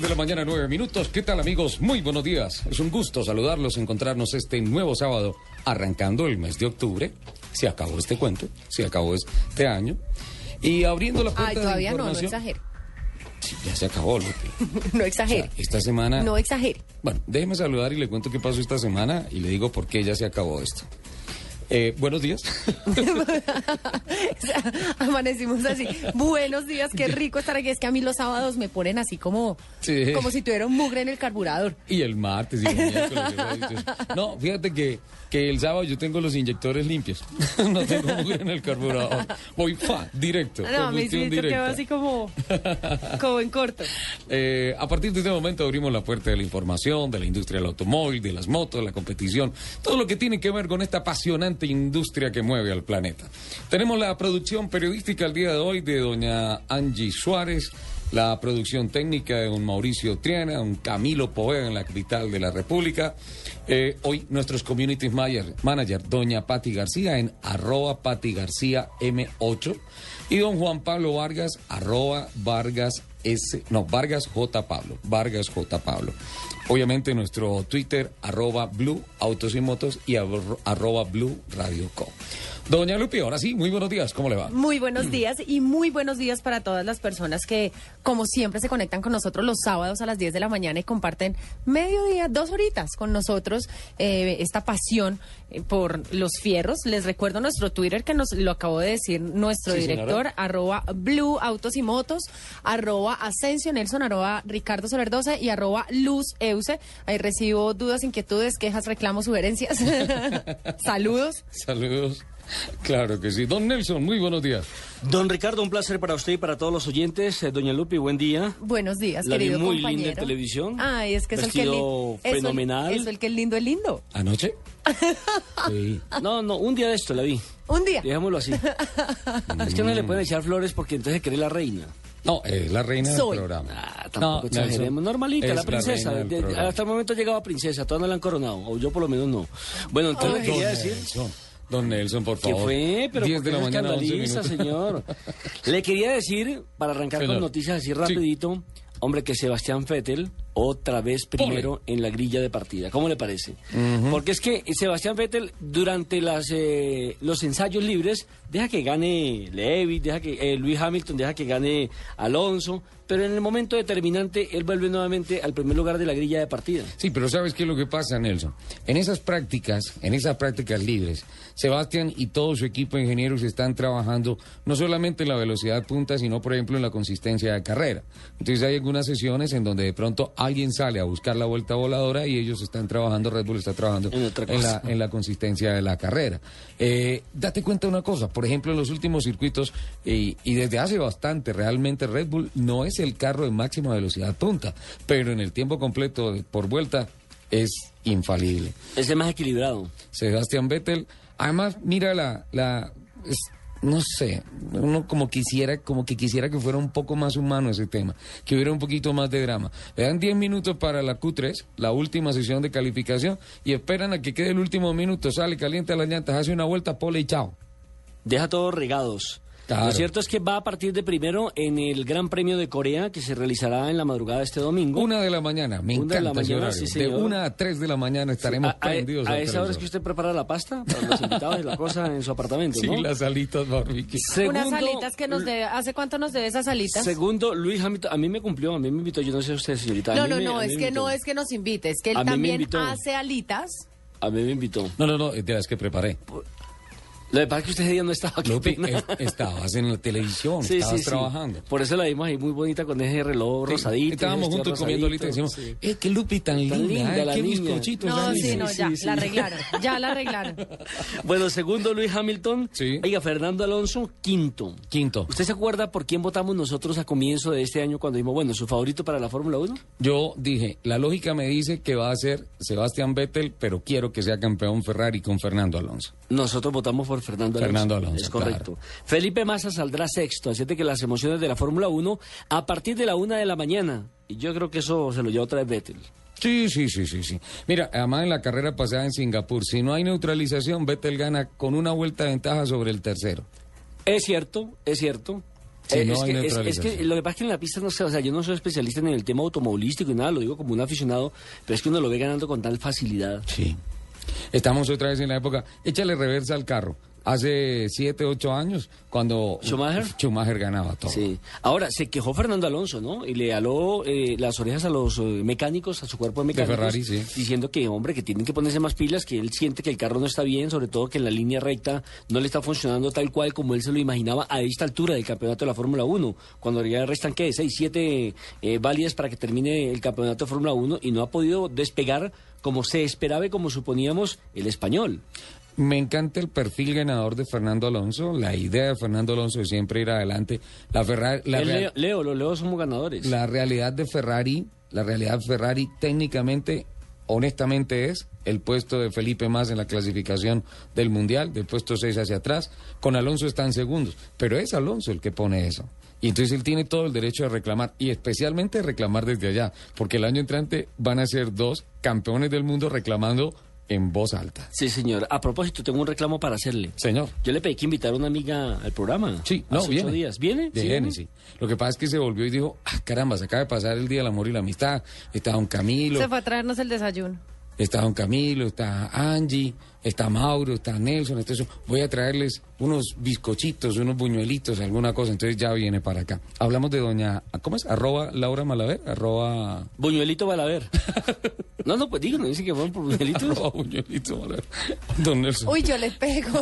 De la mañana, nueve minutos. ¿Qué tal, amigos? Muy buenos días. Es un gusto saludarlos, encontrarnos este nuevo sábado, arrancando el mes de octubre. Se acabó este cuento, se acabó este año. Y abriendo la puerta Ay, de todavía no, no información- exagere. Sí, ya se acabó, Lupe. No O sea, exagere. esta semana. No exagere. Bueno, déjeme saludar y le cuento qué pasó esta semana y le digo por qué ya se acabó esto. Eh, buenos días. O sea, amanecimos así. Buenos días, qué rico estar aquí. Es que a mí los sábados me ponen así como, Sí. como si tuviera un mugre en el carburador. Y el martes y el miércoles. No, fíjate que, que el sábado yo tengo los inyectores limpios. no tengo mugre en el carburador. Voy fa, directo. No, a mí sí combustión yo quedo directa. así como, como en corto. Eh, a partir de este momento abrimos la puerta de la información, de la industria del automóvil, de las motos, de la competición, todo lo que tiene que ver con esta apasionante industria que mueve al planeta. Tenemos la producción periodística el día de hoy de doña Angie Suárez, la producción técnica de un Mauricio Triana, un Camilo Poeda en la capital de la República. Eh, hoy nuestros community manager, manager, doña Patti García en arroba Patti García M8 y don Juan Pablo Vargas, arroba Vargas S, no, Vargas J. Pablo, Vargas J. Pablo. Obviamente nuestro Twitter, arroba Blue Autos y Motos y arro- arroba Blue Radio Co. Doña Lupi, ahora sí, muy buenos días, ¿cómo le va? Muy buenos días y muy buenos días para todas las personas que, como siempre, se conectan con nosotros los sábados a las 10 de la mañana y comparten mediodía, dos horitas con nosotros eh, esta pasión eh, por los fierros. Les recuerdo nuestro Twitter que nos lo acabó de decir nuestro Sí, señora. director, arroba Blue Autos y Motos, arroba Asensio Nelson, arroba Ricardo Soler 12 y arroba Luz Euse. Ahí recibo dudas, inquietudes, quejas, reclamos, sugerencias. Saludos. Saludos. Claro que sí. Don Nelson, muy buenos días. Don Ricardo, un placer para usted y para todos los oyentes. Eh, Doña Lupi, buen día. Buenos días, La vi querido muy compañero. linda en televisión. Ay, es que es el que Vestido li- eso el- fenomenal. Eso el que es lindo, es lindo. ¿Anoche? Sí. No, no, un día de esto la vi. Un día. Dejémoslo así. es que no le pueden echar flores porque entonces cree la reina. No, es la reina Soy. del programa. Ah, tampoco No, exageremos. Nelson, Normalita, es la princesa. reina del De- programa. hasta el momento llegaba princesa, todavía no la han coronado. O yo por lo menos no. Bueno, entonces Don quería decir... Nelson, don Nelson, por ¿Qué favor. fue? Pero 10 ¿por de qué la mañana, 11 escandaliza, minutos. señor? Le quería decir, para arrancar Señor. con noticias así Sí. rapidito, hombre, que Sebastián Vettel otra vez primero en la grilla de partida. ¿Cómo le parece? Porque es que Sebastián Vettel durante las eh, los ensayos libres deja que gane Levy, deja que eh, Luis Hamilton, deja que gane Alonso, pero en el momento determinante él vuelve nuevamente al primer lugar de la grilla de partida. Sí, pero ¿sabes qué es lo que pasa, Nelson? En esas prácticas, en esas prácticas libres, Sebastián y todo su equipo de ingenieros están trabajando no solamente en la velocidad punta, sino, por ejemplo, en la consistencia de carrera. Entonces hay algunas sesiones en donde de pronto alguien sale a buscar la vuelta voladora y ellos están trabajando, Red Bull está trabajando En otra en la, en la consistencia de la carrera. Eh, date cuenta de una cosa, por ejemplo, en los últimos circuitos, y, y desde hace bastante, realmente Red Bull no es el carro de máxima velocidad punta, pero en el tiempo completo por vuelta es infalible. Es el más equilibrado. Sebastián Vettel, además, mira la, la es- no sé, uno como quisiera, como que quisiera que fuera un poco más humano ese tema, que hubiera un poquito más de drama. Le dan 10 minutos para la Q3, la última sesión de calificación, y esperan a que quede el último minuto, sale, calienta las llantas, hace una vuelta, pole y chao. Deja todos regados. Claro. Lo cierto es que va a partir de primero en el Gran Premio de Corea, que se realizará en la madrugada de este domingo. Una de la mañana, me Una de la ese mañana, sí, de una a tres de la mañana estaremos a, a- prendidos a esa hora es que usted prepara la pasta para los invitados y la cosa en su apartamento, Sí, ¿no? las alitas barbecue. Unas alitas que nos debe. ¿Hace cuánto nos debe esas alitas? Segundo, Luis Hamilton, a mí me cumplió, a mí me invitó, yo no sé usted, señorita. No, no, me- no, es que invitó. no es que nos invite, es que él también hace alitas. A mí me invitó. No, no, no, de las que preparé. Lo que pasa es que usted ese día no estaba aquí. Lupi, es- estabas en la televisión, Sí, estabas sí, sí. trabajando. Por eso la vimos ahí muy bonita con ese reloj Sí, rosadito. Estábamos juntos comiendo ahorita y sí. eh, qué Lupi tan linda, Tan linda eh, la qué niña". bizcochitos. No, sí, lindos". no, ya, sí, sí. la arreglaron, ya la arreglaron. Bueno, segundo Luis Hamilton. Sí. Oiga, Fernando Alonso, quinto. Quinto, ¿Usted se acuerda por quién votamos nosotros a comienzo de este año cuando dijimos, bueno, su favorito para la Fórmula 1? yo dije, la lógica me dice que va a ser Sebastián Vettel, pero quiero que sea campeón Ferrari con Fernando Alonso. Nosotros votamos por Fernando Alonso. Fernando Alonso, Es correcto. Felipe Massa saldrá sexto, así que las emociones de la Fórmula 1 a partir de la una de la mañana. Y yo creo que eso se lo lleva otra vez Vettel. Sí, sí, sí, sí, sí. Mira, además en la carrera pasada en Singapur, si no hay neutralización, Vettel gana con una vuelta de ventaja sobre el tercero. Es cierto, es cierto. Si Eh, no es, hay que, es- que lo que pasa es que en la pista no sé, o sea, yo no soy especialista en el tema automovilístico y nada, lo digo como un aficionado, pero es que uno lo ve ganando con tal facilidad. Sí. Estamos otra vez en la época, échale reversa al carro. Hace siete, ocho años, cuando ¿Schumacher? Schumacher ganaba todo. Sí. Ahora, se quejó Fernando Alonso, ¿no? Y le aló eh, las orejas a los eh, mecánicos, a su cuerpo de mecánicos. Ferrari, sí. Diciendo que, hombre, que tienen que ponerse más pilas, que él siente que el carro no está bien, sobre todo que en la línea recta no le está funcionando tal cual como él se lo imaginaba a esta altura del campeonato de la Fórmula 1. Cuando ya restan, ¿qué? Seis, siete eh, válidas para que termine el campeonato de Fórmula 1 y no ha podido despegar como se esperaba y como suponíamos el español. Me encanta el perfil ganador de Fernando Alonso, la idea de Fernando Alonso de siempre ir adelante. La, Ferrari, la, Leo, los Leos somos ganadores. la realidad de Ferrari, la realidad de Ferrari técnicamente, honestamente es el puesto de Felipe más en la clasificación del Mundial, del puesto 6 hacia atrás. Con Alonso están segundos, pero es Alonso el que pone eso. Y entonces él tiene todo el derecho de reclamar, y especialmente reclamar desde allá, porque el año entrante van a ser dos campeones del mundo reclamando en voz alta. Sí, señor. A propósito, tengo un reclamo para hacerle. Señor. Yo le pedí que invitara a una amiga al programa. Sí, hace no, ocho viene. días. ¿Viene? De ¿Sí viene, viene? sí. Lo que pasa es que se volvió y dijo, ah, caramba, se acaba de pasar el Día del Amor y la Amistad. Está Don Camilo, Se fue a traernos el desayuno. Está Don Camilo, está Angie, está Mauro, está Nelson. Entonces voy a traerles unos bizcochitos, unos buñuelitos, alguna cosa. Entonces ya viene para acá. Hablamos de doña, ¿cómo es? Arroba Laura Malaver, arroba... Buñuelito Balaver. no, no, pues digo, no dice que fueron por buñuelitos. arroba buñuelito Malaver. Don Nelson. Uy, yo le pego.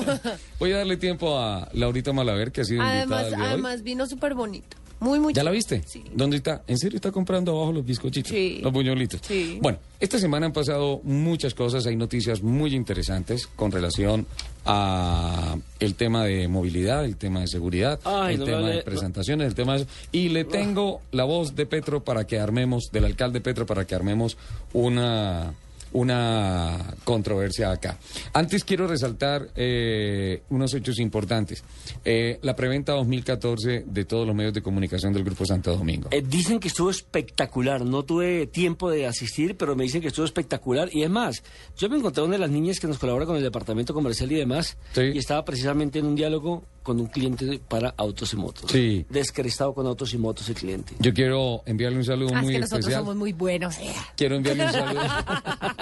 Voy a darle tiempo a Laurita Malaver, que ha sido invitada además, el día de hoy. además vino súper bonito. Muy, muy ¿Ya la viste? Sí. ¿Dónde está? ¿En serio está comprando abajo los bizcochitos? Sí. Los buñuelitos. Sí. Bueno, esta semana han pasado muchas cosas, hay noticias muy interesantes con relación a el tema de movilidad, el tema de seguridad, Ay, el no tema de presentaciones, el tema de... Y le tengo la voz de Petro para que armemos, del alcalde Petro para que armemos una una controversia acá. Antes quiero resaltar eh, unos hechos importantes. Eh, la preventa 2014 de todos los medios de comunicación del Grupo Santo Domingo. Eh, dicen que estuvo espectacular. No tuve tiempo de asistir, pero me dicen que estuvo espectacular. Y es más, yo me encontré una de las niñas que nos colabora con el departamento comercial y demás. Sí. Y estaba precisamente en un diálogo con un cliente para autos y motos. Sí. Descrestado con autos y motos el cliente. Yo quiero enviarle un saludo Ah, es muy que nosotros especial. somos muy buenos. eh. Quiero enviarle un saludo.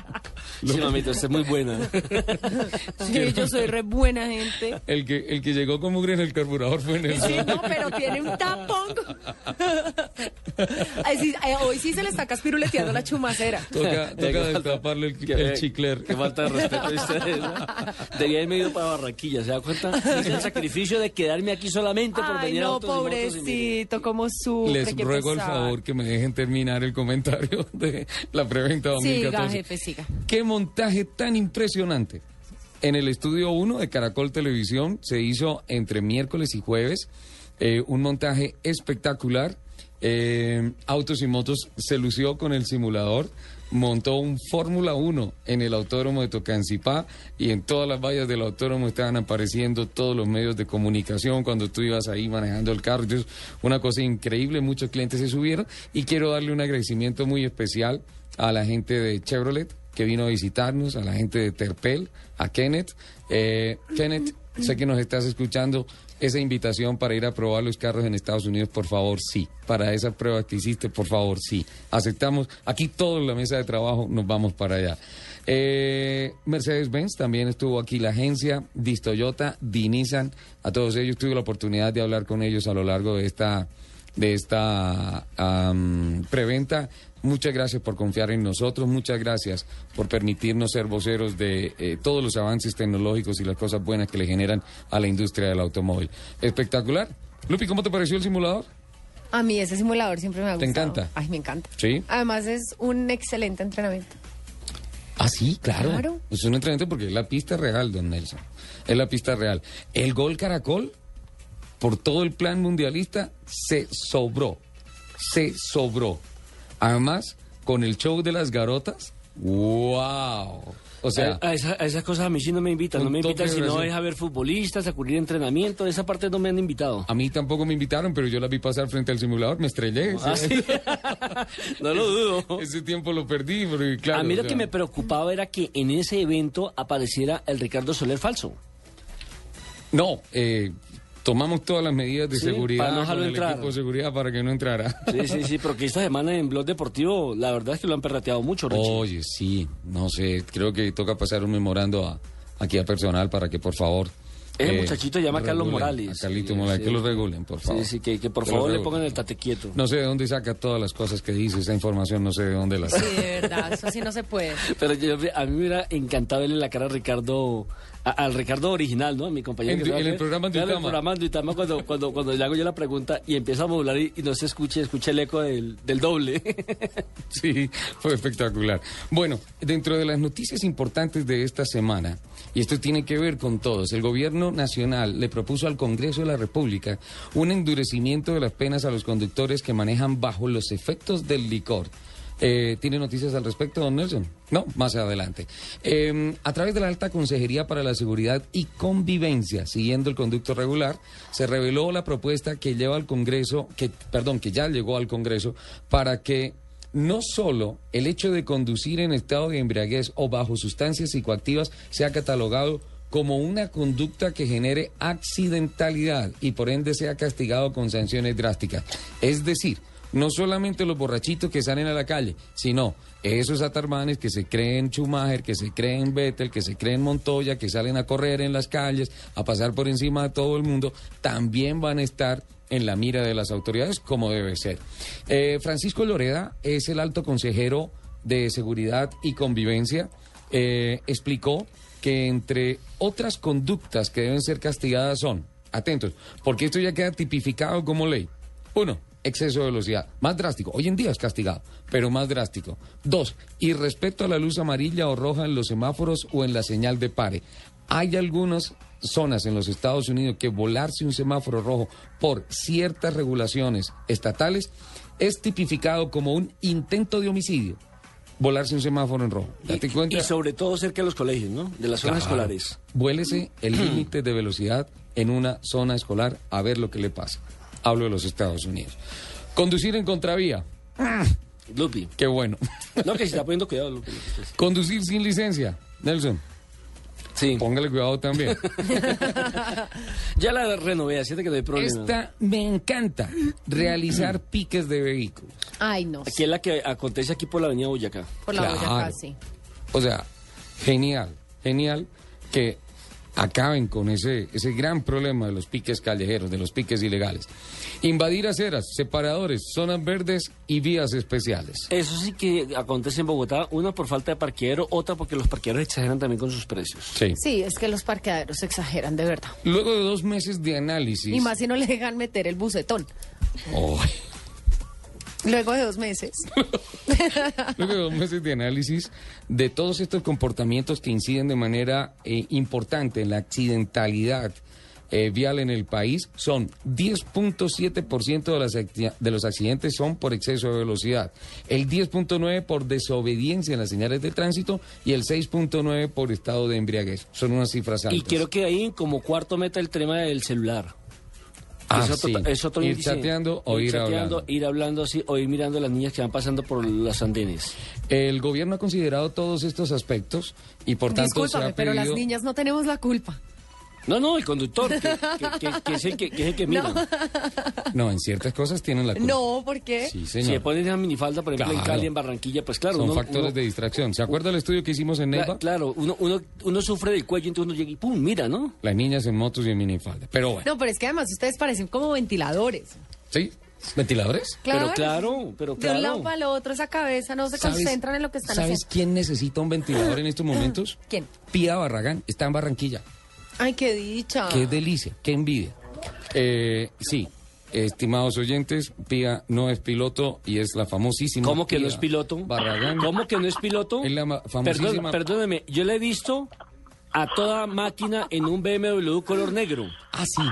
Sí, mamita, usted es muy buena. Sí, yo soy re buena gente. El que, el que llegó con mugre en el carburador fue Nelson. Sí, no, pero tiene un tapón. Ay, sí, eh, hoy sí se le está caspiruleteando la chumacera. Toca, toca destaparle el, el chicler. Qué falta de respeto de ustedes. ¿no? Debía haberme ido para Barranquilla, ¿se da cuenta? Hice el sacrificio de quedarme aquí solamente por Ay, venir a no, autos y motos y mire. pobrecito, cómo sufre. Les ruego el favor que me dejen terminar el comentario de la preventa 2014. Siga, jefe, siga. Qué montaje tan impresionante. En el estudio 1 de Caracol Televisión se hizo entre miércoles y jueves eh, un montaje espectacular. Eh, Autos y Motos se lució con el simulador, montó un Fórmula 1 en el autódromo de Tocancipá y en todas las vallas del autódromo estaban apareciendo todos los medios de comunicación cuando tú ibas ahí manejando el carro. Entonces, una cosa increíble, muchos clientes se subieron y quiero darle un agradecimiento muy especial a la gente de Chevrolet vino a visitarnos, a la gente de Terpel, a Kenneth. Eh, Kenneth sé que nos estás escuchando, esa invitación para ir a probar los carros en Estados Unidos, por favor, sí. Para esa prueba que hiciste, por favor, sí. Aceptamos, aquí toda la mesa de trabajo nos vamos para allá. Eh, Mercedes-Benz también estuvo aquí, la agencia, Dis Toyota, Di Nissan, a todos ellos tuve la oportunidad de hablar con ellos a lo largo de esta, de esta preventa. Muchas gracias por confiar en nosotros, muchas gracias por permitirnos ser voceros de eh, todos los avances tecnológicos y las cosas buenas que le generan a la industria del automóvil. Espectacular. Lupi, ¿cómo te pareció el simulador? A mí ese simulador siempre me ha ¿Te gustado. encanta? Ay, me encanta. Sí. Además es un excelente entrenamiento. Ah, sí, claro. Claro. Es un entrenamiento porque es la pista real, don Nelson. Es la pista real. El gol Caracol, por todo el plan mundialista, se sobró. Se sobró. Además, con el show de las garotas, ¡wow! O sea, a, a esa- a esas cosas a mí sí no me invitan. No me invitan de si no oración. es a ver futbolistas, a cubrir entrenamiento. Esa parte no me han invitado. a mí tampoco me invitaron, pero yo la vi pasar frente al simulador, me estrellé. Ah, sí. no lo dudo. Ese tiempo lo perdí, porque claro. a mí lo o que me preocupaba era que en ese evento apareciera el Ricardo Soler falso. No, eh, tomamos todas las medidas de Sí, seguridad para no con dejarlo el entrar. equipo de seguridad para que no entrara. Sí, sí, sí, porque esta semana en Blog Deportivo, la verdad es que lo han perrateado mucho, Richie. Oye, sí, no sé, creo que toca pasar un memorando a, aquí a personal para que por favor... Ese eh, muchachito llama a Carlos regulen, Morales. A Carlito Sí, Morales, sí. que lo regulen, por favor. Sí, sí, que, que por Que favor le regulen. pongan el tate quieto. No sé de dónde saca todas las cosas que dice, esa información no sé de dónde la Sí, saca. de verdad, eso sí no se puede. Pero yo- a mí me hubiera encantado verle la cara a Ricardo, a- al Ricardo original, ¿no? Mi compañero. En que en el programa de Uitama. el programa de Uitama cuando, cuando, cuando le hago yo la pregunta y empieza a modular y, y no se escuche, escucha el eco del, del doble. Sí, fue espectacular. Bueno, dentro de las noticias importantes de esta semana, y esto tiene que ver con todos, el gobierno nacional le propuso al Congreso de la República un endurecimiento de las penas a los conductores que manejan bajo los efectos del licor. Eh, ¿Tiene noticias al respecto, don Nelson? No, más adelante. Eh, a través de la Alta Consejería para la Seguridad y Convivencia, siguiendo el conducto regular, se reveló la propuesta que lleva al Congreso, que, perdón, que ya llegó al Congreso, para que no solo el hecho de conducir en estado de embriaguez o bajo sustancias psicoactivas sea catalogado como una conducta que genere accidentalidad y por ende sea castigado con sanciones drásticas. Es decir, no solamente los borrachitos que salen a la calle, sino esos atarmanes que se creen Schumacher, que se creen Vettel, que se creen Montoya, que salen a correr en las calles, a pasar por encima de todo el mundo, también van a estar en la mira de las autoridades como debe ser. Eh, Francisco Loreda es el alto consejero de Seguridad y Convivencia. Eh, explicó que entre otras conductas que deben ser castigadas son, atentos, porque esto ya queda tipificado como ley. Uno, exceso de velocidad, más drástico. Hoy en día es castigado, pero más drástico. Dos, irrespeto a la luz amarilla o roja en los semáforos o en la señal de pare. Hay algunas zonas en los Estados Unidos que volarse un semáforo rojo por ciertas regulaciones estatales es tipificado como un intento de homicidio. Volarse un semáforo en rojo. Date cuenta. Y sobre todo cerca de los colegios, ¿no? De las zonas Claro. escolares. Vuélese el límite de velocidad en una zona escolar a ver lo que le pasa. Hablo de los Estados Unidos. Conducir en contravía. Lupi. Qué bueno. No, que se está poniendo cuidado, Lupi. Conducir sin licencia. Nelson, Sí. póngale cuidado también. Ya la renové, así que no hay problema. Esta me encanta. Realizar piques de vehículos. Ay, no. Aquí es la que acontece aquí por la avenida Boyacá. Por la Claro. Boyacá, sí. O sea, genial, genial que acaben con ese, ese gran problema de los piques callejeros, de los piques ilegales. Invadir aceras, separadores, zonas verdes y vías especiales. Eso sí que acontece en Bogotá, una por falta de parqueadero, otra porque los parqueaderos exageran también con sus precios. Sí. Sí, es que los parqueaderos se exageran, de verdad. Luego de dos meses de análisis. Y más si no le dejan meter el bucetón. Luego de dos meses. Luego de dos meses de análisis de todos estos comportamientos que inciden de manera eh, importante en la accidentalidad eh, vial en el país, son 10.7% de, las de los accidentes son por exceso de velocidad, el 10.9% por desobediencia en las señales de tránsito y el 6.9% por estado de embriaguez. Son unas cifras altas. Y quiero que ahí como cuarto meta el tema del celular. Ah, es otro, sí. es otro ir índice. chateando o ir, chateando, hablando. ir hablando así, o ir mirando a las niñas que van pasando por los andenes. El gobierno ha considerado todos estos aspectos y por tanto se Discúlpame, ha pero las pedido- niñas no tenemos la culpa. No, no, el conductor, que, que- que- que es el que, que es el que mira. No, en ciertas cosas tienen la culpa. No, ¿por qué? Sí, Si le señor. ponen esa minifalda, por ejemplo, en Claro. Cali, en Barranquilla, pues claro. Son uno- factores uno- de distracción. ¿Se acuerda el estudio que hicimos en Neiva? Claro, uno, uno, uno sufre del cuello, entonces uno llega y pum, mira, ¿no? Las niñas en motos y en minifalda. Pero bueno. No, pero es que además ustedes parecen como ventiladores. ¿Sí? ¿Ventiladores? Pero claro, pero De un lado claro. para el otro, esa cabeza no se concentran en lo que están ¿Sabes haciendo. quién necesita un ventilador en estos momentos? ¿Quién? Pía Barragán. Está en Barranquilla. Ay, qué dicha. Qué delicia, qué envidia. Eh, sí, estimados oyentes, Pía no es piloto y es la famosísima. ¿Cómo que no es piloto? Barragán. ¿Cómo que no es piloto? Es la ma- famosísima- Perdón- perdóneme, yo le he visto a toda máquina en un BMW color negro. Ah, sí.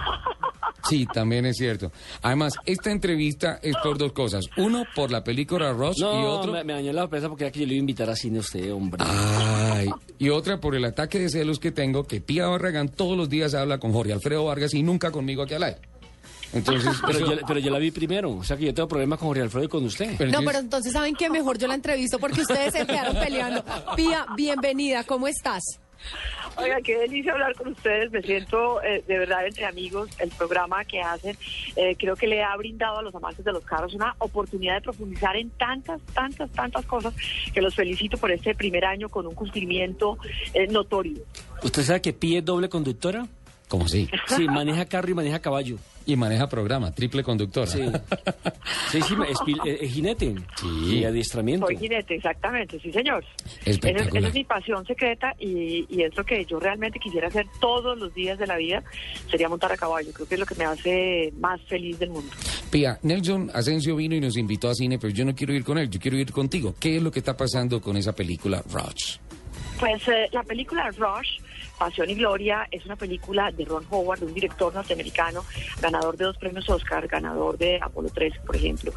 Sí, también es cierto. Además, esta entrevista es por dos cosas. Uno, por la película Rush y No, otro... me, me dañó la sorpresa porque era que yo le iba a invitar a cine a usted, hombre. Ay, y otra por el ataque de celos que tengo, que Pía Barragán todos los días habla con Jorge Alfredo Vargas y nunca conmigo aquí al aire. Entonces, Pero yo, pero yo la vi primero, o sea que yo tengo problemas con Jorge Alfredo y con usted. pero No, pero entonces saben que mejor yo la entrevisto porque ustedes se quedaron peleando. Pía, bienvenida, ¿cómo estás? Oiga, qué delicia hablar con ustedes. Me siento eh, de verdad entre amigos. El programa que hacen eh, creo que le ha brindado a los amantes de los carros una oportunidad de profundizar en tantas, tantas, tantas cosas que los felicito por este primer año con un cumplimiento eh, notorio. ¿Usted sabe que Pi es doble conductora? ¿Cómo así? Sí, maneja carro y maneja caballo. Y maneja programa, triple conductora. Sí. Sí, sí, es, es- es jinete. Sí. Y adiestramiento. Soy jinete, exactamente, sí señor. Esa es, es mi pasión secreta y, y es lo que yo realmente quisiera hacer todos los días de la vida, sería montar a caballo. Creo que es lo que me hace más feliz del mundo. Pía, Nelson Asensio vino y nos invitó a cine, pero yo no quiero ir con él, yo quiero ir contigo. ¿Qué es lo que está pasando con esa película Rush? Pues eh, la película Rush, Pasión y Gloria, es una película de Ron Howard, un director norteamericano, ganador de dos premios Oscar, ganador de Apolo 13, por ejemplo.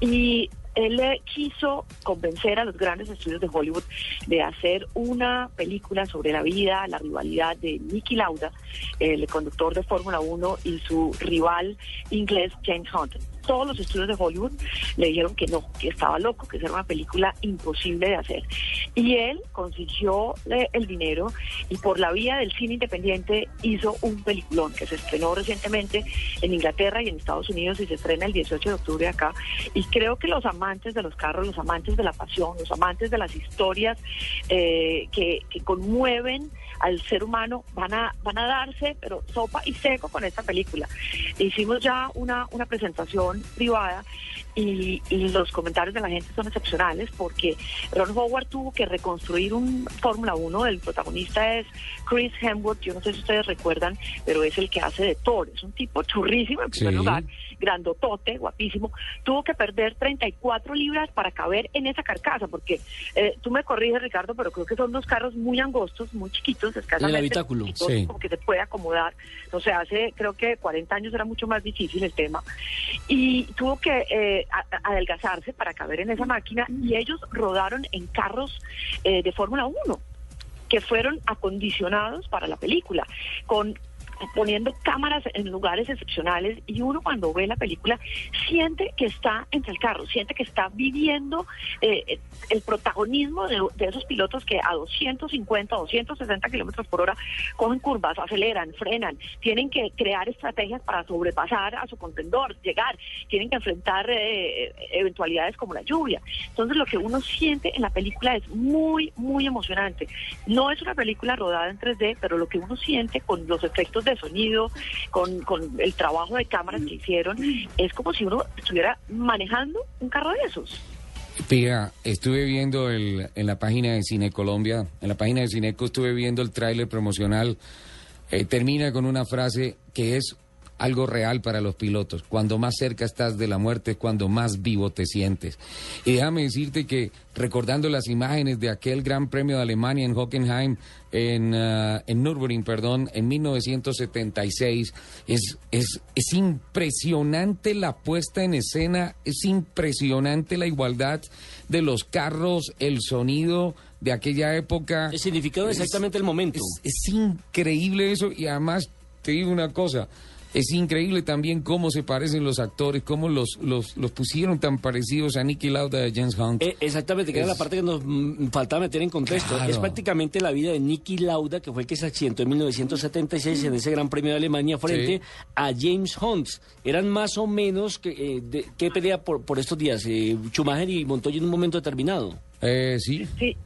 Y él quiso convencer a los grandes estudios de Hollywood de hacer una película sobre la vida, la rivalidad de Nicky Lauda, el conductor de Fórmula 1, y su rival inglés James Hunt todos los estudios de Hollywood le dijeron que no, que estaba loco, que era una película imposible de hacer. Y él consiguió eh, el dinero y por la vía del cine independiente hizo un peliculón que se estrenó recientemente en Inglaterra y en Estados Unidos y se estrena el 18 de octubre acá. Y creo que los amantes de los carros, los amantes de la pasión, los amantes de las historias eh, que, que conmueven al ser humano van a van a darse pero sopa y seco con esta película hicimos ya una una presentación privada y, y los comentarios de la gente son excepcionales porque Ron Howard tuvo que reconstruir un Fórmula 1 el protagonista es Chris Hemsworth yo no sé si ustedes recuerdan pero es el que hace de Thor es un tipo churrísimo en primer Sí. lugar grandotote, guapísimo, tuvo que perder 34 libras para caber en esa carcasa, porque eh, tú me corriges, Ricardo, pero creo que son dos carros muy angostos, muy chiquitos, escasamente habitáculo, chiquitos, sí. como que se puede acomodar. No sé, hace creo que 40 años era mucho más difícil el tema. Y tuvo que eh, adelgazarse para caber en esa máquina y ellos rodaron en carros eh, de Fórmula 1 que fueron acondicionados para la película, con poniendo cámaras en lugares excepcionales y uno cuando ve la película siente que está entre el carro, siente que está viviendo eh, el protagonismo de, esos pilotos que a 250, 260 kilómetros por hora cogen curvas, aceleran, frenan, tienen que crear estrategias para sobrepasar a su contendor, llegar, tienen que enfrentar eh, eventualidades como la lluvia. Entonces lo que uno siente en la película es muy, muy emocionante. No es una película rodada en 3D, pero lo que uno siente con los efectos de sonido, con, con el trabajo de cámaras que hicieron, es como si uno estuviera manejando un carro de esos. Pía, estuve viendo el, en la página de Cine Colombia, en la página de Cineco estuve viendo el tráiler promocional. Eh, termina con una frase que es algo real para los pilotos. Cuando más cerca estás de la muerte es cuando más vivo te sientes. Y déjame decirte que recordando las imágenes de aquel Gran Premio de Alemania en Hockenheim, en, ah, en Nürburgring, perdón, en 1976, es, es, es impresionante la puesta en escena, es impresionante la igualdad de los carros, el sonido de aquella época. El significado Es- exactamente el momento. Es, es increíble eso y además te digo una cosa, Es increíble también cómo se parecen los actores, cómo los, los, los pusieron tan parecidos a Nicky Lauda y a James Hunt. Eh, exactamente, que era la parte que nos mm, faltaba meter en contexto. Claro. Es prácticamente la vida de Nicky Lauda, que fue el que se accidentó en 1976 en ese Gran Premio de Alemania frente Sí. a James Hunt. Eran más o menos que, eh, de- ¿qué pelea por, por estos días? Eh, Schumacher y Montoya en un momento determinado. Eh, sí. Sí.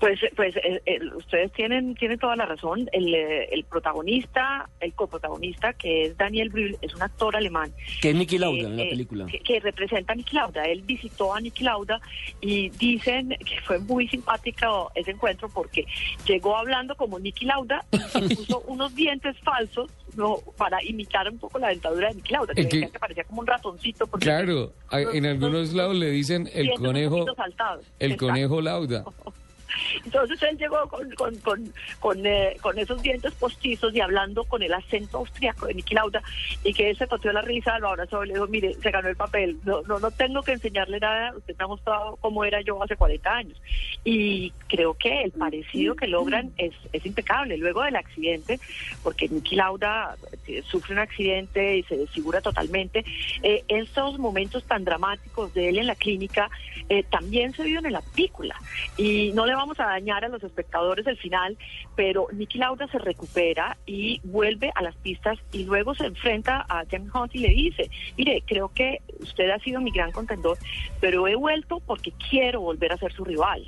Pues, pues eh, eh, ustedes tienen, tienen toda la razón. El, eh, el protagonista, el coprotagonista, que es Daniel Brühl, es un actor alemán. Que es Nicky Lauda en la película. Que, que representa a Nicky Lauda. Él visitó a Nicky Lauda y dicen que fue muy simpático ese encuentro porque llegó hablando como Nicky Lauda y se puso unos dientes falsos no, para imitar un poco la dentadura de Nicky Lauda. Que que- parecía como un ratoncito. porque Claro, en algunos unos lados le dicen el conejo, el Exacto. conejo Lauda. Entonces él llegó con, con, con, con, eh, con esos dientes postizos y hablando con el acento austriaco de Niki Lauda y que él se pateó la risa, lo abrazó y le dijo, mire, se ganó el papel, no, no, no tengo que enseñarle nada, usted me ha mostrado cómo era yo hace 40 años. Y creo que el parecido que logran es, es impecable. Luego del accidente, porque Niki Lauda eh, sufre un accidente y se desfigura totalmente, eh, estos momentos tan dramáticos de él en la clínica eh, también se viven en la película. Y no le vamos a dañar a los espectadores el final, pero Nicky Lauda se recupera y vuelve a las pistas y luego se enfrenta a James Hunt y le dice, mire, creo que usted ha sido mi gran contendor, pero he vuelto porque quiero volver a ser su rival.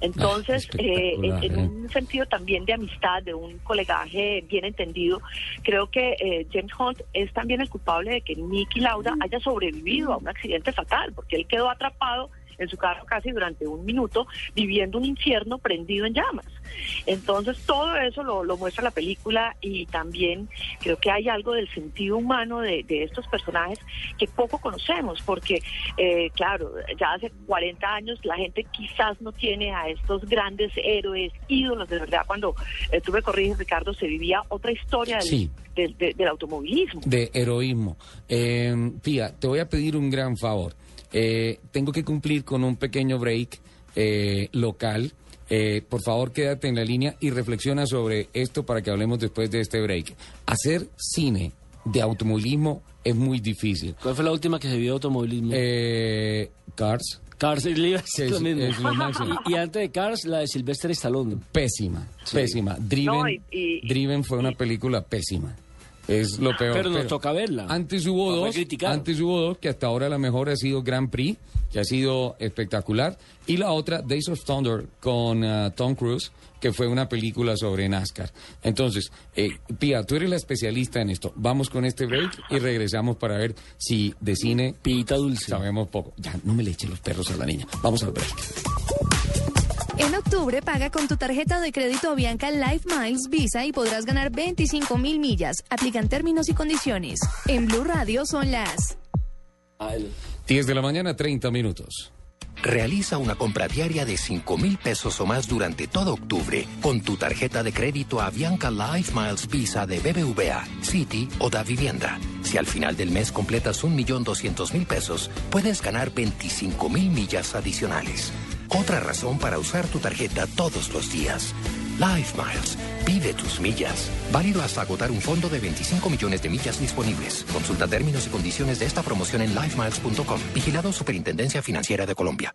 Entonces, Ah, eh, en ¿eh? un sentido también de amistad, de un colegaje bien entendido, creo que eh, James Hunt es también el culpable de que Nicky Lauda haya sobrevivido a un accidente fatal, porque él quedó atrapado en su carro casi durante un minuto, viviendo un infierno prendido en llamas. Entonces, todo eso lo, lo muestra la película y también creo que hay algo del sentido humano de, de estos personajes que poco conocemos, porque, eh, claro, ya hace 40 años la gente quizás no tiene a estos grandes héroes, ídolos, de verdad, cuando eh, tú me corriges, Ricardo, se vivía otra historia del, Sí. del- del- del automovilismo. de heroísmo. Eh, Pía, te voy a pedir un gran favor. Eh, tengo que cumplir con un pequeño break eh, local. Eh, por favor, quédate en la línea y reflexiona sobre esto para que hablemos después de este break. Hacer cine de automovilismo es muy difícil. ¿Cuál fue la última que se vio de automovilismo? Eh, Cars, Cars, es, mismo. es lo máximo. Y, y antes de Cars, la de Sylvester Stallone. Pésima, pésima. Driven, No, y- y- Driven fue una película pésima. Es lo peor. Pero nos toca verla. Antes hubo No dos, antes hubo dos que hasta ahora la mejor ha sido Grand Prix, que ha sido espectacular, y la otra Days of Thunder con ah, Tom Cruise, que fue una película sobre NASCAR. Entonces, eh, Pía, tú eres la especialista en esto. Vamos con este break y regresamos para ver si de cine Pita dulce. sabemos poco. Ya, no me le echen los perros a la niña. Vamos al break. En octubre paga con tu tarjeta de crédito Bianca Life Miles Visa y podrás ganar 25 mil millas. Aplican términos y condiciones. En Blue Radio son las... Ah, el- 10 de la mañana, 30 minutos. Realiza una compra diaria de 5 mil pesos o más durante todo octubre con tu tarjeta de crédito Avianca Life Miles Visa de BBVA, City o Da Vivienda. Si al final del mes completas 1.200.000 pesos, puedes ganar 25 mil millas adicionales. Otra razón para usar tu tarjeta todos los días. Life Miles. Vive tus millas. Válido hasta agotar un fondo de 25 millones de millas disponibles. Consulta términos y condiciones de esta promoción en lifemiles.com. Vigilado Superintendencia Financiera de Colombia.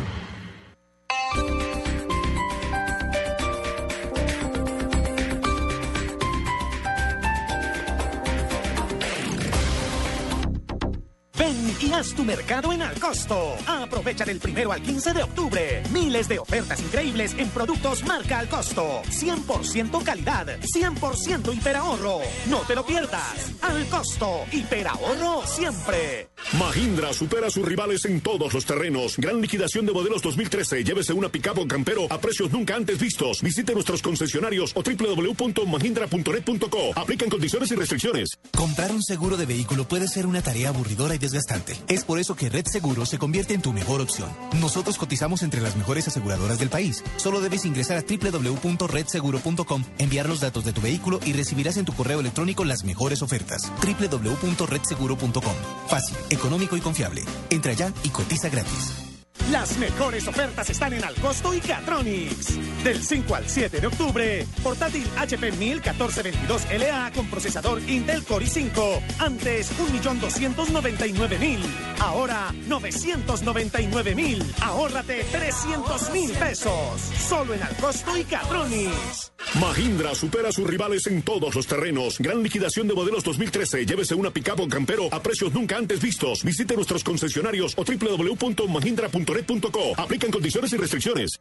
y haz tu mercado en Alcosto. Aprovecha del primero al 15 de octubre. Miles de ofertas increíbles en productos marca Alcosto. 100% calidad, 100% hiperahorro. No te lo pierdas. Alcosto, hiperahorro siempre. Mahindra supera a sus rivales en todos los terrenos. Gran liquidación de modelos 2013. Llévese una pickup o campero a precios nunca antes vistos. Visite nuestros concesionarios o www.mahindra.net.co. Aplican condiciones y restricciones. Comprar un seguro de vehículo puede ser una tarea aburridora y desgastante. Es por eso que Red Seguro se convierte en tu mejor opción. Nosotros cotizamos entre las mejores aseguradoras del país. Solo debes ingresar a www.redseguro.com, enviar los datos de tu vehículo y recibirás en tu correo electrónico las mejores ofertas. www.redseguro.com. Fácil, económico y confiable. Entra ya y cotiza gratis. Las mejores ofertas están en Alcosto y Catronics. Del 5 al 7 de octubre, portátil HP 101422 LA con procesador Intel Core i5. Antes 1.299.000. Ahora 999.000. Ahórrate 300.000 pesos. Solo en Alcosto y Catronics. Mahindra supera a sus rivales en todos los terrenos. Gran liquidación de modelos 2013. Llévese una pickup o campero a precios nunca antes vistos. Visite nuestros concesionarios o www.mahindra.net.co. Aplican condiciones y restricciones.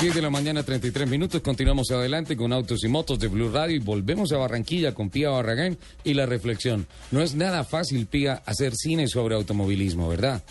Diez de la mañana, 33 minutos. Continuamos adelante con Autos y Motos de Blue Radio y volvemos a Barranquilla con Pía Barragán y la reflexión. No es nada fácil, Pía, hacer cine sobre automovilismo, ¿verdad?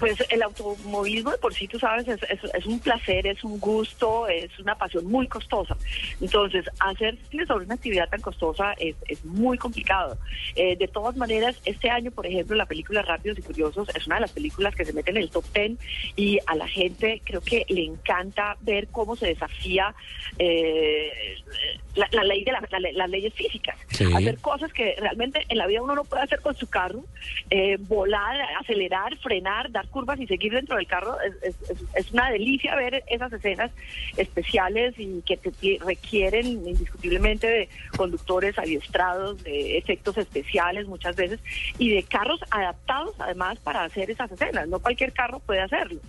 Pues el automovilismo de por sí, tú sabes, es, es, es, un placer, es un gusto, es una pasión muy costosa. Entonces, hacer sobre una actividad tan costosa es, es muy complicado. Eh, de todas maneras, este año, por ejemplo, la película Rápidos y Curiosos es una de las películas que se mete en el top ten y a la gente creo que le encanta ver cómo se desafía eh, la, la, ley de la, la, las leyes físicas. Sí. Hacer cosas que realmente en la vida uno no puede hacer con su carro, eh, volar, acelerar, frenar, dar curvas y seguir dentro del carro. Es, una delicia ver esas escenas especiales y que requieren indiscutiblemente de conductores adiestrados, de efectos especiales muchas veces y de carros adaptados además para hacer esas escenas. No cualquier carro puede hacerlo.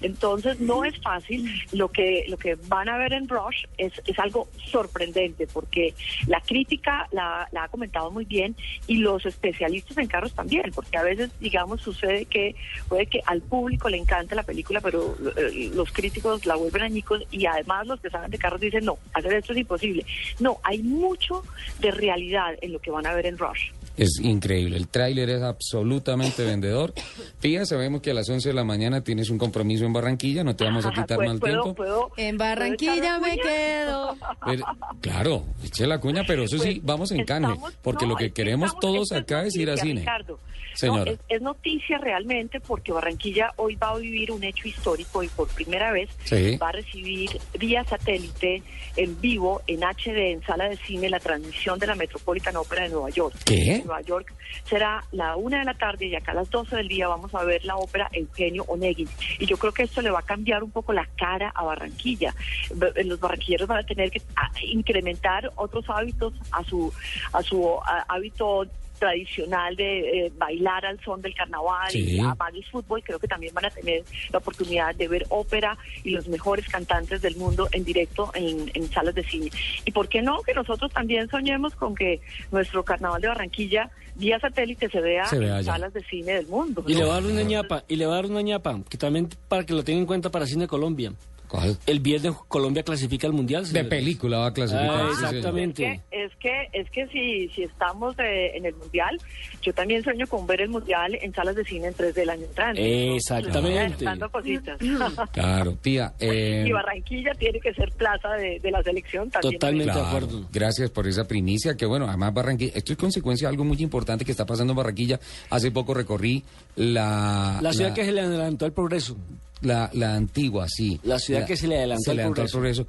Entonces no es fácil. Lo que, lo que van a ver en Rush es, es algo sorprendente porque la crítica la, la ha comentado muy bien y los especialistas en carros también, porque a veces, digamos, sucede que puede que al público le encanta la película, pero eh, los críticos la vuelven añicos y además los que saben de carros dicen, no, hacer esto es imposible. No, hay mucho de realidad en lo que van a ver en Rush. Es increíble, el tráiler es absolutamente vendedor. Pía, sabemos que a las 11 de la mañana tienes un compromiso en Barranquilla, no te vamos a quitar más ¿puedo, tiempo. ¿puedo, en Barranquilla me quedo. Pero, claro, eche la cuña, pero eso sí, Pues, vamos en canje, estamos- porque no, lo que queremos estamos- todos acá es ir a cine. Ricardo. No, es, es noticia realmente porque Barranquilla hoy va a vivir un hecho histórico y por primera vez Sí. va a recibir vía satélite en vivo, en HD, en sala de cine, la transmisión de la Metropolitan Opera de Nueva York. ¿Qué? En Nueva York será la una de la tarde y acá a las 12 del día vamos a ver la ópera Eugenio Onegin. Y yo creo que esto le va a cambiar un poco la cara a Barranquilla. B- Los barranquilleros van a tener que ah, incrementar otros hábitos a su, a su hábito tradicional de eh, bailar al son del carnaval Sí. y amar el fútbol, creo que también van a tener la oportunidad de ver ópera y los mejores cantantes del mundo en directo en, en salas de cine. Y por qué no que nosotros también soñemos con que nuestro carnaval de Barranquilla vía satélite se vea, Se vea en allá. salas de cine del mundo. Y ¿no? le va a dar una ñapa, y le va a dar una ñapa, que también para que lo tengan en cuenta para Cine Colombia. ¿Cuál? El viernes Colombia clasifica al Mundial. De película va a clasificar. Ah, sí, exactamente. Es que, es que si, si estamos eh, en el Mundial, yo también sueño con ver el Mundial en salas de cine en 3 del año entrante. Exactamente. Cositas. Claro, Pía. eh, y Barranquilla tiene que ser plaza de, de la selección también. Claro, Gracias por esa primicia, que bueno, además Barranquilla, esto es consecuencia de algo muy importante que está pasando en Barranquilla. Hace poco recorrí la... La ciudad que se le adelantó al progreso. La, la antigua, sí. La ciudad que se le adelantó se al adelantó progreso.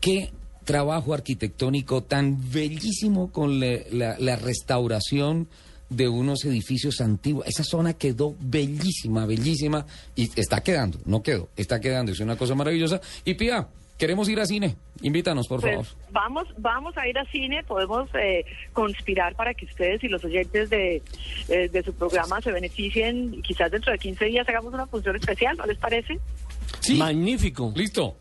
Qué trabajo arquitectónico tan bellísimo con le- la, la restauración de unos edificios antiguos. Esa zona quedó bellísima, bellísima y está quedando, no quedó, está quedando. Es una cosa maravillosa. Y Pía, queremos ir a cine. Invítanos, por Pues, favor. vamos, vamos a ir a cine, podemos eh, conspirar para que ustedes y los oyentes de, eh, de su programa se beneficien. y Quizás dentro de 15 días hagamos una función especial, ¿no les parece? Sí. Magnífico. Listo.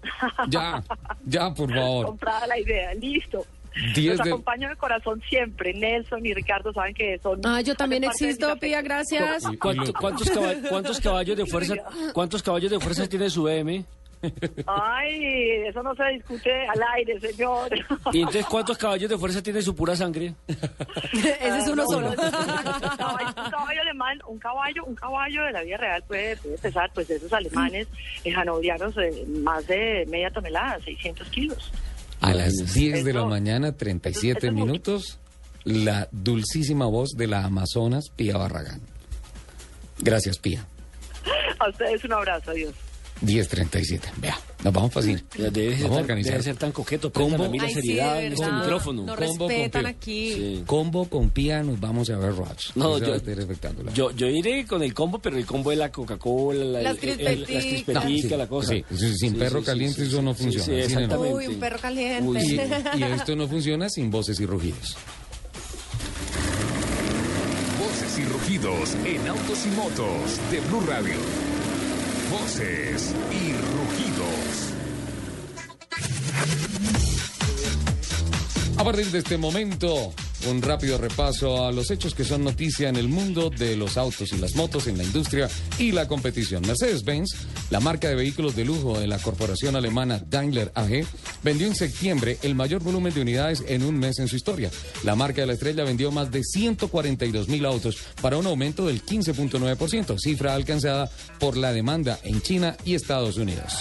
Ya, ya, por favor. Comprada la idea, listo. 10 Los de- acompaño de corazón siempre. Nelson y Ricardo saben que son. Ah, yo también existo, Pía, gracias. ¿Cuánto- cuántos, caba- cuántos caballos de fuerza cuántos caballos de fuerza tiene su BM? Ay, eso no se discute al aire, señor. Y entonces cuántos caballos de fuerza tiene su pura sangre? Ese es uno solo. un caballo, un caballo alemán, un caballo, un caballo de la vida real puede, puede pesar, pues esos alemanes eh, hanoverianos, eh, más de media tonelada, 600 kilos. A las 10 de la mañana, 37 eso es mucho. minutos, la dulcísima voz de la Amazonas, Pía Barragán. Gracias, Pía. A ustedes un abrazo, adiós. 10.37. Vea, nos vamos cine. Ya Debe ser, Vamos a tan, organizar. debe ser tan coqueto. Combo. A la Ay, seriedad en este micrófono. No Combo con respetan Pía. aquí. Sí. Combo con Pía, nos vamos a ver Roach. No, yo- a. Yo, yo iré con el combo, pero el combo de la Coca-Cola, la, Las crispeticas. crispeticas, Sí, la cosa. sí, sí, sin perro caliente eso no funciona, exactamente. Uy, un perro caliente. Uy. Y esto no funciona sin voces y rugidos. Voces y rugidos en autos y motos de Blue Radio. Voces y rugidos. A partir de este momento, un rápido repaso a los hechos que son noticia en el mundo de los autos y las motos, en la industria y la competición. Mercedes-Benz, la marca de vehículos de lujo de la corporación alemana Daimler AG, vendió en septiembre el mayor volumen de unidades en un mes en su historia. La marca de la estrella vendió más de 142 mil autos para un aumento del 15.9%, cifra alcanzada por la demanda en China y Estados Unidos.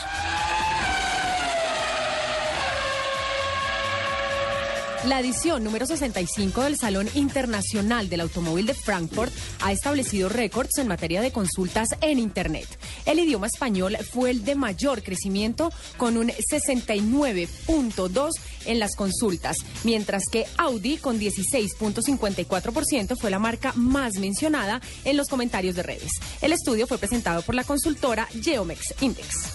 La edición número 65 del Salón Internacional del Automóvil de Frankfurt ha establecido récords en materia de consultas en Internet. El idioma español fue el de mayor crecimiento con un 69.2 en las consultas, mientras que Audi con 16.54% fue la marca más mencionada en los comentarios de redes. El estudio fue presentado por la consultora Geomex Index.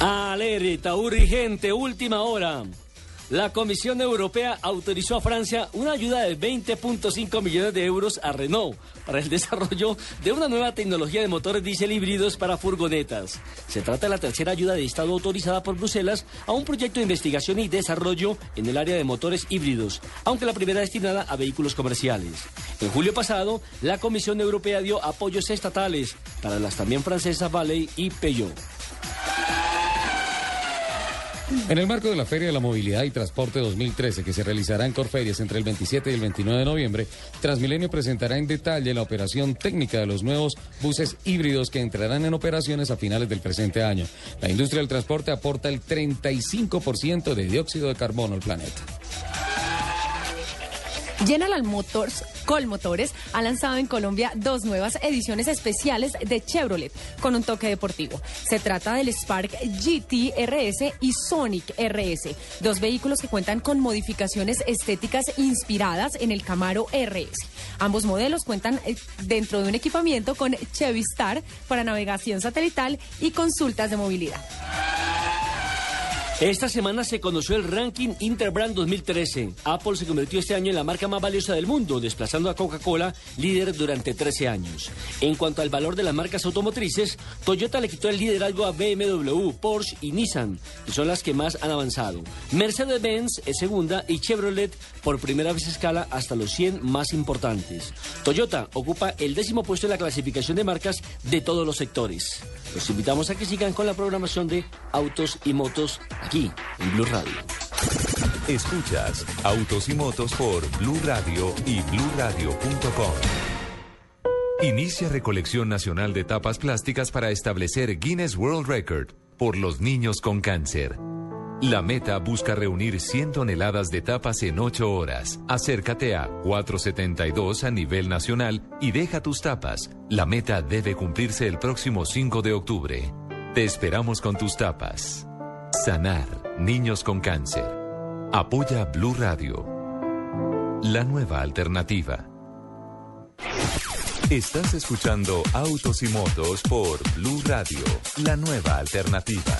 Alerta urgente, última hora. La Comisión Europea autorizó a Francia una ayuda de 20.5 millones de euros a Renault para el desarrollo de una nueva tecnología de motores diésel híbridos para furgonetas. Se trata de la tercera ayuda de Estado autorizada por Bruselas a un proyecto de investigación y desarrollo en el área de motores híbridos, aunque la primera destinada a vehículos comerciales. En julio pasado, la Comisión Europea dio apoyos estatales para las también francesas Valley y Peugeot. En el marco de la Feria de la Movilidad y Transporte 2013, que se realizará en Corferias entre el 27 y el 29 de noviembre, Transmilenio presentará en detalle la operación técnica de los nuevos buses híbridos que entrarán en operaciones a finales del presente año. La industria del transporte aporta el 35% de dióxido de carbono al planeta. General Motors, Colmotores, ha lanzado en Colombia dos nuevas ediciones especiales de Chevrolet con un toque deportivo. Se trata del Spark GT RS y Sonic RS, dos vehículos que cuentan con modificaciones estéticas inspiradas en el Camaro RS. Ambos modelos cuentan eh, dentro de un equipamiento con Chevy Star para navegación satelital y consultas de movilidad. Esta semana se conoció el ranking Interbrand 2013. Apple se convirtió este año en la marca más valiosa del mundo, desplazando a Coca-Cola, líder durante 13 años. En cuanto al valor de las marcas automotrices, Toyota le quitó el liderazgo a BMW, Porsche y Nissan, que son las que más han avanzado. Mercedes-Benz es segunda y Chevrolet por primera vez escala hasta los 100 más importantes. Toyota ocupa el décimo puesto en la clasificación de marcas de todos los sectores. Los invitamos a que sigan con la programación de Autos y Motos aquí en Blue Radio. Escuchas Autos y Motos por Blue Radio y bluradio.com. Inicia recolección nacional de tapas plásticas para establecer Guinness World Record por los niños con cáncer. La meta busca reunir 100 toneladas de tapas en 8 horas. Acércate a 472 a nivel nacional y deja tus tapas. La meta debe cumplirse el próximo 5 de octubre. Te esperamos con tus tapas. Sanar niños con cáncer. Apoya Blue Radio. La nueva alternativa. Estás escuchando Autos y Motos por Blue Radio, la nueva alternativa.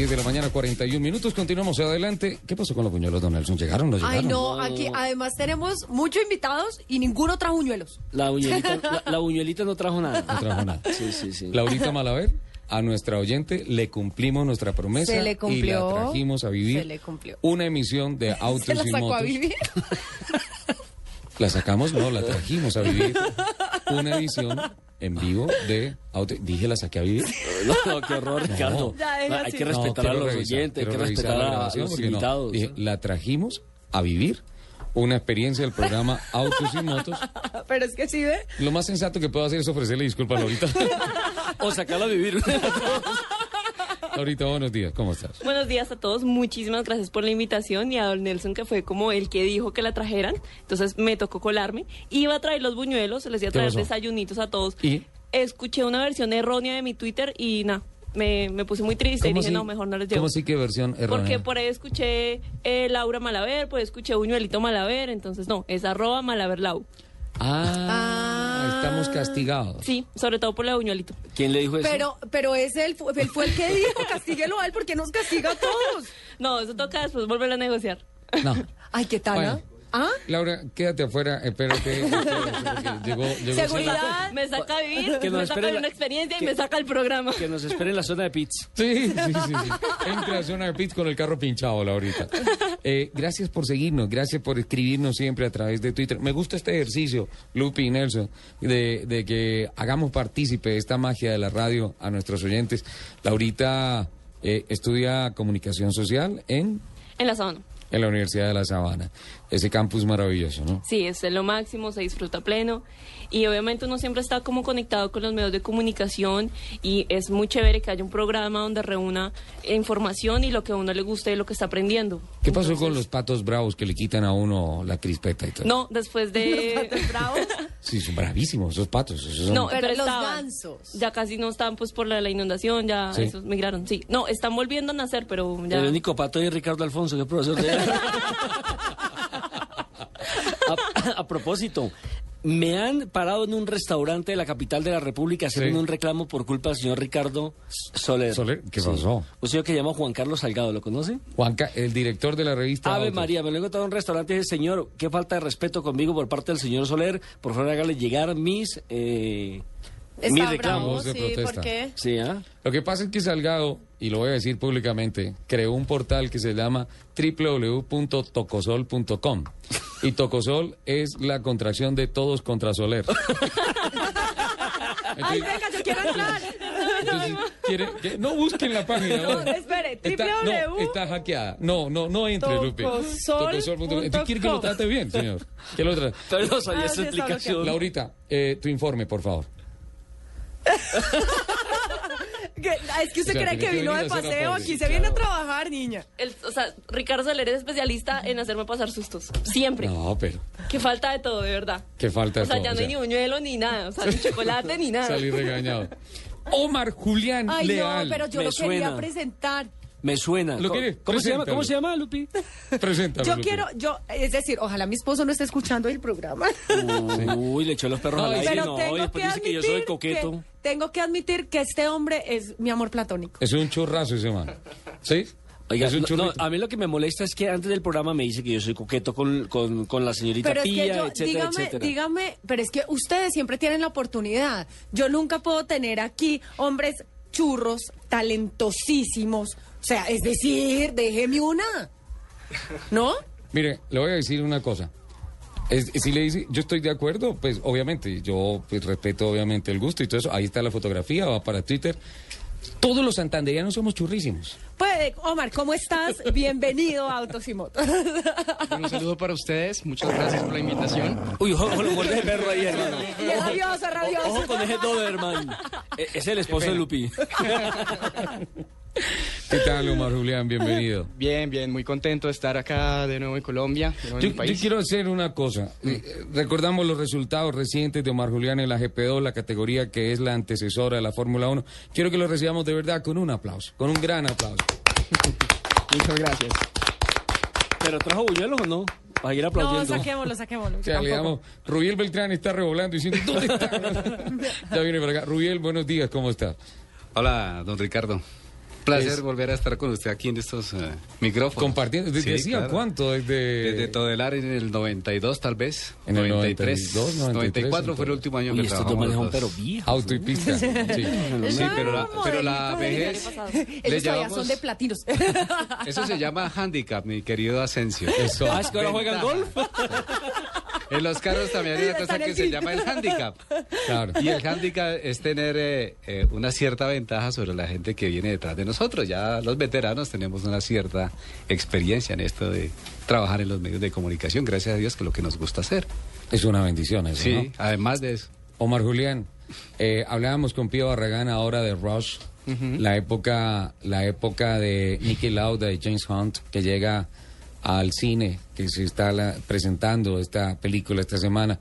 10 de la mañana, 41 minutos. Continuamos adelante. ¿Qué pasó con los buñuelos, don Nelson? ¿Llegaron? ¿No llegaron? Ay, no, aquí además tenemos muchos invitados y ninguno trajo uñuelos. La buñuelita, la, la buñuelita no trajo nada. No trajo nada. Sí, sí, sí. Laurita Malaver. a nuestra oyente le cumplimos nuestra promesa Se le y cumplió. la trajimos a vivir Se le cumplió. una emisión de autos Se la y motos. a vivir. La sacamos, no, la trajimos a vivir una edición en vivo de auto. Dije la saqué a vivir. No, no, qué horror, No. Ricardo. Hay que No, respetar a quiero los revisar, oyentes, hay que respetar la a los no. invitados. Dije, la trajimos a vivir una experiencia del programa Autos y Motos. Pero es que sí ve. Lo más sensato que puedo hacer es ofrecerle disculpas a Laurita. O sacarlo a vivir. Laurita, buenos días, ¿cómo estás? Buenos días a todos, muchísimas gracias por la invitación y a don Nelson que fue como el que dijo que la trajeran, entonces me tocó colarme. Iba a traer los buñuelos, les iba a ¿Qué traer desayunitos a todos. ¿Y? Escuché una versión errónea de mi Twitter y nada, me, me puse muy triste y ¿Cómo dije no, mejor no les llevo. ¿Cómo así que versión errónea? Porque por ahí escuché eh, Laura Malaver, por ahí escuché Buñuelito Malaver, entonces no, es arroba Malaverlau. Ah, estamos castigados. Sí, sobre todo por la Buñuelito. ¿Quién le dijo eso? Pero, pero es él, él fue el que dijo, castíguelo a él porque nos castiga a todos. No, eso toca después volver a negociar. No. Ay, ¿qué tal? Bueno. ¿Ah? Laura, quédate afuera, espérate. llegó, llegó Seguridad. Me saca a vivir, Que nos me saca la- una experiencia y me saca el programa. Que nos espere en la zona de pits. Sí, sí, sí, sí. Entra a zona de pits con el carro pinchado, Laurita. Eh, gracias por seguirnos, gracias por escribirnos siempre a través de Twitter. Me gusta este ejercicio, Lupi y Nelson, de, de que hagamos partícipe de esta magia de la radio a nuestros oyentes. Laurita eh, estudia comunicación social en, En la zona. en la Universidad de La Sabana. Ese campus maravilloso, ¿no? Sí, es lo máximo, se disfruta pleno. Y obviamente uno siempre está como conectado con los medios de comunicación y es muy chévere que haya un programa donde reúna información y lo que a uno le guste y lo que está aprendiendo. ¿Qué pasó con los patos bravos que le quitan a uno la crispeta y todo? No, después de... Sí, son bravísimos esos patos. esos son- No, Pero pero, los estaban. gansos. Ya casi no están pues por la, la inundación, ya Sí. esos migraron. Sí, no, están volviendo a nacer, pero ya... El único pato es Ricardo Alfonso, que es profesor de... a, a propósito, me han parado en un restaurante de la capital de la República haciendo Sí. un reclamo por culpa del señor Ricardo Soler. Soler, ¿qué Sí. pasó? Un señor que se llama Juan Carlos Salgado, ¿lo conoce? Juanca, el director de la revista. Ave Autos. María, me lo he encontrado en un restaurante y dije, señor, qué falta de respeto conmigo por parte del señor Soler. Por favor, hágale llegar mis, eh, mis Está reclamos. bravo, Voz de sí, protesta. ¿por qué? Sí, ¿ah? Lo que pasa es que Salgado, y lo voy a decir públicamente, creó un portal que se llama www.tocosol.com. Y Tocosol es la contracción de todos contra Soler. Ay, venga, yo quiero entrar. entonces, quiere- que- no busquen la página. No, ¿no? espere, Está, www. no, está hackeada. No, no, no entre, Lupe. Tocosol Tocosol.com. ¿Usted quiere que lo trate bien, señor? ¿Qué lo trate? Pero no sabía Ah, esa explicación. Laurita, eh, tu informe, por favor. Que- Es que usted O sea, cree que que vino de paseo, aquí se viene a trabajar, niña. El- o sea, Ricardo Soler es especialista en hacerme pasar sustos. Siempre. No, pero Que falta de todo, de verdad. qué falta de O sea, todo, ya o no hay ni buñuelo ni nada. O sea, ni chocolate ni nada. Salí regañado. Omar Julián Ay, Leal. no, pero yo me lo quería suena. presentar. Me suena. ¿Lo ¿Cómo, quiere? ¿cómo se llama? Preséntalo. ¿Cómo se llama, Lupi? Preséntalo, Yo quiero, yo, es decir, ojalá mi esposo no esté escuchando el programa. Uy, le echó los perros No, al aire. Pero No, después que dice que yo admitir soy coqueto. que- tengo que admitir que este hombre es mi amor platónico. Es un churrazo ese man. ¿Sí? Oiga, es un no, no, a mí lo que me molesta es que antes del programa me dice que yo soy coqueto con, con, con la señorita Pero es Pía, que yo, etcétera, dígame, etcétera. dígame, pero es que ustedes siempre tienen la oportunidad. Yo nunca puedo tener aquí hombres churros, talentosísimos. O sea, es decir, déjeme una. ¿No? Mire, le voy a decir una cosa. Es- si le dice, yo estoy de acuerdo, pues obviamente, yo pues, respeto obviamente el gusto y todo eso. Ahí está la fotografía, va para Twitter. Todos los santanderianos somos churrísimos. Pues, Omar, ¿cómo estás? Bienvenido a Autos y Motos. Un saludo para ustedes, muchas gracias por la invitación. Uy, ojo, ojo, lo muerde el perro ahí, hermano. Y es rabioso, rabioso. Ojo con ese Doberman. E- Es el esposo de Lupi. ¿Qué tal, Omar Julián? Bienvenido. Bien, bien, muy contento de estar acá de nuevo en Colombia, de nuevo en Yo, mi país. yo quiero hacer una cosa. Eh, Recordamos los resultados recientes de Omar Julián en la GP2, la categoría que es la antecesora de la Fórmula 1. Quiero que lo recibamos de verdad con un aplauso, con un gran aplauso. Muchas gracias. ¿Pero trajo buñuelos o no? Para ir No, aplaudiendo. saquémoslo, saquémoslo. O sea, le damos, Rubiel Beltrán está revolando diciendo, ¿dónde está? ya viene para acá. Rubiel, buenos días, ¿cómo está? Hola, don Ricardo. Placer Es- volver a estar con usted aquí en estos eh, micrófonos. Compartiendo, desde hacía claro. cuánto, desde... Desde Todelar en el 92 tal vez. En el 93, 92, 94 fue el último año Uy, que estos dos pero viejos. Auto y pista. Sí, Sí, pero la, pero la vejez le Ellos llamamos, son de platinos. eso se llama handicap, mi querido Asensio. Eso. Ah, es que ahora juegan golf. En los carros también hay una cosa que se llama el handicap. Claro. Y el handicap es tener eh, eh, una cierta ventaja sobre la gente que viene detrás de nosotros. Ya los veteranos tenemos una cierta experiencia en esto de trabajar en los medios de comunicación, gracias a Dios que es lo que nos gusta hacer. Es una bendición eso, Sí, ¿no? además de eso. Omar Julián, eh, hablábamos con Pío Barragán ahora de Rush, la época, la época de Nicky Lauda de James Hunt, que llega al cine, que se está la- presentando esta película esta semana.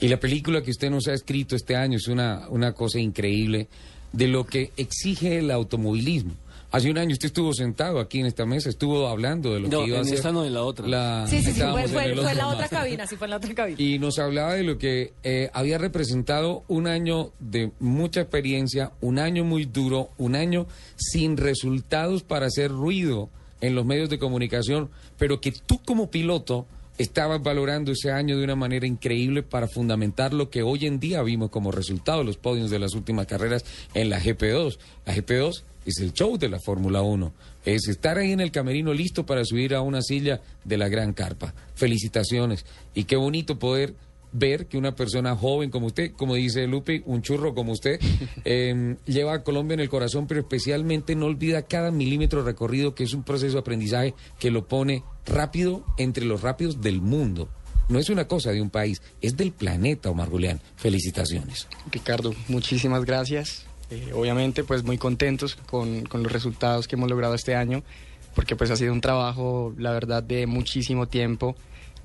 Y la película que usted nos ha escrito este año es una, una cosa increíble de lo que exige el automovilismo. Hace un año usted estuvo sentado aquí en esta mesa, estuvo hablando de lo No, que iba a en ser. esta no, en la otra. la- Sí, sí, sí, fue, en fue- fue en la otra cabina, sí, fue en la otra cabina. Y nos hablaba de lo que eh, había representado un año de mucha experiencia, un año muy duro, un año sin resultados para hacer ruido en los medios de comunicación, pero que tú como piloto estabas valorando ese año de una manera increíble para fundamentar lo que hoy en día vimos como resultado de los podios de las últimas carreras en la GP2. La GP2 es el show de la Fórmula 1. Es estar ahí en el camerino listo para subir a una silla de la gran carpa. Felicitaciones. Y qué bonito poder ver que una persona joven como usted, como dice Lupe, un churro como usted, eh, lleva a Colombia en el corazón, pero especialmente no olvida cada milímetro recorrido, que es un proceso de aprendizaje que lo pone rápido entre los rápidos del mundo. No es una cosa de un país, es del planeta, Omar Julián. Felicitaciones. Ricardo, muchísimas gracias. Eh, obviamente, pues muy contentos con, con los resultados que hemos logrado este año, porque pues ha sido un trabajo, la verdad, de muchísimo tiempo.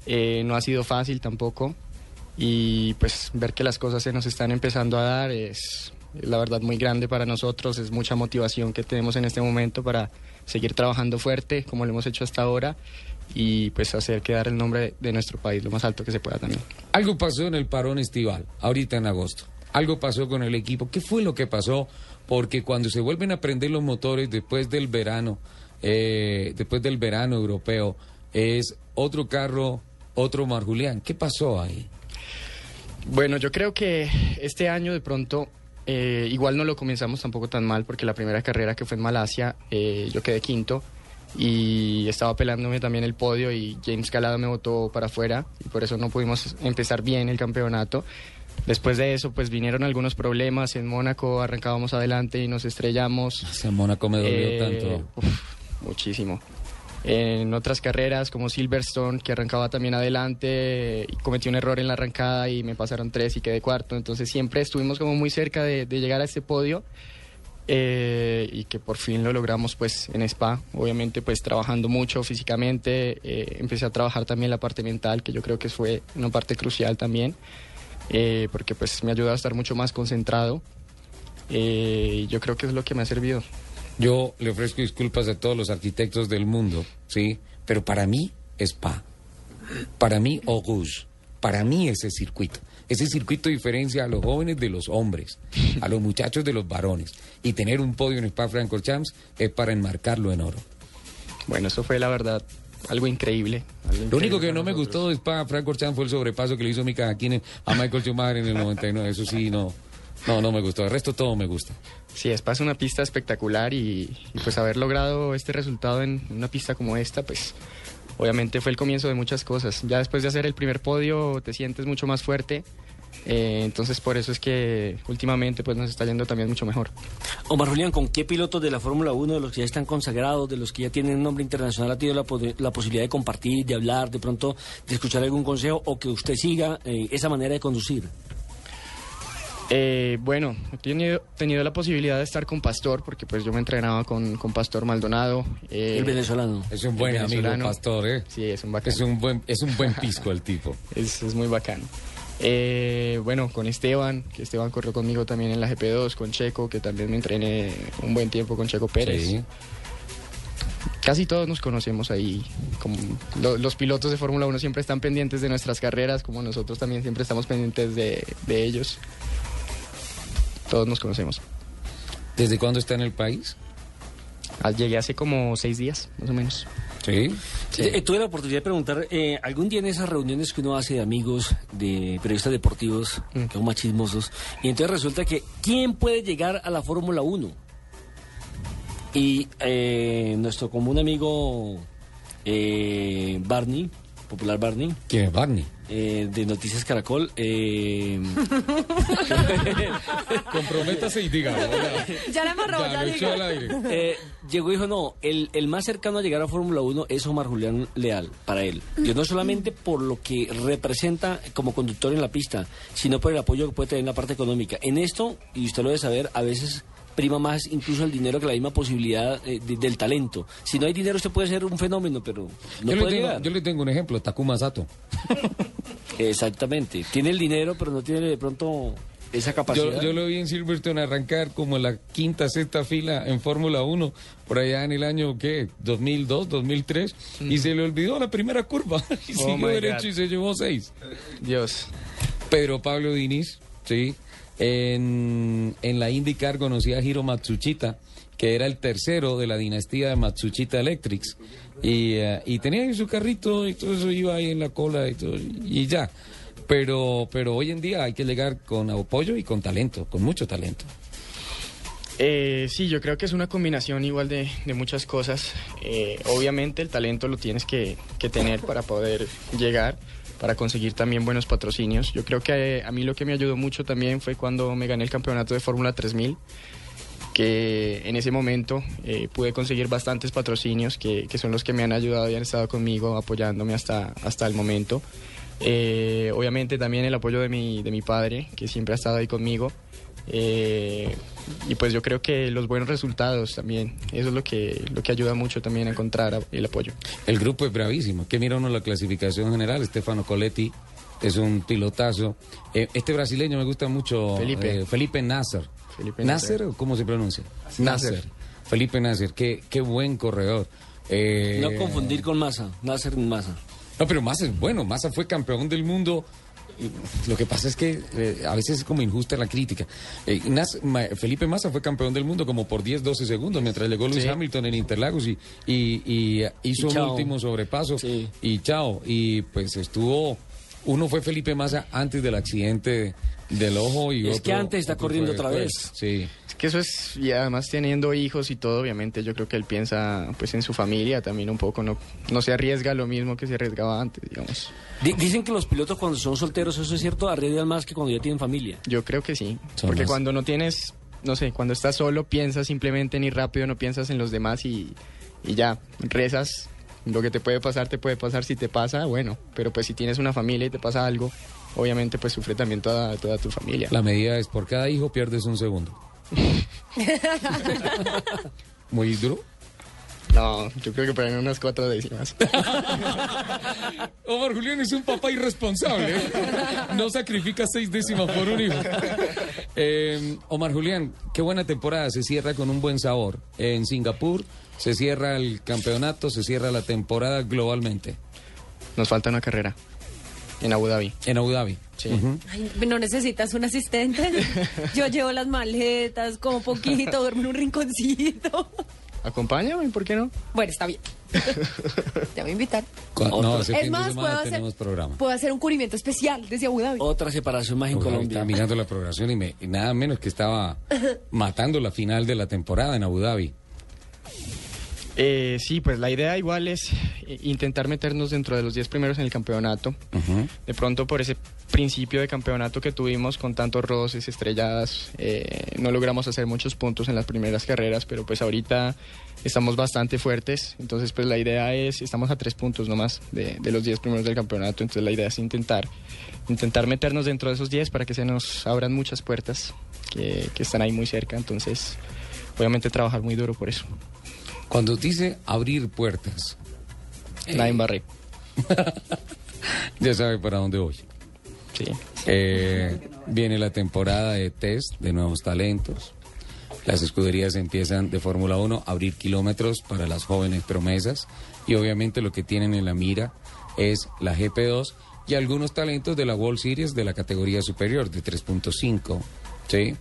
Eh, no ha sido fácil tampoco. Y pues ver que las cosas se nos están empezando a dar es, la verdad, muy grande para nosotros. Es mucha motivación que tenemos en este momento para seguir trabajando fuerte, como lo hemos hecho hasta ahora, y pues hacer quedar el nombre de, nuestro país lo más alto que se pueda también. Algo pasó en el parón estival, ahorita en agosto. Algo pasó con el equipo. ¿Qué fue lo que pasó? Porque cuando se vuelven a prender los motores después del verano, eh, después del verano europeo, es otro carro, otro Mar Julián. ¿Qué pasó ahí? Bueno, yo creo que este año de pronto eh, igual no lo comenzamos tampoco tan mal porque la primera carrera que fue en Malasia eh, yo quedé quinto y estaba peleándome también el podio y James Calado me botó para afuera y por eso no pudimos empezar bien el campeonato. Después de eso pues vinieron algunos problemas en Mónaco, arrancábamos adelante y nos estrellamos. En Mónaco me dolió Eh, tanto. uf, muchísimo. En otras carreras como Silverstone, que arrancaba también adelante, cometí un error en la arrancada y me pasaron tres y quedé cuarto. Entonces siempre estuvimos como muy cerca de, de llegar a este podio eh, y que por fin lo logramos pues en Spa. Obviamente pues trabajando mucho físicamente, eh, empecé a trabajar también la parte mental, que yo creo que fue una parte crucial también, eh, porque pues me ayudó a estar mucho más concentrado. Eh, yo creo que es lo que me ha servido. Yo le ofrezco disculpas a todos los arquitectos del mundo, ¿sí? Pero para mí, Spa. Para mí, Eau Rouge. Para mí, ese circuito. Ese circuito diferencia a los jóvenes de los hombres, a los muchachos de los varones. Y tener un podio en Spa Francorchamps es para enmarcarlo en oro. Bueno, eso fue la verdad algo increíble. algo Lo único que no me gustó de Spa Francorchamps fue el sobrepaso que le hizo Mika Hakkinen a Michael Schumacher en el 99. Eso sí, no, no, no me gustó. El resto todo me gusta. Sí, es una pista espectacular y, y, pues haber logrado este resultado en una pista como esta, pues obviamente fue el comienzo de muchas cosas. Ya después de hacer el primer podio te sientes mucho más fuerte, eh, entonces por eso es que últimamente pues nos está yendo también mucho mejor. Omar Julián, ¿con qué pilotos de la Fórmula 1, de los que ya están consagrados, de los que ya tienen nombre internacional, ha tenido la, la posibilidad de compartir, de hablar, de pronto de escuchar algún consejo o que usted siga eh, esa manera de conducir? Eh, bueno, he tenido, tenido la posibilidad de estar con Pastor, porque pues yo me entrenaba con, con Pastor Maldonado. eh, El venezolano. Es un buen amigo. Pastor, ¿eh? Sí, es un bacán. Es un buen, es un buen pisco el tipo. Es, es muy bacano. Eh, bueno, con Esteban, que Esteban corrió conmigo también en la GP2, con Checo, que también me entrené un buen tiempo con Checo Pérez. Sí. Casi todos nos conocemos ahí. Como lo- los pilotos de Fórmula 1 siempre están pendientes de nuestras carreras, como nosotros también siempre estamos pendientes de, de ellos. Todos nos conocemos. ¿Desde cuándo está en el país? Ah, Llegué hace como seis días, más o menos. Sí. Eh, tuve la oportunidad de preguntar, eh, algún día en esas reuniones que uno hace de amigos, de periodistas deportivos, que son más chismosos, y entonces resulta que, ¿quién puede llegar a la Fórmula 1? Y eh, nuestro común amigo eh, Barney, popular Barney. ¿Quién es Barney? eh, de Noticias Caracol. eh, Comprométase y diga. hola. Ya la amarró, Ya ya al aire. eh, llegó y dijo, no, el, el más cercano a llegar a Fórmula 1 es Omar Julián Leal, para él. Yo no solamente por lo que representa como conductor en la pista, sino por el apoyo que puede tener en la parte económica. En esto, y usted lo debe saber, a veces prima más incluso el dinero que la misma posibilidad eh, de- del talento. Si no hay dinero, usted puede ser un fenómeno, pero no yo, le puede tengo, llegar. yo le tengo un ejemplo, Takuma Sato. Exactamente. Tiene el dinero, pero no tiene de pronto esa capacidad. Yo, yo lo vi en Silverstone arrancar como en la quinta, sexta fila en Fórmula 1, por allá en el año, ¿qué? 2002, 2003, y se le olvidó la primera curva y Oh, siguió derecho God. y se llevó seis. Dios. Pedro Pablo Diniz, sí. En, en la IndyCar conocí a Hiro Matsuchita, que era el tercero de la dinastía de Matsuchita Electrics. Y, eh, y tenía ahí su carrito y todo eso iba ahí en la cola y todo, y ya. Pero, pero hoy en día hay que llegar con apoyo y con talento, con mucho talento. Eh, sí, yo creo que es una combinación igual de, de muchas cosas. Eh, obviamente el talento lo tienes que, que tener para poder llegar, para conseguir también buenos patrocinios. Yo creo que a mí lo que me ayudó mucho también fue cuando me gané el campeonato de Fórmula 3000, que en ese momento eh, pude conseguir bastantes patrocinios que, que son los que me han ayudado y han estado conmigo apoyándome hasta, hasta el momento. Eh, obviamente también el apoyo de mi, de mi padre, que siempre ha estado ahí conmigo. Eh, y pues yo creo que los buenos resultados también, eso es lo que, lo que ayuda mucho también a encontrar el apoyo. El grupo es bravísimo. Que mira uno la clasificación general. Stefano Coletti es un pilotazo. Eh, este brasileño me gusta mucho. Felipe. eh, Felipe Nasser. Felipe Nasser, Nasser. o ¿cómo se pronuncia? Nasser. Felipe Nasser. Qué, qué buen corredor. Eh, No confundir con Massa, Nasser Massa. No, pero Massa es bueno. Massa fue campeón del mundo. Lo que pasa es que eh, a veces es como injusta la crítica. Eh, Nas- Ma- Felipe Massa fue campeón del mundo como por 10, 12 segundos mientras llegó Luis Sí. Hamilton en Interlagos y, y- y hizo Y un último sobrepaso y chao. Y pues estuvo, uno fue Felipe Massa antes del accidente del ojo y Es otro- que antes está corriendo otra después. Sí. Es que eso es, y además teniendo hijos y todo, obviamente yo creo que él piensa pues en su familia también un poco, no, no se arriesga lo mismo que se arriesgaba antes, digamos. Di- dicen que los pilotos cuando son solteros, eso es cierto, arriesgan más que cuando ya tienen familia. Yo creo que sí, Son porque más- cuando no tienes, no sé, cuando estás solo piensas simplemente en ir rápido, no piensas en los demás y, y ya, rezas, lo que te puede pasar, te puede pasar, si te pasa, bueno, pero pues si tienes una familia y te pasa algo, obviamente pues sufre también toda, toda tu familia. La medida es por cada hijo pierdes un segundo. Muy duro. No, yo creo que por ahí unas cuatro décimas. Omar Julián es un papá irresponsable. No sacrifica seis décimas por un hijo. Eh, Omar Julián, qué buena temporada. Se cierra con un buen sabor. En Singapur se cierra el campeonato, se cierra la temporada globalmente. Nos falta una carrera. En Abu Dhabi. En Abu Dhabi. Sí. Ay, ¿No necesitas un asistente? Yo llevo las maletas, como poquito, duermo en un rinconcito. Acompáñame, ¿por qué no? Bueno, está bien. Te voy a invitar. No, Es más, puedo hacer-. Puedo hacer un cubrimiento especial desde Abu Dhabi. Otra separación más en Colombia. Estaba mirando la programación y, me, y nada menos que estaba matando la final de la temporada en Abu Dhabi. Eh, sí, pues la idea igual es eh, intentar meternos dentro de los 10 primeros en el campeonato. De pronto por ese principio de campeonato que tuvimos con tantos roces, estrelladas, eh, no logramos hacer muchos puntos en las primeras carreras, pero pues ahorita estamos bastante fuertes. Entonces pues la idea es, estamos a tres puntos nomás de, de los 10 primeros del campeonato. Entonces la idea es intentar, intentar meternos dentro de esos 10 para que se nos abran muchas puertas que, que están ahí muy cerca. Entonces obviamente trabajar muy duro por eso. Cuando dice abrir puertas, La embarré. ya sabe para dónde voy. Sí. Eh, viene la temporada de test de nuevos talentos. Las escuderías empiezan de Fórmula 1 a abrir kilómetros para las jóvenes promesas y obviamente lo que tienen en la mira es la GP2 y algunos talentos de la World Series de la categoría superior de 3.5. ¿sí?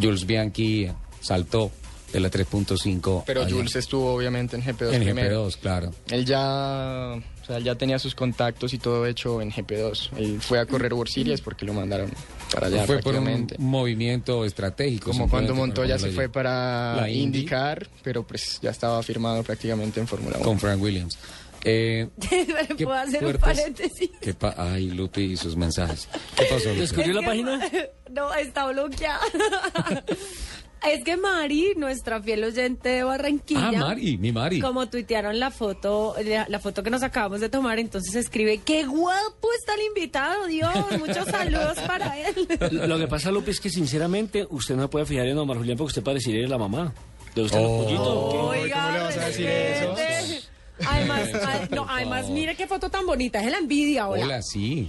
Jules Bianchi saltó de la 3.5. Pero allá. Jules estuvo obviamente en GP2 En primero. GP2, claro. Él ya, o sea, él ya tenía sus contactos y todo hecho en GP2. Él fue a correr World Series porque lo mandaron para allá Fue por un movimiento estratégico. Como cuando Montoya se fue para La indicar, pero pues ya estaba firmado prácticamente en Fórmula 1. Con Frank Williams. Eh, ¿Le ¿Qué puedo hacer un puertas? paréntesis? ¿qué pa- Ay, Lupi y sus mensajes. ¿Qué pasó, Lupi? Es que- No, está bloqueada. es que Mari, nuestra fiel oyente de Barranquilla. Ah, Mari, mi Mari. Como tuitearon la foto, la, la foto que nos acabamos de tomar, entonces escribe, qué guapo está el invitado, Dios, muchos saludos para él. Lo lo que pasa, Lupe, es que sinceramente usted no puede fijar en Omar Julián porque usted parecería la mamá. ¿Le gustan Oh. los pollitos? Oiga, ¿cómo le vas a decir eso? Además, ay, no, además, mire qué foto tan bonita, es de la envidia, hola. Hola, sí.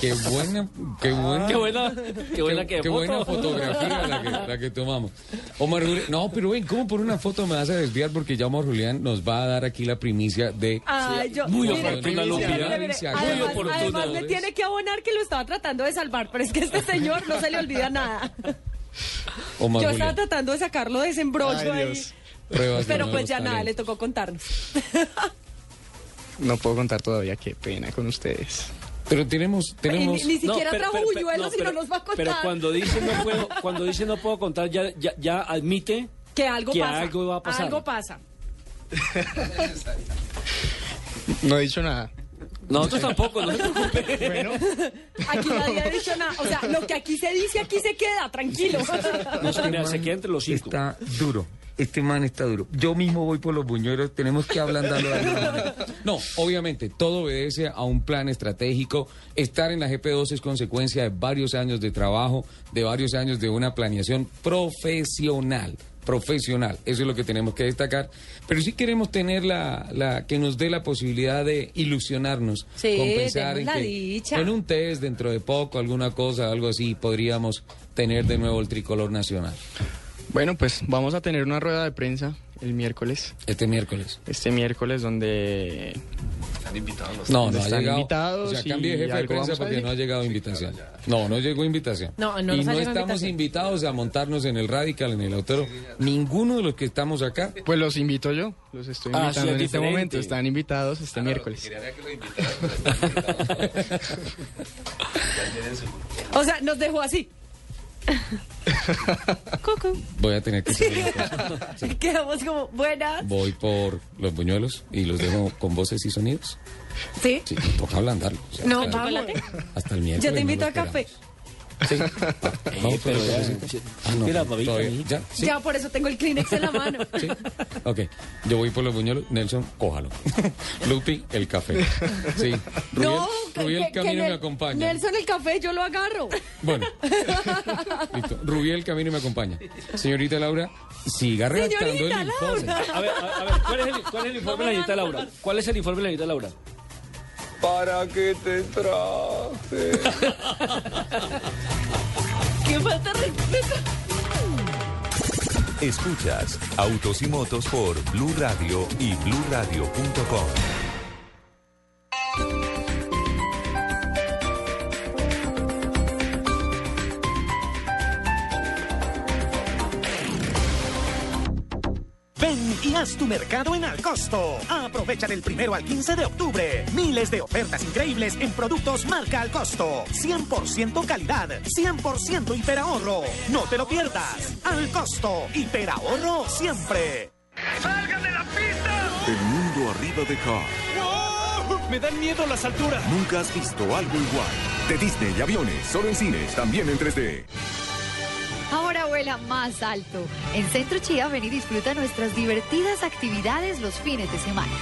Qué buena, qué buena. Qué buena, qué buena que qué foto. buena fotografía la que, la que tomamos. Omar Julián, no, pero ven, ¿cómo por una foto me vas a desviar? Porque ya Omar Julián nos va a dar aquí la primicia de... Ay, yo, Muy oportuna, Además, además me tiene que abonar que lo estaba tratando de salvar, pero es que este señor no se le olvida nada. Omar Yo estaba Julián. tratando de sacarlo de ese embrollo Ay, ahí. Pruebas Pero pues ya nada, le talentos. tocó contarnos. No puedo contar todavía, qué pena con ustedes. Pero tenemos, tenemos... ni, ni siquiera pero- trajo pero- no, y no pero- nos va a contar. Pero cuando dice no puedo, cuando dice no puedo contar, ya, ya, ya admite que algo que pasa. algo va a pasar. Algo pasa. No he dicho nada. Nosotros tampoco, no se preocupe. Bueno, Aquí nadie ha dicho nada. O sea, lo que aquí se dice, aquí se queda, tranquilo. No se crea, se queda entre los cinco. Está duro. Este man está duro. Yo mismo voy por los buñuelos, tenemos que ablandarlo de alguna manera. No, obviamente, todo obedece a un plan estratégico. Estar en la GP2 es consecuencia de varios años de trabajo, de varios años de una planeación profesional. Profesional, eso es lo que tenemos que destacar. Pero sí queremos tener la, la que nos dé la posibilidad de ilusionarnos, Sí, con pensar en demos la que dicha. en un test dentro de poco, alguna cosa, algo así, podríamos tener de nuevo el tricolor nacional. Bueno, pues vamos a tener una rueda de prensa el miércoles. Este miércoles. Este miércoles donde No, no ha Están llegado. invitados o sea, cambie de jefe de prensa porque no ha llegado invitación. No, no llegó invitación. No, no y no estamos invitación. invitados a montarnos en el Radical, en el Autero. Ninguno de los que estamos acá. Pues los invito yo, los estoy Ah, invitando sí, es en este momento, están invitados este miércoles. O sea, nos dejó así. Cucu. Voy a tener que hacer. Sí. Quedamos como buenas. Voy por los buñuelos y los dejo con voces y sonidos. ¿Sí? Sí, toca ablandarlo. O sea, No, hasta, vamos. hasta el miércoles. Yo te invito a café. esperamos. Sí. Vamos por pero ya, sí. Ah, no. Mira, babita. ¿Ya? Sí. Ya por eso tengo el Kleenex en la mano. Sí. Ok, yo voy por los buñuelos. Nelson, cójalo. Lupi, el café. Sí. Rubiel, no, Rubiel que- que camino y me acompaña. Nelson el café, yo lo agarro. Bueno, listo. Rubiel camino y me acompaña. Señorita Laura, siga redactando el informe. Laura. A ver, a, ver, ¿cuál es, el, ¿cuál es el informe de la señorita Laura? ¿Cuál es el informe de la señorita Laura? ¿Para qué te traje? ¡Qué falta de respeto! Escuchas Autos y Motos por Blue Radio y BlueRadio.com. Ven y haz tu mercado en Alcosto. Aprovecha del primero al 15 de octubre. Miles de ofertas increíbles en productos marca Alcosto. 100% calidad, 100% hiperahorro. No te lo pierdas. Alcosto, hiperahorro siempre. ¡Salgan de la pista! El mundo arriba de Car. ¡No! Me dan miedo las alturas. Nunca has visto algo igual. De Disney y aviones, solo en cines, también en 3D. Vuela más alto. En Centro Chía ven y disfruta nuestras divertidas actividades los fines de semana.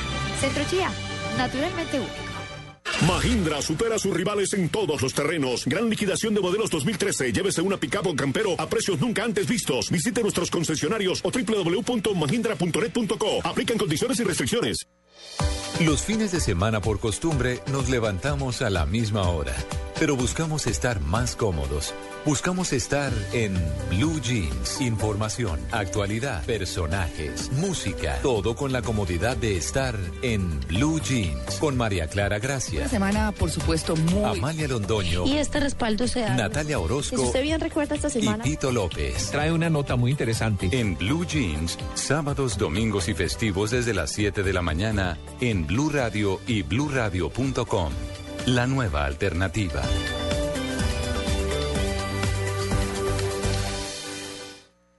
Centro Chía, naturalmente único. Mahindra supera a sus rivales en todos los terrenos. Gran liquidación de modelos 2013. Llévese una pickup o campero a precios nunca antes vistos. Visite nuestros concesionarios o www.mahindra.net.co. Aplican condiciones y restricciones. Los fines de semana por costumbre nos levantamos a la misma hora. Pero buscamos estar más cómodos. Buscamos estar en Blue Jeans. Información, actualidad, personajes, música, todo con la comodidad de estar en Blue Jeans. Con María Clara Gracia. Una semana, por supuesto, muy... Amalia Londoño. Y este respaldo se da. Natalia Si Orozco. usted bien recuerda esta semana. Y Tito López. Trae una nota muy interesante. En Blue Jeans, sábados, domingos y festivos desde las 7 de la mañana en Blue Radio y bluradio.com. La nueva alternativa.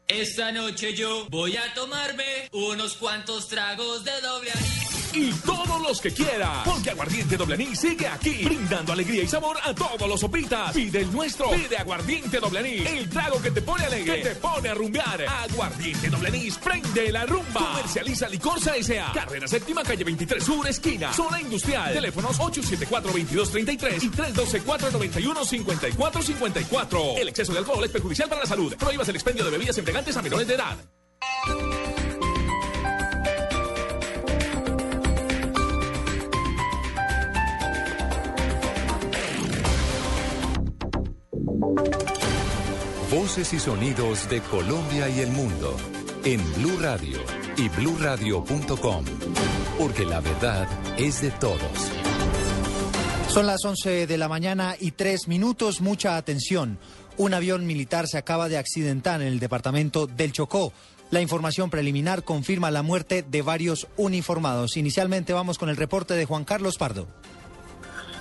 Esta noche yo voy a tomarme unos cuantos tragos de doble anís. Y todos los que quiera, porque Aguardiente Doble Anís sigue aquí, brindando alegría y sabor a todos los sopitas. Pide el nuestro, pide Aguardiente Doble Anís, el trago que te pone alegre, que te pone a rumbear. Aguardiente Doble Anís, prende la rumba. Comercializa Licorsa S.A. Carrera Séptima, calle 23 Sur, esquina, zona industrial. Teléfonos 874-2233 y 312-491-5454. El exceso de alcohol es perjudicial para la salud. Prohíbas el expendio de bebidas embriagantes a menores de edad. Voces y sonidos de Colombia y el mundo en Blue Radio y bluradio.com. Porque la verdad es de todos. Son las 11 de la mañana y tres minutos. Mucha atención. Un avión militar se acaba de accidentar en el departamento del Chocó. La información preliminar confirma la muerte de varios uniformados. Inicialmente vamos con el reporte de Juan Carlos Pardo.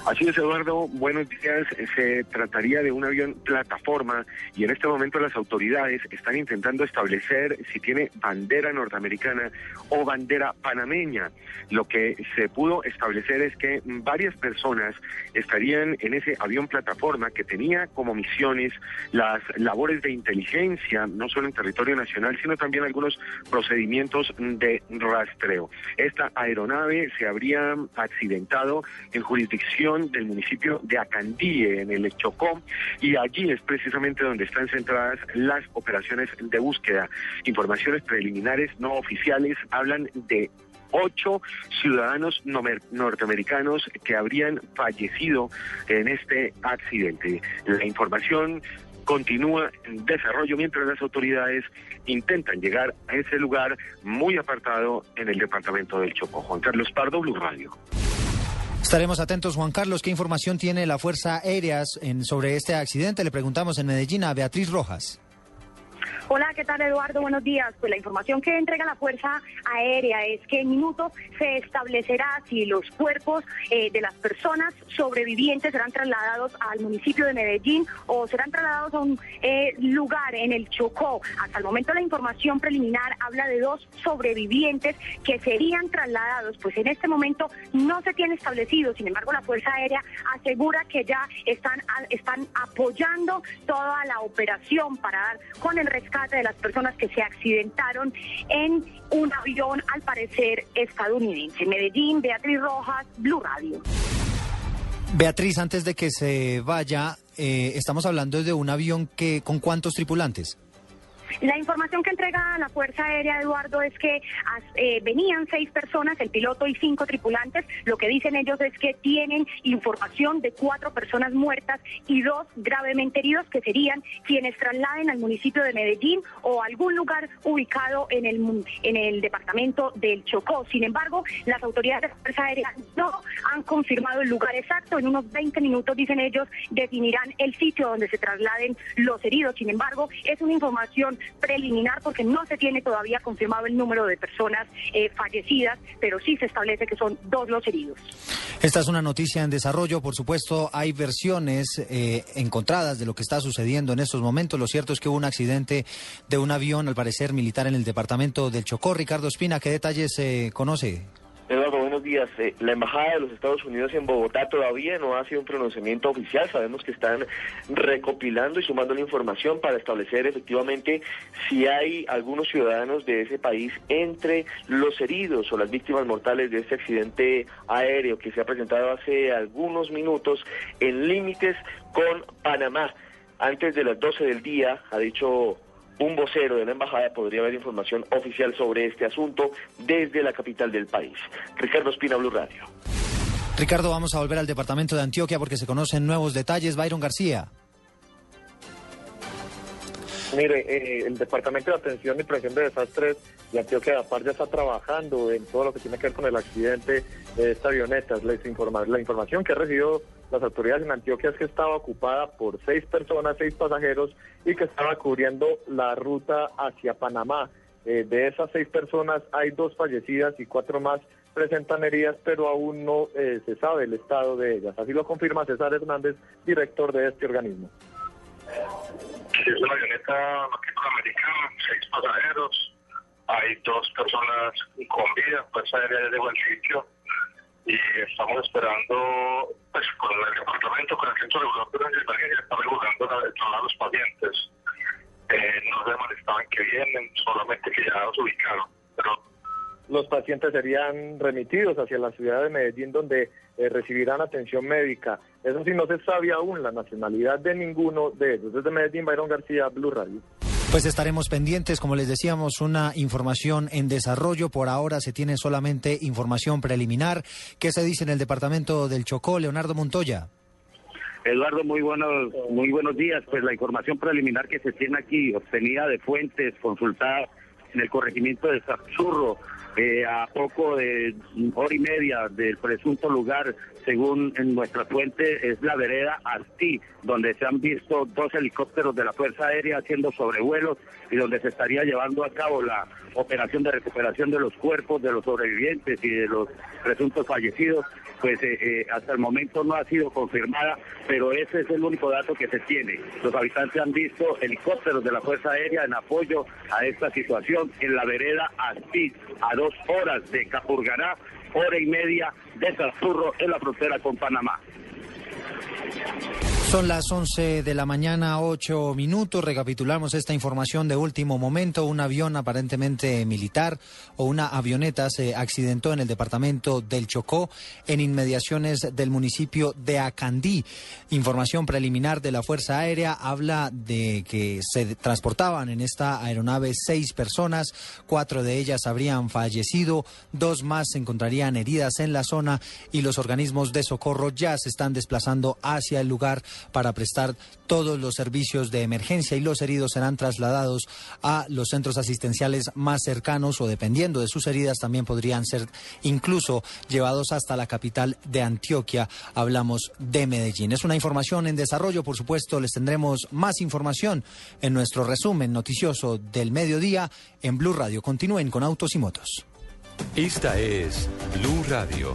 Así es, Eduardo. Buenos días. Se trataría de un avión plataforma y en este momento las autoridades están intentando establecer si tiene bandera norteamericana o bandera panameña. Lo que se pudo establecer es que varias personas estarían en ese avión plataforma que tenía como misiones las labores de inteligencia, no solo en territorio nacional, sino también algunos procedimientos de rastreo. Esta aeronave se habría accidentado en jurisdicción del municipio de Acandíe, en el Chocó, y allí es precisamente donde están centradas las operaciones de búsqueda. Informaciones preliminares no oficiales hablan de ocho ciudadanos norteamericanos que habrían fallecido en este accidente. La información continúa en desarrollo mientras las autoridades intentan llegar a ese lugar muy apartado en el departamento del Chocó. Juan Carlos Pardo, Blue Radio. Estaremos atentos, Juan Carlos. ¿Qué información tiene la Fuerza Aérea sobre este accidente? Le preguntamos en Medellín a Beatriz Rojas. Hola, ¿qué tal Eduardo? Buenos días. Pues la información que entrega la Fuerza Aérea es que en minutos se establecerá si los cuerpos eh, de las personas sobrevivientes serán trasladados al municipio de Medellín o serán trasladados a un eh, lugar en el Chocó. Hasta el momento la información preliminar habla de dos sobrevivientes que serían trasladados. Pues en este momento no se tiene establecido. Sin embargo, la Fuerza Aérea asegura que ya están, están apoyando toda la operación para dar con el rescate de las personas que se accidentaron en un avión, al parecer estadounidense. Medellín, Beatriz Rojas, Blue Radio. Beatriz, antes de que se vaya, eh, estamos hablando de un avión que con cuántos tripulantes. La información que entrega la Fuerza Aérea, Eduardo, es que eh, venían seis personas, el piloto y cinco tripulantes. Lo que dicen ellos es que tienen información de cuatro personas muertas y dos gravemente heridos, que serían quienes trasladen al municipio de Medellín o algún lugar ubicado en el, en el departamento del Chocó. Sin embargo, las autoridades de la Fuerza Aérea no han confirmado el lugar exacto. En unos 20 minutos, dicen ellos, definirán el sitio donde se trasladen los heridos. Sin embargo, es una información preliminar porque no se tiene todavía confirmado el número de personas eh, fallecidas, pero sí se establece que son dos los heridos. Esta es una noticia en desarrollo, por supuesto, hay versiones eh, encontradas de lo que está sucediendo en estos momentos. Lo cierto es que hubo un accidente de un avión, al parecer militar, en el departamento del Chocó. Ricardo Espina, ¿qué detalles se conoce? Eduardo, buenos días. Eh, la Embajada de los Estados Unidos en Bogotá todavía no ha sido un pronunciamiento oficial. Sabemos que están recopilando y sumando la información para establecer efectivamente si hay algunos ciudadanos de ese país entre los heridos o las víctimas mortales de este accidente aéreo que se ha presentado hace algunos minutos en límites con Panamá. Antes de las 12 del día, ha dicho un vocero de la embajada podría haber información oficial sobre este asunto desde la capital del país. Ricardo Espina, Blue Radio. Ricardo, vamos a volver al departamento de Antioquia porque se conocen nuevos detalles. Byron García. Mire, eh, el Departamento de Atención y Prevención de Desastres de Antioquia de Apar ya está trabajando en todo lo que tiene que ver con el accidente de esta avioneta. Les informa- la información que ha recibido las autoridades en Antioquia es que estaba ocupada por seis personas, seis pasajeros y que estaba cubriendo la ruta hacia Panamá. Eh, de esas seis personas hay dos fallecidas y cuatro más presentan heridas, pero aún no eh, se sabe el estado de ellas. Así lo confirma César Hernández, director de este organismo. Es una avioneta americana, seis pasajeros, hay dos personas con vida, Fuerza Aérea ya llegó al sitio y estamos esperando, pues con el departamento, con el centro regulador de emergencia, está regulando de de los pacientes. Eh, no se manifestaban que vienen, solamente que ya los ubicaron, pero Los pacientes serían remitidos hacia la ciudad de Medellín, donde eh, recibirán atención médica. Eso sí, no se sabe aún la nacionalidad de ninguno de ellos. Desde Medellín, Byron García, Blue Radio. Pues estaremos pendientes, como les decíamos, una información en desarrollo. Por ahora se tiene solamente información preliminar. ¿Qué se dice en el departamento del Chocó, Leonardo Montoya? Eduardo, muy buenos, muy buenos días. Pues la información preliminar que se tiene aquí, obtenida de fuentes consultadas en el corregimiento de Sapzurro, eh, a poco de hora y media del presunto lugar, según en nuestra fuente, es la vereda Asti, donde se han visto dos helicópteros de la Fuerza Aérea haciendo sobrevuelos y donde se estaría llevando a cabo la operación de recuperación de los cuerpos de los sobrevivientes y de los presuntos fallecidos. Pues eh, eh, hasta el momento no ha sido confirmada, pero ese es el único dato que se tiene. Los habitantes han visto helicópteros de la Fuerza Aérea en apoyo a esta situación en la vereda Asti, a dos horas de Capurgará, hora y media de Sazurro en la frontera con Panamá. Son las 11 de la mañana, 8 minutos. Recapitulamos esta información de último momento. Un avión aparentemente militar o una avioneta se accidentó en el departamento del Chocó, en inmediaciones del municipio de Acandí. Información preliminar de la Fuerza Aérea habla de que se transportaban en esta aeronave seis personas, cuatro de ellas habrían fallecido, dos más se encontrarían heridas en la zona y los organismos de socorro ya se están desplazando hacia el lugar para prestar todos los servicios de emergencia y los heridos serán trasladados a los centros asistenciales más cercanos o dependiendo de sus heridas también podrían ser incluso llevados hasta la capital de Antioquia. Hablamos de Medellín. Es una información en desarrollo, por supuesto, les tendremos más información en nuestro resumen noticioso del mediodía en Blue Radio. Continúen con Autos y Motos. Esta es Blue Radio.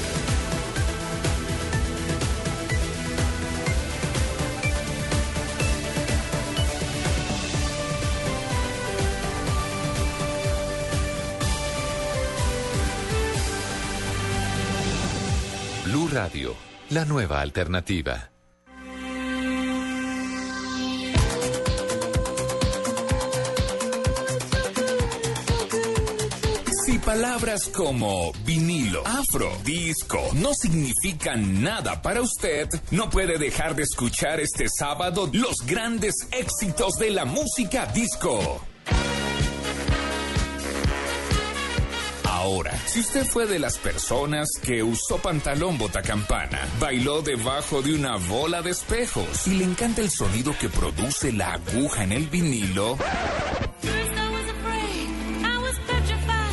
Radio la nueva alternativa. Si palabras como vinilo, afro, disco no significan nada para usted, no puede dejar de escuchar este sábado los grandes éxitos de la música disco. Ahora, si usted fue de las personas que usó pantalón botacampana, bailó debajo de una bola de espejos y le encanta el sonido que produce la aguja en el vinilo,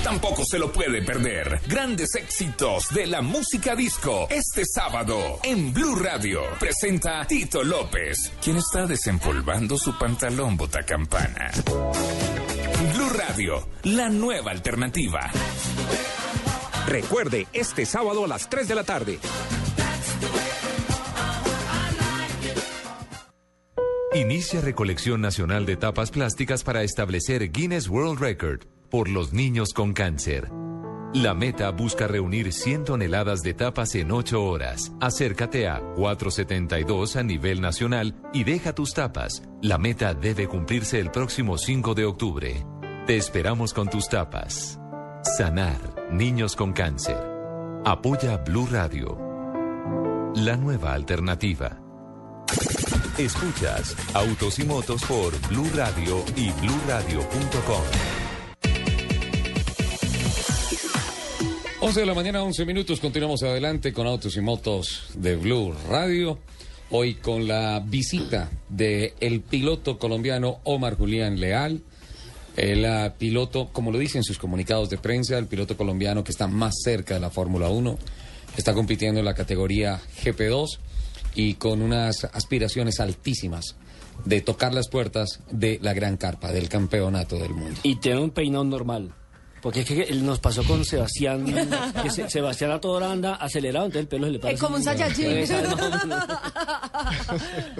tampoco se lo puede perder. Grandes éxitos de la música disco este sábado en Blue Radio. Presenta Tito López, quien está desempolvando su pantalón botacampana. Blue Radio, la nueva alternativa. Recuerde, este sábado a las 3 de la tarde. Inicia recolección nacional de tapas plásticas para establecer Guinness World Record por los niños con cáncer. La meta busca reunir 100 toneladas de tapas en 8 horas. Acércate a 472 a nivel nacional y deja tus tapas. La meta debe cumplirse el próximo 5 de octubre. Te esperamos con tus tapas. Sanar niños con cáncer. Apoya Blue Radio. La nueva alternativa. Escuchas Autos y Motos por Blue Radio y bluradio.com. 11 de la mañana, 11 minutos. Continuamos adelante con Autos y Motos de Blue Radio. Hoy con la visita de el piloto colombiano Omar Julián Leal. El ah, piloto, como lo dicen sus comunicados de prensa, el piloto colombiano que está más cerca de la Fórmula 1. Está compitiendo en la categoría GP2 y con unas aspiraciones altísimas de tocar las puertas de la gran carpa, del campeonato del mundo. Y tiene un peinado normal. Porque es que él nos pasó con Sebastián, que se- Sebastián a toda hora anda acelerado, entonces el pelo se le parece. Es como un Saiyajin.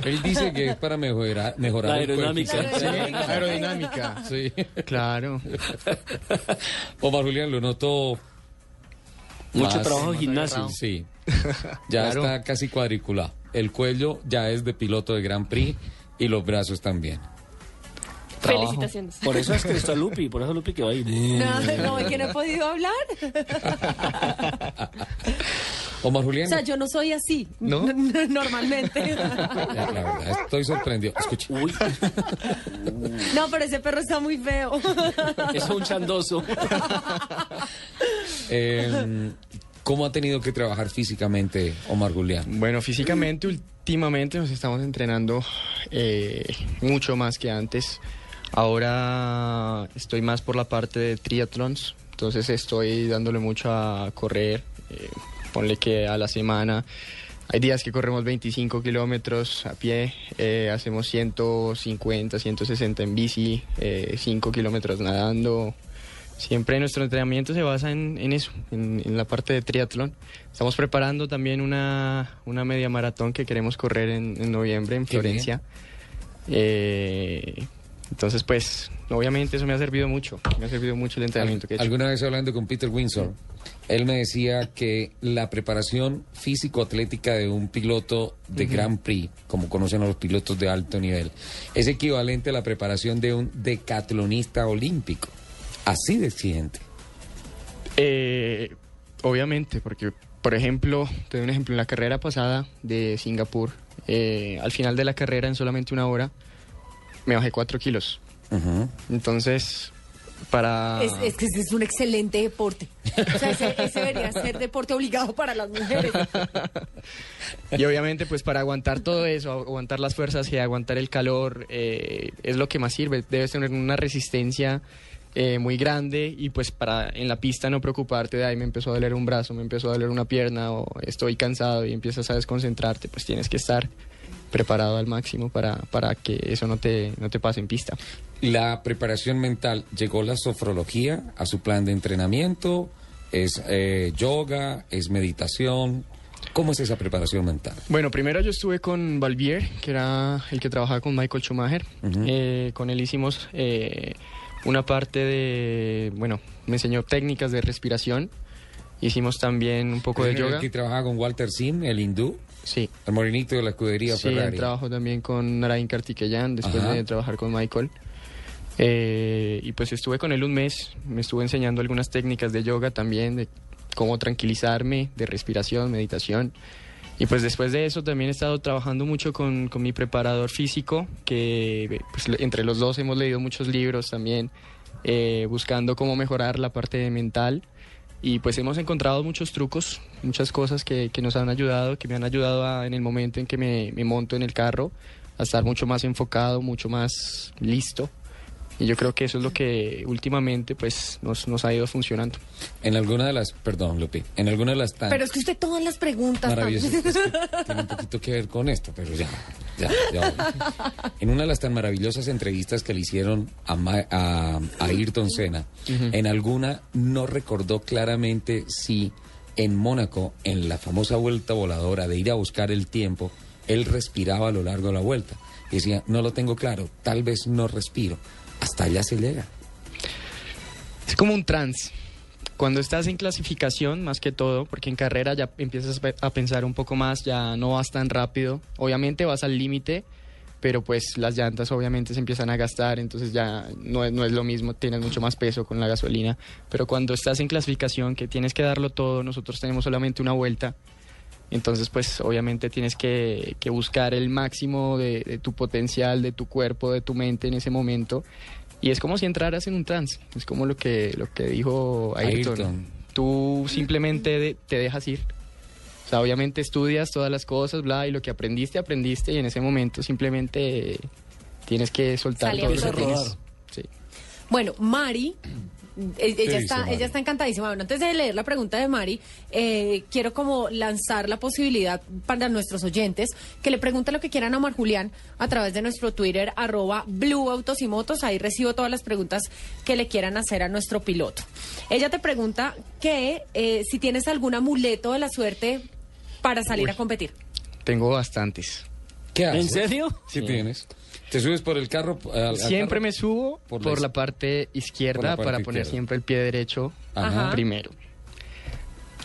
Él dice que es para mejorar, mejorar La el aerodinámica. coeficiente. Sí, la aerodinámica. Sí. Claro. Omar Julián, lo noto. Mucho trabajo de gimnasio. Sí. Ya Claro. está casi cuadriculado. El cuello ya es de piloto de Grand Prix y los brazos también. Trabajo. Felicitaciones. Por eso es que está Lupi, por eso Lupi que va ahí. No, no, es que no he podido hablar. Omar O Julián. sea, yo no soy así. ¿No? Normalmente. La, la verdad, estoy sorprendido. Escuche. No, pero ese perro está muy feo. Es un chandoso. Eh, ¿Cómo ha tenido que trabajar físicamente Omar Julián? Bueno, físicamente últimamente nos estamos entrenando eh, mucho más que antes. Ahora estoy más por la parte de triatlons, entonces estoy dándole mucho a correr. eh, ponle que a la semana hay días que corremos 25 kilómetros a pie, eh, hacemos 150, 160 en bici, eh, 5 kilómetros nadando. Siempre nuestro entrenamiento se basa en, en eso, en, en la parte de triatlón. Estamos preparando también una, una media maratón que queremos correr en, en noviembre en. Florencia. Eh, entonces, pues, obviamente eso me ha servido mucho. Me ha servido mucho el entrenamiento que he hecho. Alguna vez hablando con Peter Windsor, él me decía que la preparación físico-atlética de un piloto de Ujú. Grand Prix, como conocen a los pilotos de alto nivel, es equivalente a la preparación de un decatlonista olímpico. Así de exigente. Eh, obviamente, porque, por ejemplo, te doy un ejemplo, en la carrera pasada de Singapur, eh, al final de la carrera, en solamente una hora, me bajé 4 kilos. Entonces, para... Es, es que ese es un excelente deporte. O sea, ese, ese debería ser deporte obligado para las mujeres. Y obviamente, pues para aguantar todo eso, aguantar las fuerzas y aguantar el calor, eh, es lo que más sirve. Debes tener una resistencia eh, muy grande y pues para en la pista no preocuparte de, ay, me empezó a doler un brazo, me empezó a doler una pierna o estoy cansado y empiezas a desconcentrarte, pues tienes que estar preparado al máximo para, para que eso no te, no te pase en pista. La preparación mental, ¿llegó la sofrología a su plan de entrenamiento? ¿Es eh, yoga? ¿Es meditación? ¿Cómo es esa preparación mental? Bueno, primero yo estuve con Valvier, que era el que trabajaba con Michael Schumacher. Eh, con él hicimos eh, una parte de, bueno, me enseñó técnicas de respiración. Hicimos también un poco de ¿Es el yoga. que trabaja con Walter Sim, el hindú? Sí. El morenito de la escudería Sí, Ferrari. trabajo también con Narain Kartikeyan después Ajá. de trabajar con Michael. Eh, y pues estuve con él un mes, me estuve enseñando algunas técnicas de yoga también, de cómo tranquilizarme, de respiración, meditación. Y pues después de eso también he estado trabajando mucho con, con mi preparador físico, que pues, entre los dos hemos leído muchos libros también, eh, buscando cómo mejorar la parte mental. Y pues hemos encontrado muchos trucos, muchas cosas que, que nos han ayudado, que me han ayudado a- en el momento en que me, me monto en el carro, a estar mucho más enfocado, mucho más listo. Y yo creo que eso es lo que últimamente pues nos, nos ha ido funcionando. En alguna de las, perdón, Lupi, en alguna de las tan Pero es que usted todas las preguntas. maravillosas, es que tiene un poquito que ver con esto, pero ya, ya, ya. En una de las tan maravillosas entrevistas que le hicieron a, Ma- a, a Ayrton Senna, en alguna no recordó claramente si en Mónaco, en la famosa vuelta voladora de ir a buscar el tiempo, él respiraba a lo largo de la vuelta. Y decía, no lo tengo claro, tal vez no respiro. Hasta allá se llega. Es como un trance. Cuando estás en clasificación, más que todo, porque en carrera ya empiezas a pe- a pensar un poco más, ya no vas tan rápido. Obviamente vas al límite, pero pues las llantas obviamente se empiezan a gastar, entonces ya no es, no es lo mismo, tienes mucho más peso con la gasolina. Pero cuando estás en clasificación, que tienes que darlo todo, nosotros tenemos solamente una vuelta, entonces pues obviamente tienes que, que buscar el máximo de, de tu potencial, de tu cuerpo, de tu mente en ese momento. Y es como si entraras en un trance, es como lo que, lo que dijo Ayrton. Ayrton. Tú simplemente de- te dejas ir. O sea, obviamente estudias todas las cosas, bla, y lo que aprendiste, aprendiste, y en ese momento simplemente tienes que soltar Sale a todo lo que tienes. Sí. Bueno, Mari, ella, está, ella está encantadísima. Bueno, antes de leer la pregunta de Mari, eh, quiero como lanzar la posibilidad para nuestros oyentes que le pregunten lo que quieran a Omar Julián a través de nuestro Twitter, arroba Blue Autos y Motos. Ahí recibo todas las preguntas que le quieran hacer a nuestro piloto. Ella te pregunta que eh, si tienes algún amuleto de la suerte para salir Uy. a competir. Tengo bastantes. ¿Qué haces? ¿En serio? ¿Qué Sí. tienes? ¿Te subes por el carro? al- al Siempre carro? me subo Por por, la parte izquierda por la parte para poner izquierda. siempre el pie derecho Ajá. primero.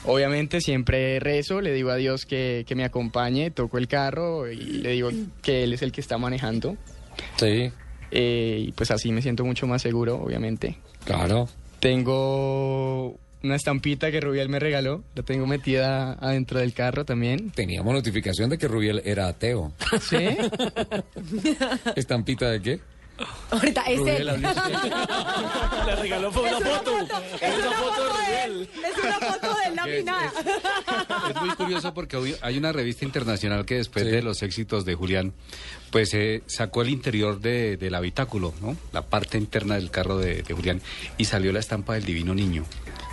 Obviamente siempre rezo, le digo a Dios que, que me acompañe, toco el carro y le digo que Él es el que está manejando. Sí. Eh, y pues así me siento mucho más seguro, obviamente. Claro. Tengo una estampita que Rubiel me regaló, la tengo metida adentro del carro también. Teníamos notificación de que Rubiel era ateo. ¿Sí? ¿Estampita de qué? Ahorita es Rubiel él. Le regaló fue una Es una foto. foto, Es una foto de Rubiel. Es una foto de él laminada. Es muy curioso porque hoy hay una revista internacional que después de los éxitos de Julián, pues eh, sacó el interior de- del habitáculo, ¿no? La parte interna del carro de, de Julián y salió la estampa del Divino Niño.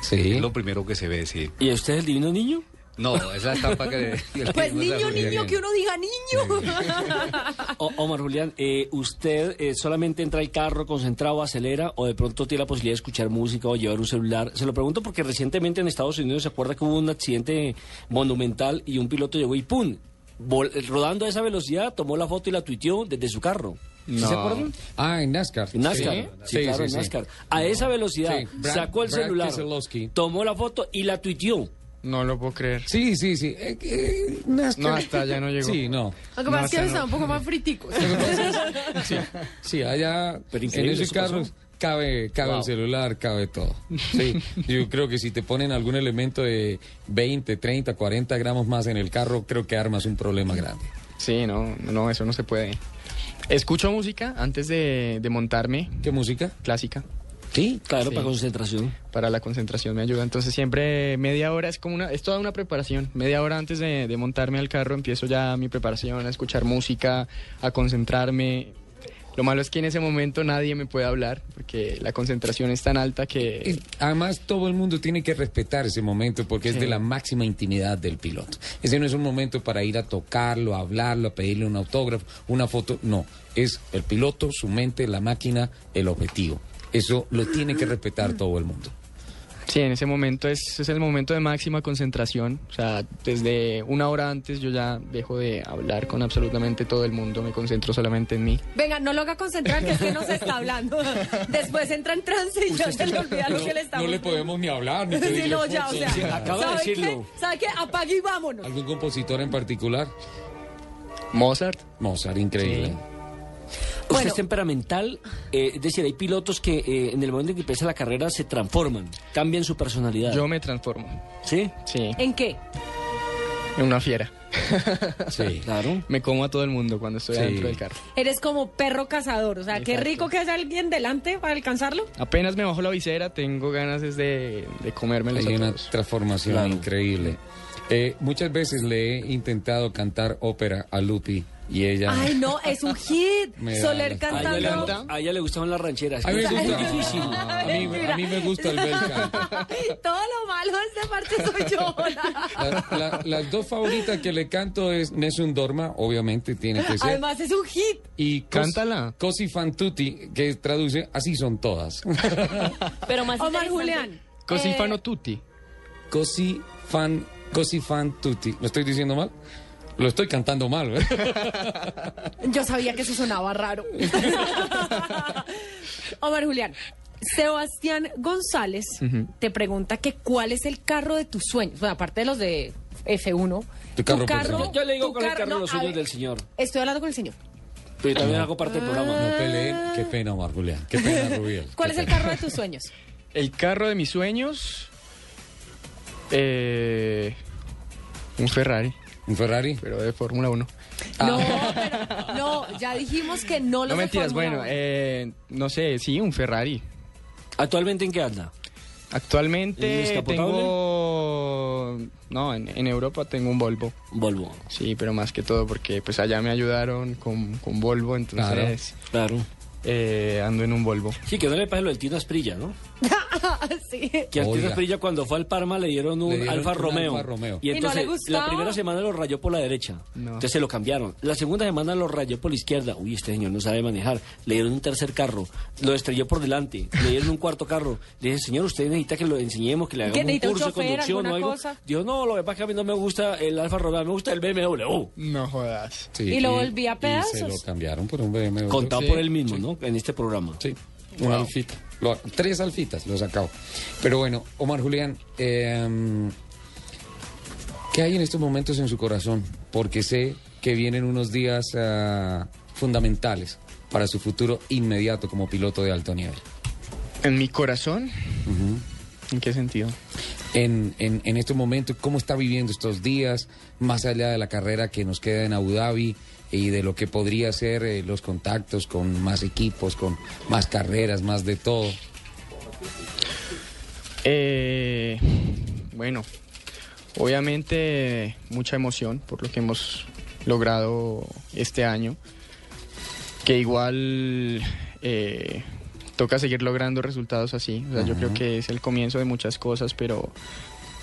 Sí. Es lo primero que se ve, sí. ¿Y usted es el Divino Niño? No, es la estampa que... Pues niño, niño, que uno diga niño. O- Omar Julián, eh, ¿usted eh, solamente entra al carro concentrado, acelera o de pronto tiene la posibilidad de escuchar música o llevar un celular? Se lo pregunto porque recientemente en Estados Unidos se acuerda que hubo un accidente monumental y un piloto llegó y ¡pum! Vol- rodando a esa velocidad, tomó la foto y la tuiteó desde su carro. ¿Sí No. se acuerdan? Ah, en NASCAR. En NASCAR, Sí, sí, sí, claro, sí, en sí. NASCAR. A esa velocidad Sí, Brad- sacó el Brad celular, tomó la foto y la tuiteó. No lo puedo creer. Sí, sí, sí. Eh, eh, NASCAR. No, hasta allá no llegó. Sí, no. Lo que pasa es que está un poco más friticos. Sí, sí, allá Pero en increíble, ese eso carro pasó. cabe, cabe Wow. el celular, cabe todo. Sí, yo creo que si te ponen algún elemento de 20, 30, 40 gramos más en el carro, creo que armas un problema grande. Sí, no, no, eso no se puede. Escucho música antes de, de montarme. ¿Qué música? Clásica. Sí, Claro, Sí. para concentración. Para la concentración me ayuda. Entonces siempre media hora es como una, es toda una preparación. Media hora antes de, de montarme al carro empiezo ya mi preparación, a escuchar música, a concentrarme. Lo malo es que en ese momento nadie me puede hablar porque la concentración es tan alta que... Y además, todo el mundo tiene que respetar ese momento porque es de la máxima intimidad del piloto. Ese no es un momento para ir a tocarlo, a hablarlo, a pedirle un autógrafo, una foto. No, es el piloto, su mente, la máquina, el objetivo. Eso lo tiene que respetar todo el mundo. Sí, en ese momento es, es el momento de máxima concentración. O sea, desde una hora antes yo ya dejo de hablar con absolutamente todo el mundo, me concentro solamente en mí. Venga, no lo haga concentrar, que es que no se está hablando. Después entra en trance y ya se le olvida lo que le estamos No le podemos ni hablar, ni Sí, no, ya, o sea, Sí, acaba de ¿sabe decirlo. qué? ¿Sabe qué? Apague y vámonos. ¿Algún compositor en particular? Mozart. Mozart, increíble. Sí. Usted Bueno. es temperamental, eh, es decir, hay pilotos que eh, en el momento en que empieza la carrera se transforman, cambian su personalidad. Yo me transformo. ¿Sí? Sí, ¿En qué? en una fiera. Sí. Claro. Me como a todo el mundo cuando estoy Sí. adentro del carro. Eres como perro cazador. O sea, qué rico que haya alguien delante para alcanzarlo. Apenas me bajo la visera, tengo ganas es de, de comerme los Hay una transformación Claro. increíble. Eh, muchas veces le he intentado cantar ópera a Lupi y ella... Ay, no, es un hit. Soler la- A ella, le, cantando. a ella le gustaban las rancheras. A mí me gusta, difícil. a mí, a mí me gusta el bel canto. Todo lo malo de esta parte soy yo. La- la- las dos favoritas que le canto es Nessun Dorma, obviamente tiene que ser. Además, es un hit. y Cos- Cántala. Cosi fan tutti, que traduce así son todas. Pero más Omar Julián. Così eh, fanno tutti. Cosi fan, cosi fan tutti. ¿Lo estoy diciendo mal? Lo estoy cantando mal, ¿eh? Yo sabía que eso sonaba raro. Omar Julián, Sebastián González te pregunta que cuál es el carro de tus sueños. Bueno, aparte de los de F1. Tu carro personal. Yo- yo le digo tu con el carro de no, los sueños ver, del señor. Estoy hablando con el señor. Pero yo también hago parte del programa. No peleen. Qué pena, Omar Julián. Qué pena, Rubiel. ¿Cuál es el carro de tus sueños? El carro de mis sueños. Eh, un Ferrari. ¿Un Ferrari? Pero de Fórmula 1. No, pero, no, ya dijimos que no los No mentiras, bueno, eh, no sé, sí, un Ferrari. ¿Actualmente en qué anda? ¿En Actualmente tengo... No, en, en Europa tengo un Volvo. Volvo. Sí, pero más que todo porque pues allá me ayudaron con, con Volvo, entonces... Claro. eh, ando en un Volvo. Sí, que no le pase lo del Tino Asprilla, ¿no? sí. Que al Tino Oiga. Asprilla cuando fue al Parma le dieron un Le dieron Alfa un Romeo. Alfa Romeo. Y Y no entonces la primera semana lo rayó por la derecha. No. Entonces se lo cambiaron. La segunda semana lo rayó por la izquierda. Uy, este señor no sabe manejar. Le dieron un tercer carro. Lo estrelló por delante. Le dieron un cuarto carro. Le dije, señor, usted necesita que lo enseñemos, que le ¿Que hagamos un curso de conducción o algo. cosa? Dijo, no, lo que pasa es que a mí no me gusta el Alfa Romeo, me gusta el BMW. No jodas. Sí, Y lo volví a Y se pedazos. lo cambiaron por un BMW. Contado Sí. por él mismo, ¿no? En este programa. Sí, una alfita. Lo- tres alfitas lo sacado. Pero bueno, Omar Julián, eh, ¿qué hay en estos momentos en su corazón? Porque sé que vienen unos días ah, fundamentales para su futuro inmediato como piloto de alto nivel. ¿En mi corazón? ¿En qué sentido? En, en, en estos momentos, ¿cómo está viviendo estos días, más allá de la carrera que nos queda en Abu Dhabi y de lo que podría ser eh, los contactos con más equipos, con más carreras, más de todo? Eh, bueno, obviamente mucha emoción por lo que hemos logrado este año, que igual eh, toca seguir logrando resultados así. O sea, yo creo que es el comienzo de muchas cosas, pero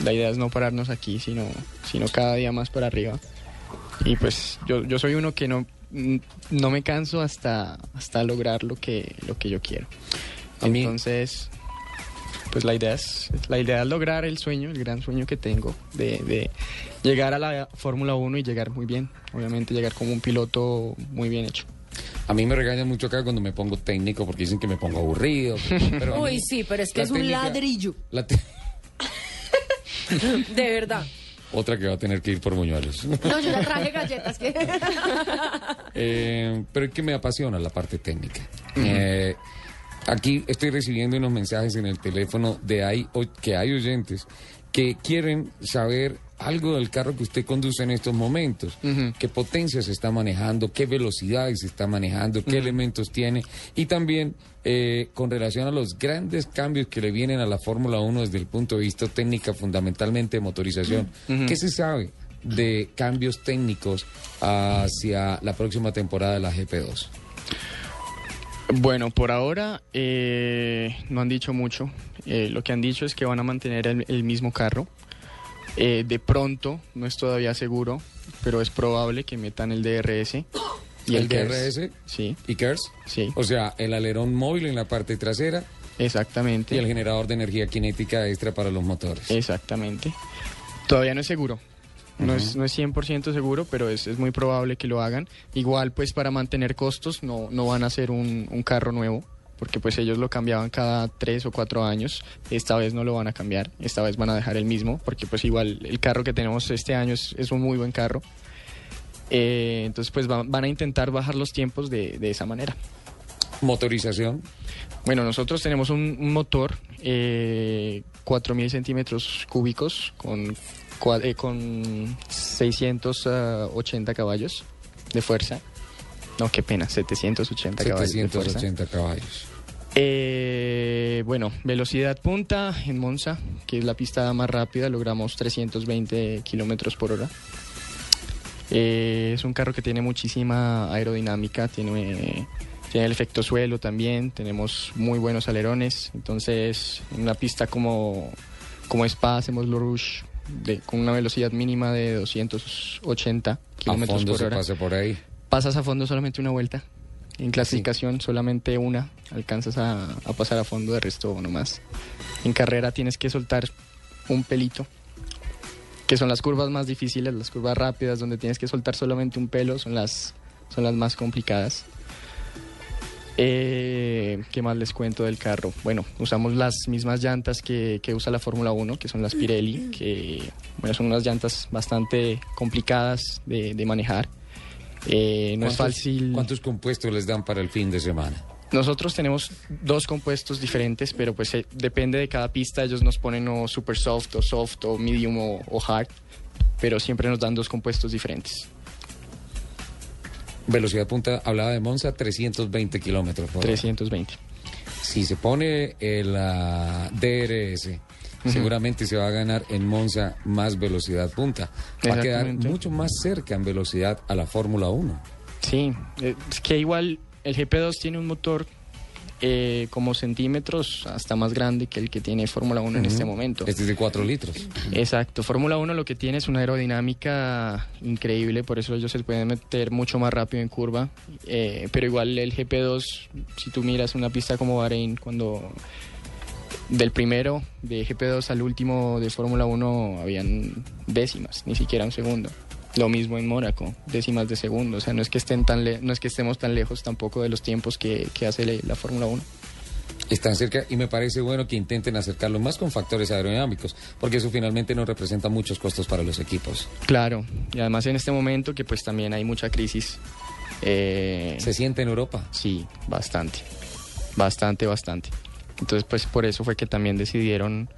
la idea es no pararnos aquí, sino, sino cada día más para arriba. Y pues yo, yo soy uno que no, mm, no me canso hasta, hasta lograr lo que, lo que yo quiero. Entonces, pues la idea es la idea es lograr el sueño, el gran sueño que tengo de, de llegar a la Fórmula 1 y llegar muy bien, obviamente llegar como un piloto muy bien hecho. A mí me regañan mucho acá cuando me pongo técnico porque dicen que me pongo aburrido. Pero a mí- Uy, sí, pero es que la es un técnica- ladrillo. la te- De verdad. Otra que va a tener que ir por Muñuelos. No, yo ya traje galletas. que- Eh, pero es que me apasiona la parte técnica. Eh, aquí estoy recibiendo unos mensajes en el teléfono de ahí que hay oyentes que quieren saber algo del carro que usted conduce en estos momentos. ¿Qué potencia se está manejando? ¿Qué velocidades se está manejando? ¿Qué elementos tiene? Y también eh, con relación a los grandes cambios que le vienen a la Fórmula 1 desde el punto de vista técnica, fundamentalmente de motorización. Ujú. ¿Qué se sabe de cambios técnicos hacia la próxima temporada de la GP2? Bueno, por ahora eh, no han dicho mucho. Eh, lo que han dicho es que van a mantener el, el mismo carro. Eh, de pronto, no es todavía seguro, pero es probable que metan el DRS. Y ¿El KERS. DRS? Sí. ¿Y KERS? Sí. O sea, el alerón móvil en la parte trasera. Exactamente. Y el generador de energía cinética extra para los motores. Exactamente. Todavía no es seguro. No, es, no es 100% seguro, pero es, es muy probable que lo hagan. Igual, pues para mantener costos, no, no van a hacer un, un carro nuevo, porque pues ellos lo cambiaban cada tres o cuatro años. Esta vez no lo van a cambiar, esta vez van a dejar el mismo, porque pues igual el carro que tenemos este año es, es un muy buen carro. Eh, entonces pues van, van a intentar bajar los tiempos de, de esa manera. Motorización. Bueno, nosotros tenemos un, un motor, eh, 4.000 centímetros cúbicos con, eh, con 680 caballos de fuerza. No, qué pena, 780 caballos. de fuerza. 780 caballos. Eh, bueno, velocidad punta en Monza, que es la pista más rápida, logramos 320 kilómetros por hora. Eh, es un carro que tiene muchísima aerodinámica, tiene, tiene el efecto suelo también, tenemos muy buenos alerones, entonces en una pista como, como Spa hacemos lo Rouge de, con una velocidad mínima de 280 A kilómetros por se hora. pasa por ahí. Pasas a fondo solamente una vuelta. En clasificación solamente una alcanzas a, a pasar a fondo, de resto no más. En carrera tienes que soltar un pelito, que son las curvas más difíciles, las curvas rápidas donde tienes que soltar solamente un pelo, son las, son las más complicadas. Eh, ¿Qué más les cuento del carro? Bueno, usamos las mismas llantas que, que usa la Fórmula 1, que son las Pirelli, que bueno, son unas llantas bastante complicadas de, de manejar. Eh, no es ¿Cuántos- fácil. ¿Cuántos compuestos les dan para el fin de semana? Nosotros tenemos dos compuestos diferentes, pero pues eh, depende de cada pista. Ellos nos ponen o super soft o soft o medium o, o hard, pero siempre nos dan dos compuestos diferentes. Velocidad punta, hablaba de Monza, 320 kilómetros por hora. 320. Si se pone el ah, DRS, Seguramente se va a ganar en Monza más velocidad punta. Va a quedar mucho más cerca en velocidad a la Fórmula 1. Sí, eh, es que igual el GP2 tiene un motor eh, como centímetros hasta más grande que el que tiene Fórmula 1 en este momento. Este es de 4 litros. Exacto, Fórmula 1 lo que tiene es una aerodinámica increíble, por eso ellos se pueden meter mucho más rápido en curva, eh, pero igual el GP2, si tú miras una pista como Bahrein, cuando del primero de GP2 al último de Fórmula 1 habían décimas, ni siquiera un segundo. Lo mismo en Mónaco, décimas de segundo, o sea, no es que estén tan le- no es que estemos tan lejos tampoco de los tiempos que, que hace la Fórmula 1. Están cerca y me parece bueno que intenten acercarlo más con factores aerodinámicos, porque eso finalmente no representa muchos costos para los equipos. Claro, y además en este momento que pues también hay mucha crisis. eh, ¿Se siente en Europa? Sí, bastante, bastante, bastante. Entonces pues por eso fue que también decidieron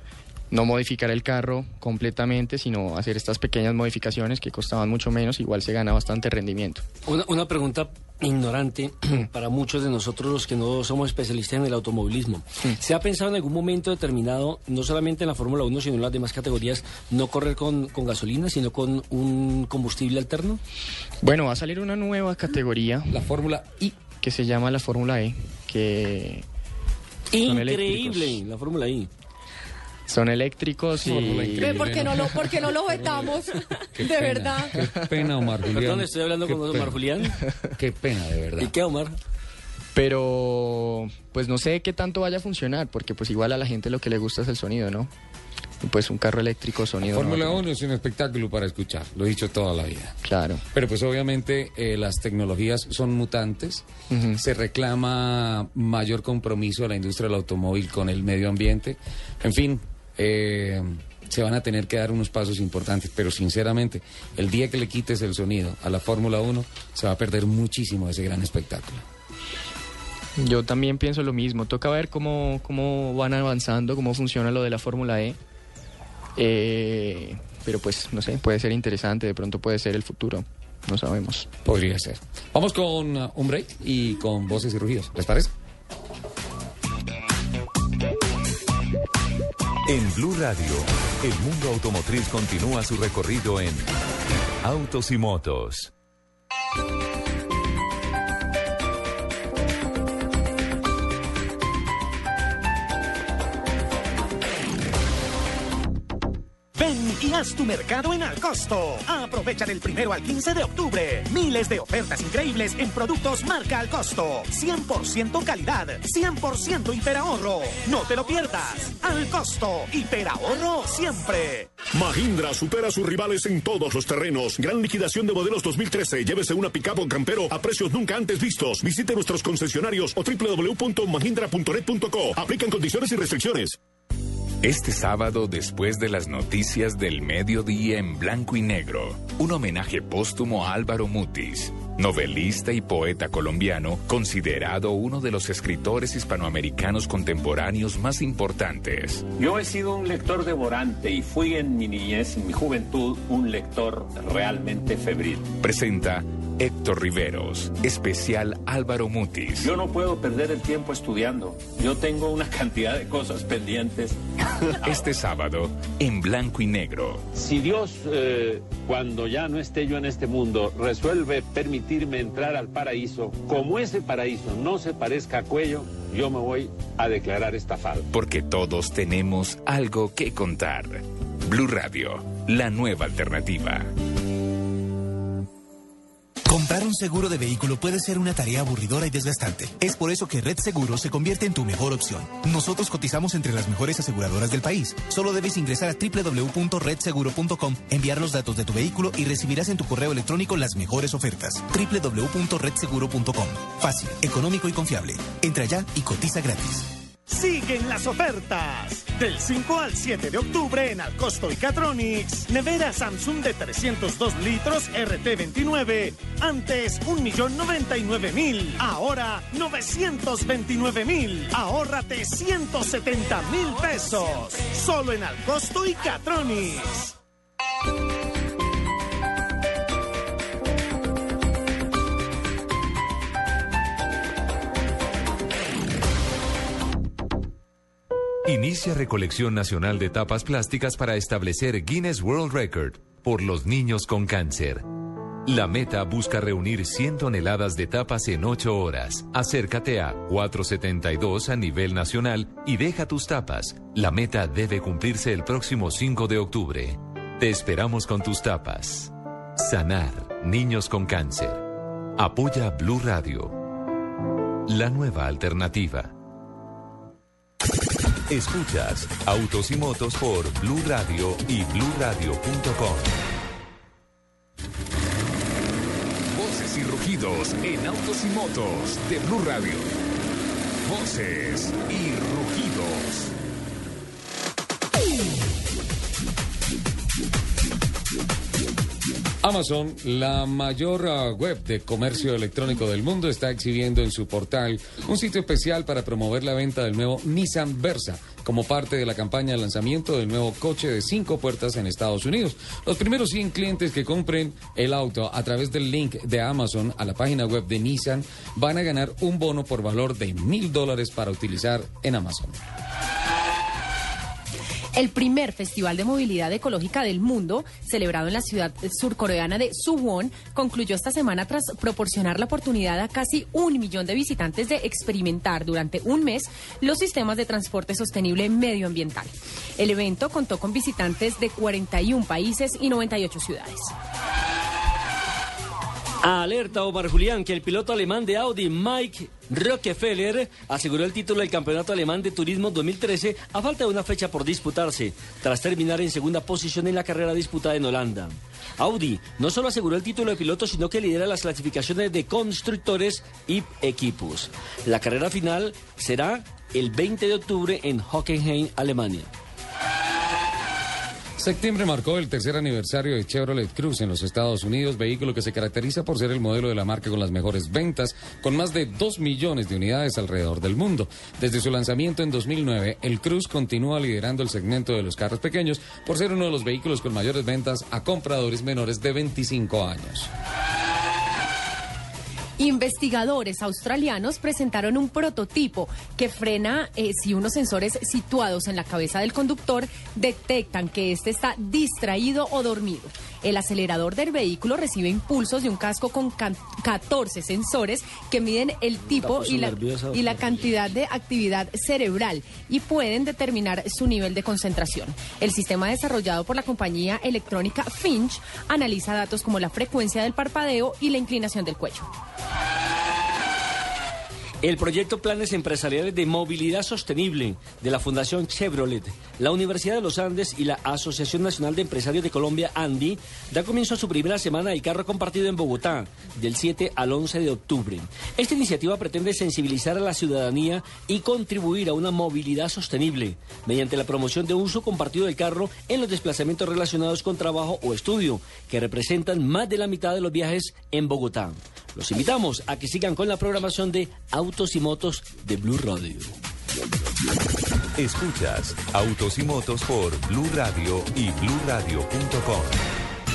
no modificar el carro completamente, sino hacer estas pequeñas modificaciones que costaban mucho menos, igual se gana bastante rendimiento. Una, una pregunta ignorante para muchos de nosotros los que no somos especialistas en el automovilismo. ¿Se ha pensado en algún momento determinado, no solamente en la Fórmula 1, sino en las demás categorías, no correr con, con gasolina, sino con un combustible alterno? Bueno, va a salir una nueva categoría. La Fórmula I. Que se llama la Fórmula E, que... son Increíble, la Fórmula I. Son eléctricos y... Ve, ¿Por qué no lo, por qué no lo vetamos? Qué de pena, verdad. Qué pena, Omar Julián. Perdón, estoy hablando Qué con pena. Omar Julián. Qué pena, de verdad. ¿Y qué, Omar? Pero pues no sé qué tanto vaya a funcionar, porque pues igual a la gente lo que le gusta es el sonido, ¿no? Pues un carro eléctrico sonido. no Fórmula tener. 1 es un espectáculo para escuchar, lo he dicho toda la vida. Claro. Pero pues obviamente eh, las tecnologías son mutantes, se reclama mayor compromiso a la industria del automóvil con el medio ambiente, en fin, eh, se van a tener que dar unos pasos importantes, pero sinceramente, el día que le quites el sonido a la Fórmula 1, se va a perder muchísimo de ese gran espectáculo. Yo también pienso lo mismo. Toca ver cómo, cómo van avanzando, cómo funciona lo de la Fórmula E. Eh, pero pues, no sé, puede ser interesante, de pronto puede ser el futuro. No sabemos. Podría ser. Vamos con uh, un break y con voces y rugidos, ¿les parece? En Blue Radio, el mundo automotriz continúa su recorrido en Autos y Motos. Y haz tu mercado en Alcosto. Aprovecha del primero al 15 de octubre. Miles de ofertas increíbles en productos marca Alcosto. 100% calidad, 100% hiperahorro. No te lo pierdas. Alcosto, hiperahorro siempre. Mahindra supera a sus rivales en todos los terrenos. Gran liquidación de modelos 2013. Llévese una pickup o campero a precios nunca antes vistos. Visite nuestros concesionarios o www.mahindra.red.co. Aplican condiciones y restricciones. Este sábado, después de las noticias del mediodía en blanco y negro, un homenaje póstumo a Álvaro Mutis, novelista y poeta colombiano, considerado uno de los escritores hispanoamericanos contemporáneos más importantes. Yo he sido un lector devorante y fui en mi niñez, en mi juventud, un lector realmente febril. Presenta Héctor Riveros, especial Álvaro Mutis. Yo no puedo perder el tiempo estudiando. Yo tengo una cantidad de cosas pendientes. Este sábado, en blanco y negro. Si Dios, eh, cuando ya no esté yo en este mundo, resuelve permitirme entrar al paraíso, como ese paraíso no se parezca a cuello, yo me voy a declarar estafado. Porque todos tenemos algo que contar. Blue Radio, la nueva alternativa. Comprar un seguro de vehículo puede ser una tarea aburridora y desgastante. Es por eso que Red Seguro se convierte en tu mejor opción. Nosotros cotizamos entre las mejores aseguradoras del país. Solo debes ingresar a www.redseguro.com, enviar los datos de tu vehículo y recibirás en tu correo electrónico las mejores ofertas. www.redseguro.com. Fácil, económico y confiable. Entra ya y cotiza gratis. Siguen las ofertas. Del 5 al 7 de octubre en Alcosto y Catronics. Nevera Samsung de 302 litros RT29. Antes 1.099.000. Ahora 929.000. Ahórrate 170 mil pesos. Solo en Alcosto y Catronics. Inicia recolección nacional de tapas plásticas para establecer Guinness World Record por los niños con cáncer. La meta busca reunir 100 toneladas de tapas en 8 horas. Acércate a 472 a nivel nacional y deja tus tapas. La meta debe cumplirse el próximo 5 de octubre. Te esperamos con tus tapas. Sanar niños con cáncer. Apoya Blue Radio. La nueva alternativa. Escuchas Autos y Motos por Blue Radio y bluradio.com. Voces y rugidos en Autos y Motos de Blue Radio. Voces y rugidos. Amazon, la mayor uh, web de comercio electrónico del mundo, está exhibiendo en su portal un sitio especial para promover la venta del nuevo Nissan Versa como parte de la campaña de lanzamiento del nuevo coche de cinco puertas en Estados Unidos. Los primeros 100 clientes que compren el auto a través del link de Amazon a la página web de Nissan van a ganar un bono por valor de mil dólares para utilizar en Amazon. El primer festival de movilidad ecológica del mundo, celebrado en la ciudad surcoreana de Suwon, concluyó esta semana tras proporcionar la oportunidad a casi un millón de visitantes de experimentar durante un mes los sistemas de transporte sostenible medioambiental. El evento contó con visitantes de 41 países y 98 ciudades. Alerta Omar Julián que el piloto alemán de Audi, Mike Rockefeller, aseguró el título del Campeonato Alemán de Turismo 2013 a falta de una fecha por disputarse, tras terminar en segunda posición en la carrera disputada en Holanda. Audi no solo aseguró el título de piloto, sino que lidera las clasificaciones de constructores y equipos. La carrera final será el 20 de octubre en Hockenheim, Alemania. Septiembre marcó el tercer aniversario de Chevrolet Cruze en los Estados Unidos, vehículo que se caracteriza por ser el modelo de la marca con las mejores ventas, con más de 2 millones de unidades alrededor del mundo. Desde su lanzamiento en 2009, el Cruze continúa liderando el segmento de los carros pequeños por ser uno de los vehículos con mayores ventas a compradores menores de 25 años. Investigadores australianos presentaron un prototipo que frena eh, si unos sensores situados en la cabeza del conductor detectan que éste está distraído o dormido. El acelerador del vehículo recibe impulsos de un casco con 14 sensores que miden el tipo y la, y la cantidad de actividad cerebral y pueden determinar su nivel de concentración. El sistema desarrollado por la compañía electrónica Finch analiza datos como la frecuencia del parpadeo y la inclinación del cuello. El proyecto Planes Empresariales de Movilidad Sostenible de la Fundación Chevrolet, la Universidad de los Andes y la Asociación Nacional de Empresarios de Colombia, ANDI, da comienzo a su primera semana del carro compartido en Bogotá, del 7 al 11 de octubre. Esta iniciativa pretende sensibilizar a la ciudadanía y contribuir a una movilidad sostenible mediante la promoción de uso compartido del carro en los desplazamientos relacionados con trabajo o estudio, que representan más de la mitad de los viajes en Bogotá. Los invitamos a que sigan con la programación de Autos y Motos de Blue Radio. Escuchas Autos y Motos por Blue Radio y bluradio.com.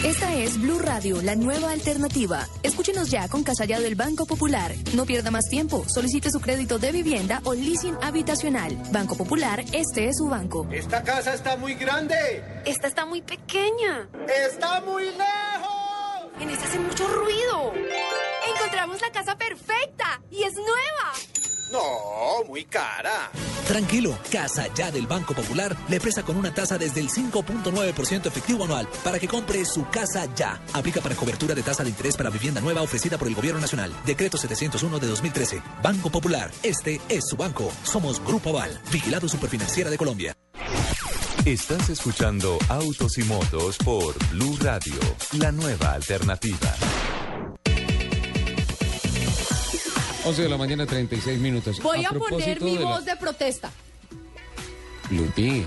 Esta es Blue Radio, la nueva alternativa. Escúchenos ya con Casallado del Banco Popular. No pierda más tiempo. Solicite su crédito de vivienda o leasing habitacional. Banco Popular, este es su banco. Esta casa está muy grande. Esta está muy pequeña. Está muy lejos. En esta hace mucho ruido. Encontramos la casa perfecta y es nueva. No, muy cara. Tranquilo, Casa Ya del Banco Popular le presta con una tasa desde el 5.9% efectivo anual para que compre su casa ya. Aplica para cobertura de tasa de interés para vivienda nueva ofrecida por el Gobierno Nacional. Decreto 701 de 2013. Banco Popular. Este es su banco. Somos Grupo Aval, vigilado superfinanciera de Colombia. Estás escuchando Autos y Motos por Blue Radio, la nueva alternativa. 11 de la mañana, 36 minutos. Voy a, poner mi de la- voz de protesta. Lupi,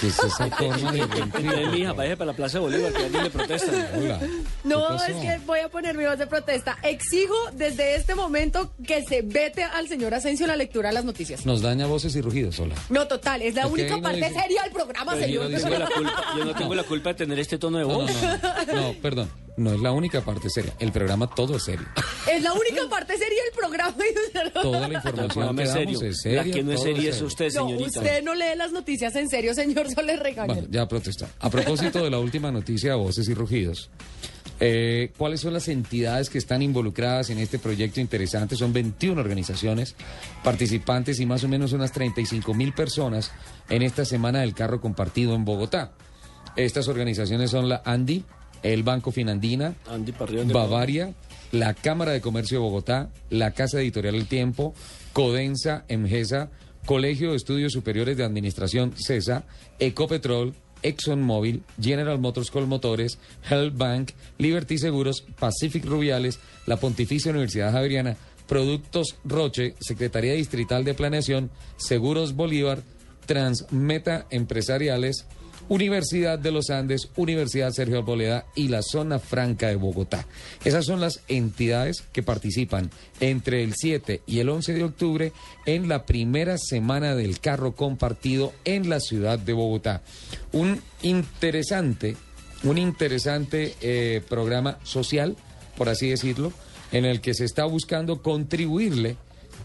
¿qué es esa forma de Eh, mija, vaya para la Plaza de Bolívar, que alguien le protesta. Hola. No, es que voy a poner mi voz de protesta. Exijo desde este momento que se vete al señor Asensio la lectura de las noticias. Nos daña voces y rugidos, hola. No, total, es la única no parte dice- seria del programa, Pero yo, señor. no tengo la culpa, yo no tengo la culpa de tener este tono de No, voz. no, no, no, perdón. No es la única parte seria. El programa todo es serio. Es la única parte seria del programa. Toda la información que es damos serio. es seria. La que no es seria es usted, No, señorita. usted no lee las noticias en serio, señor, solo le regaña. Bueno, ya protesta. A propósito de la última noticia, voces y rugidos. eh, ¿Cuáles son las entidades que están involucradas en este proyecto interesante? Son 21 organizaciones participantes y más o menos unas 35 mil personas en esta semana del carro compartido en Bogotá. Estas organizaciones son la ANDI, el Banco Finandina, Andy Bavaria, la Cámara de Comercio de Bogotá, la Casa Editorial El Tiempo, Codensa, Emgesa, Colegio de Estudios Superiores de Administración, CESA, Ecopetrol, ExxonMobil, General Motors Colmotores, Health Bank, Liberty Seguros, Pacific Rubiales, la Pontificia Universidad Javeriana, Productos Roche, Secretaría Distrital de Planeación, Seguros Bolívar, Transmeta Empresariales, Universidad de los Andes, Universidad Sergio Arboleda y la Zona Franca de Bogotá. Esas son las entidades que participan entre el 7 y el 11 de octubre en la primera semana del carro compartido en la ciudad de Bogotá. Un interesante, un interesante eh, programa social, por así decirlo, en el que se está buscando contribuirle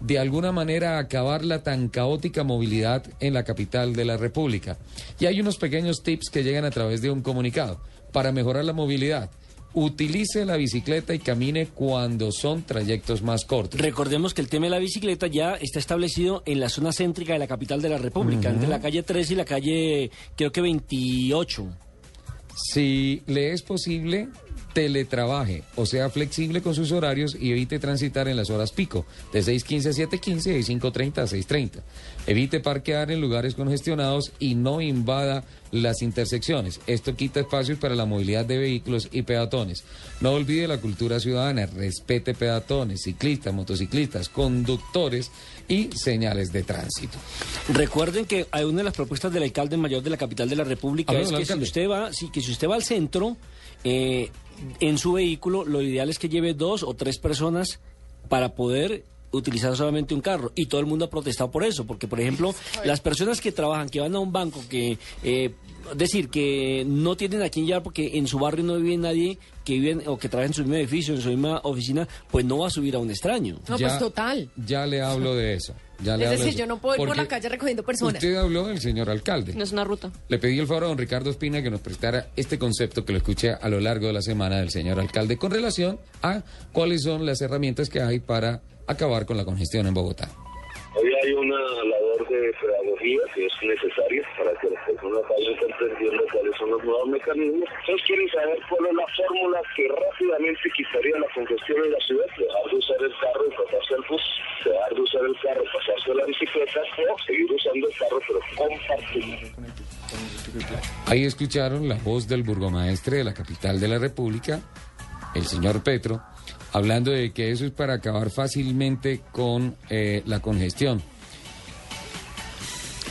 de alguna manera acabar la tan caótica movilidad en la capital de la República. Y hay unos pequeños tips que llegan a través de un comunicado para mejorar la movilidad. Utilice la bicicleta y camine cuando son trayectos más cortos. Recordemos que el tema de la bicicleta ya está establecido en la zona céntrica de la capital de la República, entre la calle 13 y la calle, creo que 28. Si le es posible, teletrabaje, o sea, flexible con sus horarios y evite transitar en las horas pico, de 6.15 a 7.15 y 5.30 a 6.30. Evite parquear en lugares congestionados y no invada las intersecciones. Esto quita espacios para la movilidad de vehículos y peatones. No olvide la cultura ciudadana, respete peatones, ciclistas, motociclistas, conductores y señales de tránsito. Recuerden que hay una de las propuestas del alcalde mayor de la capital de la República es que si usted va, sí, que si usted va al centro eh, en su vehículo, lo ideal es que lleve dos o tres personas para poder utilizar solamente un carro y todo el mundo ha protestado por eso porque por ejemplo las personas que trabajan que van a un banco que eh, decir que no tienen a quién llevar porque en su barrio no vive nadie que vive o que trabaja en su mismo edificio en su misma oficina pues no va a subir a un extraño No, pues total. Ya le hablo de eso. Ya le Es decir, eso. yo no puedo ir por la calle recogiendo personas. Usted habló del señor alcalde. No es una ruta. Le pedí el favor a don Ricardo Espina que nos prestara este concepto que lo escuché a lo largo de la semana del señor alcalde con relación a cuáles son las herramientas que hay para acabar con la congestión en Bogotá. Hoy hay una labor de pedagogía que es necesaria para que las personas vayan comprendiendo cuáles son los nuevos mecanismos. Entonces quieren saber cuál es la fórmula que rápidamente quitaría la congestión en la ciudad, dejar de usar el carro y pasarse al bus, dejar de usar el carro y pasarse la bicicleta o seguir usando el carro pero compartir. Ahí escucharon la voz del burgomaestre de la capital de la República, el señor Petro, hablando de que eso es para acabar fácilmente con eh, la congestión.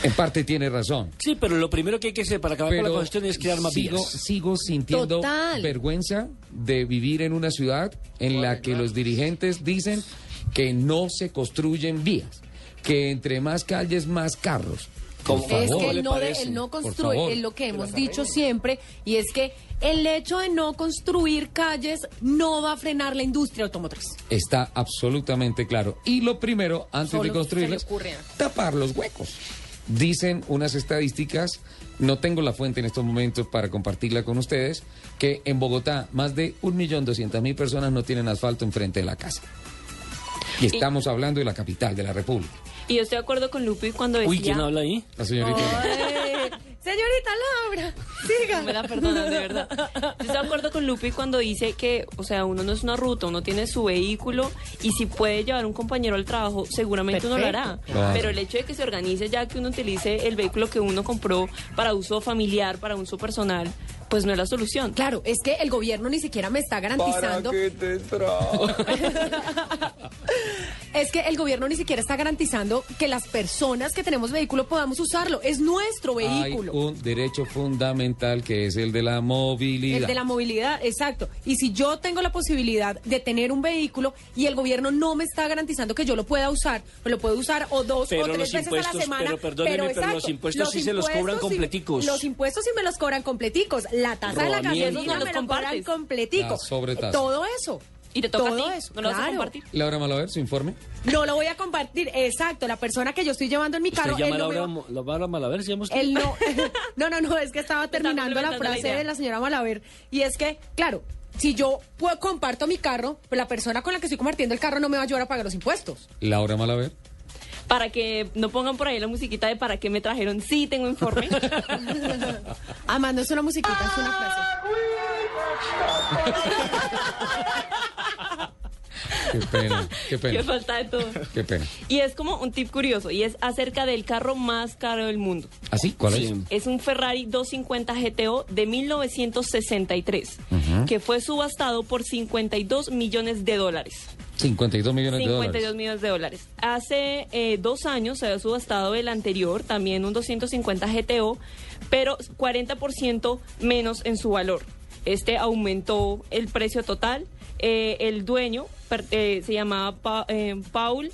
En parte tiene razón. sí pero lo primero que hay que hacer para acabar con la congestión es crear más sigo, vías sigo sintiendo Total. vergüenza de vivir en una ciudad en la que los dirigentes dicen que no se construyen vías, que entre más calles, más carros. Por Es favor. que el no, de- el no favor. es lo que hemos dicho siempre y es que el hecho de no construir calles no va a frenar la industria automotriz. Está absolutamente claro. Y lo primero, antes Solo de construirlas, tapar los huecos. Dicen unas estadísticas, no tengo la fuente en estos momentos para compartirla con ustedes, que en Bogotá más de 1.200.000 personas no tienen asfalto enfrente de la casa. Y estamos hablando de la capital de la República. Y yo estoy de acuerdo con Lupi cuando decía... Uy, ¿quién habla ahí? La señorita. Ay, Señorita Laura, siga. Me la perdonan, de verdad. Yo estoy de acuerdo con Lupi cuando dice que, o sea, uno no es una ruta, uno tiene su vehículo y si puede llevar un compañero al trabajo, seguramente uno lo hará. Pero el hecho de que se organice ya que uno utilice el vehículo que uno compró para uso familiar, para uso personal, pues no es la solución. Claro, es que el gobierno ni siquiera me está garantizando. te Es que el gobierno ni siquiera está garantizando que las personas que tenemos vehículo podamos usarlo. Es nuestro Hay vehículo. un derecho fundamental que es el de la movilidad. El de la movilidad, exacto. Y si yo tengo la posibilidad de tener un vehículo y el gobierno no me está garantizando que yo lo pueda usar, pues lo puedo usar o dos Pero o tres los veces a la impuestos, semana. pero perdóneme, pero exacto, los impuestos sí se los cobran completicos. los impuestos sí me los cobran completicos. La tasa de la gasolina No me lo cobran completico. Todo eso. Y te toca Todo a ti, eso, no lo vas a compartir. Laura Malaver, su informe. No lo voy a compartir, exacto. La persona que yo estoy llevando en mi ¿Usted carro, llama él a no me Laura, va- Laura Malaver? ¿Se llama usted? él no, no, no, no, es que estaba terminando la frase de la señora Malaver. Y es que, claro, si yo puedo, comparto mi carro, pues la persona con la que estoy compartiendo el carro no me va a ayudar a pagar los impuestos. Laura Malaver. Para que no pongan por ahí la musiquita de para qué me trajeron. Sí, tengo informe. No es una musiquita, es una frase. Qué pena, qué Qué pena. falta de todo. Qué pena. Y es como un tip curioso, y es acerca del carro más caro del mundo. ¿Así? ¿Cuál es? Es un Ferrari 250 GTO de 1963, Ujú. que fue subastado por 52 millones de dólares. 52 millones de 52 dólares. millones de dólares. Hace eh, dos años se había subastado el anterior, también un 250 GTO, pero 40% menos en su valor. Este aumentó el precio total. Eh, el dueño per- eh, se llamaba Pa- eh, Paul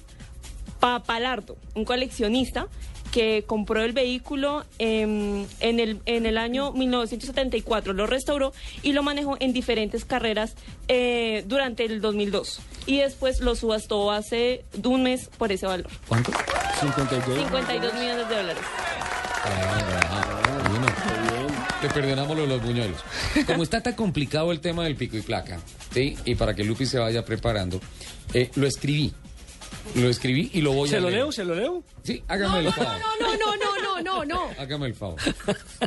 Papalardo, un coleccionista que compró el vehículo en, el, en el año 1974, lo restauró y lo manejó en diferentes carreras eh, durante el 2002. Y después lo subastó hace un mes por ese valor. ¿Cuánto? 52. 52 millones de dólares. Ah. Te perdonamos lo de los buñuelos. Como está tan complicado el tema del pico y placa, ¿sí? Y para que Lupi se vaya preparando, eh, lo escribí. Lo escribí y lo voy a ¿Se lo leer. leo? ¿Se lo leo? Sí, hágame el favor. No, no, no, no, no, no. Hágame el favor.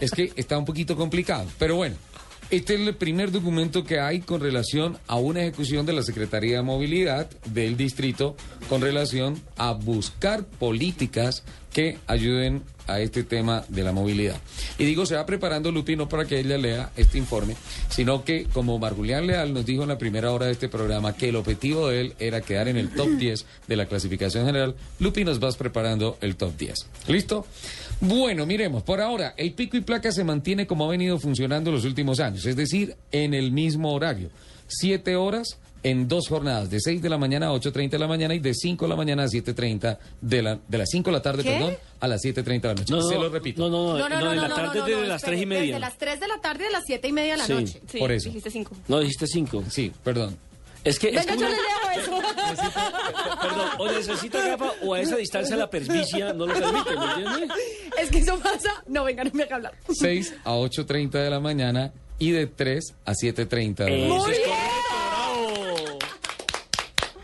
Es que está un poquito complicado, pero bueno. Este es el primer documento que hay con relación a una ejecución de la Secretaría de Movilidad del distrito con relación a buscar políticas que ayuden a este tema de la movilidad. Y digo, se va preparando Lupi no para que ella lea este informe, sino que como Margulián Leal nos dijo en la primera hora de este programa que el objetivo de él era quedar en el top 10 de la clasificación general, Lupi nos vas preparando el top 10. ¿Listo? Bueno, miremos, por ahora el pico y placa se mantiene como ha venido funcionando los últimos años, es decir, en el mismo horario. Siete horas en dos jornadas, de 6 de la mañana a 8.30 de la mañana y de 5 de la mañana a 7.30 de la, de las 5 de la tarde, ¿Qué? perdón, a las 7.30 de la noche. No, no, Se lo repito. No, no, No, no, no, no, la no, tarde no, de no, las espere, tres y media. Desde las 3 de la tarde de las 7 y media de la Sí. noche. Sí, Por eso. dijiste 5. No, dijiste cinco. Sí, perdón. Es que... es Venga, que yo uno- le leo eso. Perdón, o necesita gafa o a esa distancia la presbicia no lo permite, ¿me entiende? Es que eso pasa. No, venga, no me haga hablar. 6 a 8.30 de la mañana y de 3 a 7.30 de la noche. es correcto, bravo.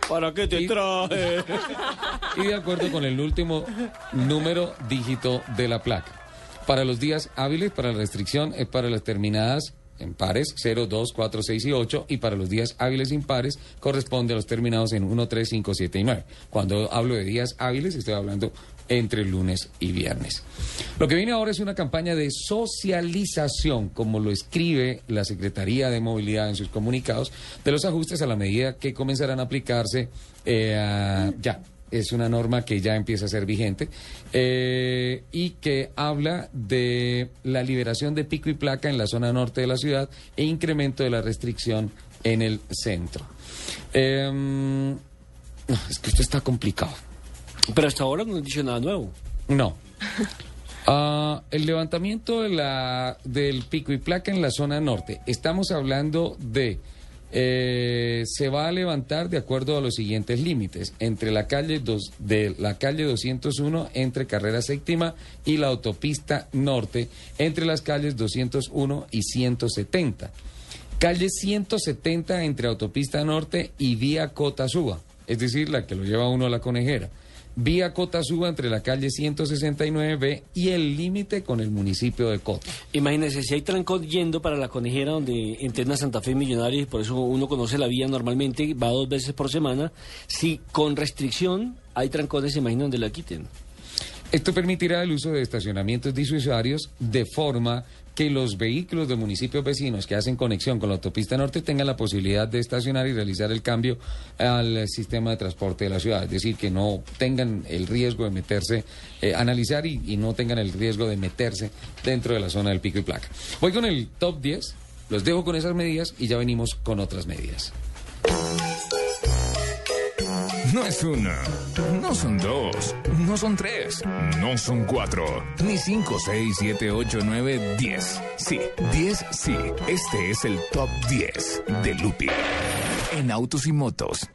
¿Para qué te traje? y de acuerdo con el último número dígito de la placa. Para los días hábiles, para la restricción es para las terminadas en pares 0, 2, 4, 6 y 8 y para los días hábiles impares corresponde a los terminados en 1, 3, 5, 7 y 9. Cuando hablo de días hábiles estoy hablando entre lunes y viernes. Lo que viene ahora es una campaña de socialización, como lo escribe la Secretaría de Movilidad en sus comunicados, de los ajustes a la medida que comenzarán a aplicarse eh, ya es una norma que ya empieza a ser vigente eh, y que habla de la liberación de pico y placa en la zona norte de la ciudad e incremento de la restricción en el centro. Em, es que esto está complicado. Pero hasta ahora no han dicho nada nuevo. No. Ah, el levantamiento de la, del pico y placa en la zona norte. Estamos hablando de... eh, se va a levantar de acuerdo a los siguientes límites entre la calle dos, de la calle 201 entre carrera séptima y la autopista norte entre las calles 201 y 170 calle 170 entre autopista norte y vía Cota Suba es decir, la que lo lleva uno a la conejera. Vía Cota Suba entre la calle 169B y el límite con el municipio de Cota. Imagínese, si hay trancón yendo para la conejera donde entrena Santa Fe Millonarios, y por eso uno conoce la vía normalmente, va dos veces por semana. Si con restricción hay trancones, imagina donde la quiten. Esto permitirá el uso de estacionamientos disuasorios de forma que los vehículos de municipios vecinos que hacen conexión con la autopista norte tengan la posibilidad de estacionar y realizar el cambio al sistema de transporte de la ciudad. Es decir, que no tengan el riesgo de meterse, eh, analizar y, y no tengan el riesgo de meterse dentro de la zona del pico y placa. Voy con el top 10, los dejo con esas medidas y ya venimos con otras medidas. No es una, no son dos, no son tres, no son cuatro, ni cinco, seis, siete, ocho, nueve, diez. Sí, diez, sí. Este es el top 10 de Lupi en autos y motos.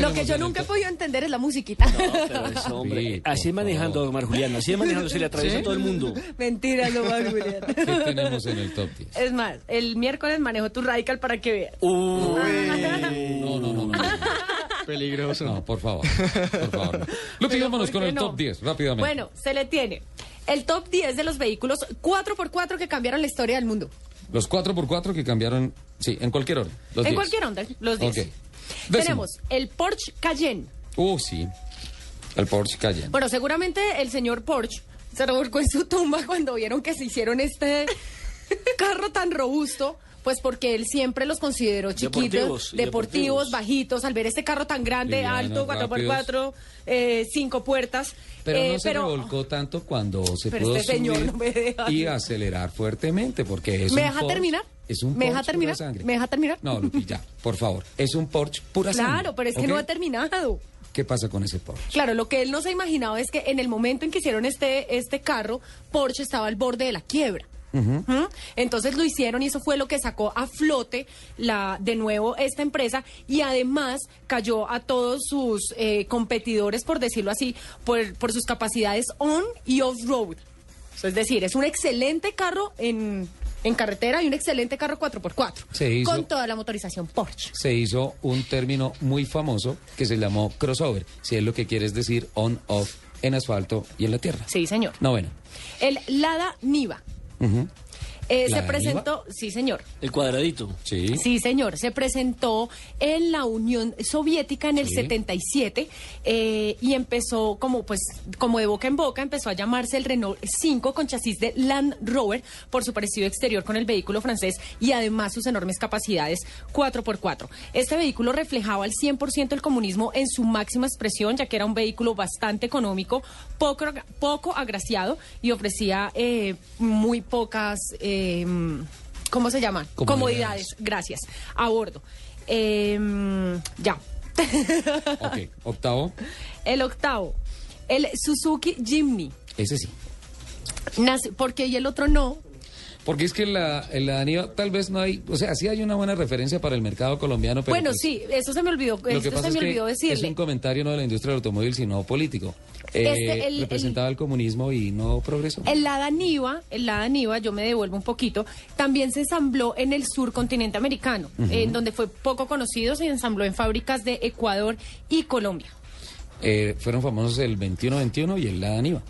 Lo que yo nunca he podido entender es la musiquita. Pero eso, hombre, así es manejando, Omar Julián, así es manejando, se le atraviesa a todo el mundo. Mentira, no va Julián. ¿Qué tenemos en el top 10? Es más, el miércoles manejo tu radical para que veas. No, no, no, no. Peligroso. No, por favor, por favor. no. Lupi, vámonos con el no? top 10, rápidamente. Bueno, se le tiene el top 10 de los vehículos 4x4 que cambiaron la historia del mundo. Los 4x4 que cambiaron, sí, en cualquier orden. En 10. cualquier onda, los 10. Ok. Décimo. Tenemos el Porsche Cayenne. Uh, sí. El Porsche Cayenne. Bueno, seguramente el señor Porsche se revolcó en su tumba cuando vieron que se hicieron este carro tan robusto. Pues porque él siempre los consideró chiquitos, Deportivos, y deportivos, deportivos. bajitos, al ver este carro tan grande, alto, 4x4, eh, cinco puertas. Pero eh, no se revolcó tanto cuando se Pero pudo este señor subir no me deja. y acelerar fuertemente, porque es ¿Me un deja Porsche- terminar? Es un ¿Me deja terminar? pura sangre. ¿Me deja terminar? No, Lupi, ya, por favor. Es un Porsche pura sangre. Claro, pero es que no ha terminado. ¿Qué pasa con ese Porsche? Claro, lo que él no se ha imaginado es que en el momento en que hicieron este, este carro, Porsche estaba al borde de la quiebra. ¿Mm? Entonces lo hicieron y eso fue lo que sacó a flote la, de nuevo esta empresa y además cayó a todos sus eh, competidores, por decirlo así, por, por sus capacidades on y off-road. Es decir, es un excelente carro en, en carretera y un excelente carro 4x4 Se hizo- con toda la motorización Porsche. Se hizo un término muy famoso que se llamó crossover, si es lo que quieres decir on-off en asfalto y en la tierra. Sí, señor. No, bueno. El Lada Niva. Mm-hmm. Eh, se ¿Lada presentó, sí señor, El cuadradito. Sí. sí señor, se presentó en la Unión Soviética en el Sí. 77 eh, y empezó como pues como de boca en boca empezó a llamarse el Renault 5 con chasis de Land Rover por su parecido exterior con el vehículo francés y además sus enormes capacidades 4x4. Este vehículo reflejaba al 100% el comunismo en su máxima expresión ya que era un vehículo bastante económico, poco, poco agraciado y ofrecía eh, muy pocas, eh, ¿cómo se llaman? Comodidades. Comodidades, gracias, a bordo. Eh, ya. Ok, octavo, El octavo, el Suzuki Jimny. ese sí. Nace- porque y el otro no. Porque es que la, en la Aníbal tal vez no hay, o sea, sí hay una buena referencia para el mercado colombiano, pero bueno, pues, sí, eso se me olvidó, Lo que esto pasa se es me olvidó es decirle. un comentario no de la industria del automóvil, sino político. Eh, Este, el- representaba el, comunismo y no progresó. El Lada Niva, el Lada Niva, yo me devuelvo un poquito, también se ensambló en el sur continente americano, en donde fue poco conocido, se ensambló en fábricas de Ecuador y Colombia. Eh, fueron famosos el 21-21 y el Lada Niva.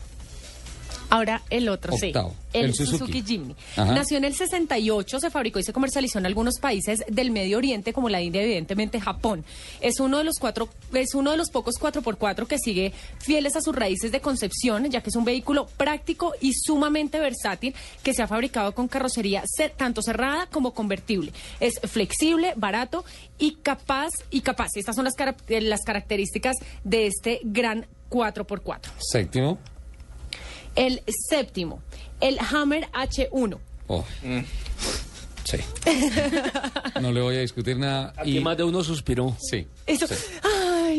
Ahora el otro, Octavo, sí. El, el Suzuki. Suzuki. Jimny. Ajá. Nació en el 68, se fabricó y se comercializó en algunos países del Medio Oriente, como la India, evidentemente Japón. Es uno de los cuatro, es uno de los pocos 4x4 que sigue fieles a sus raíces de concepción, ya que es un vehículo práctico y sumamente versátil que se ha fabricado con carrocería ce- tanto cerrada como convertible. Es flexible, barato y capaz y capaz. Estas son las, eh, las características de este gran 4x4. Séptimo. El séptimo, el Hammer H1. Oh. Sí. No le voy a discutir nada. Aquí más de uno suspiró. Sí. Eso- sí.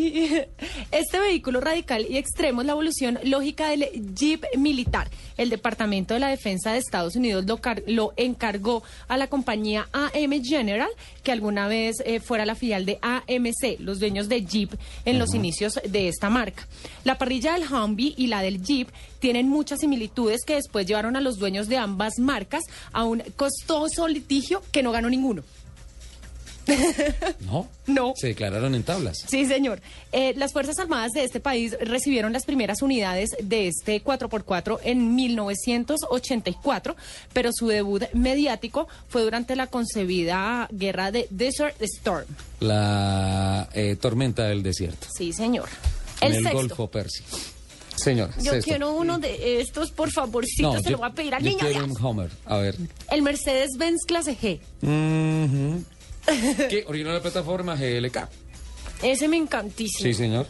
Este vehículo radical y extremo es la evolución lógica del Jeep militar. El Departamento de la Defensa de Estados Unidos lo, lo encargó a la compañía AM General, que alguna vez eh, fuera la filial de AMC, los dueños de Jeep en los inicios de esta marca. La parrilla del Humvee y la del Jeep tienen muchas similitudes que después llevaron a los dueños de ambas marcas a un costoso litigio que no ganó ninguno. ¿No? No. Se declararon en tablas. Sí, señor. Eh, las Fuerzas Armadas de este país recibieron las primeras unidades de este 4x4 en 1984, pero su debut mediático fue durante la concebida guerra de Desert Storm. La eh, tormenta del desierto. Sí, señor. En El. Golfo Pérsico. Señora, Yo sexto. quiero uno de estos, por favorcito, No, se lo voy a pedir al yo niño. quiero Dios. un Homer. A ver. El Mercedes-Benz clase G. ¿Qué? Original de plataforma GLK. Ese me encantísimo. Sí, señor.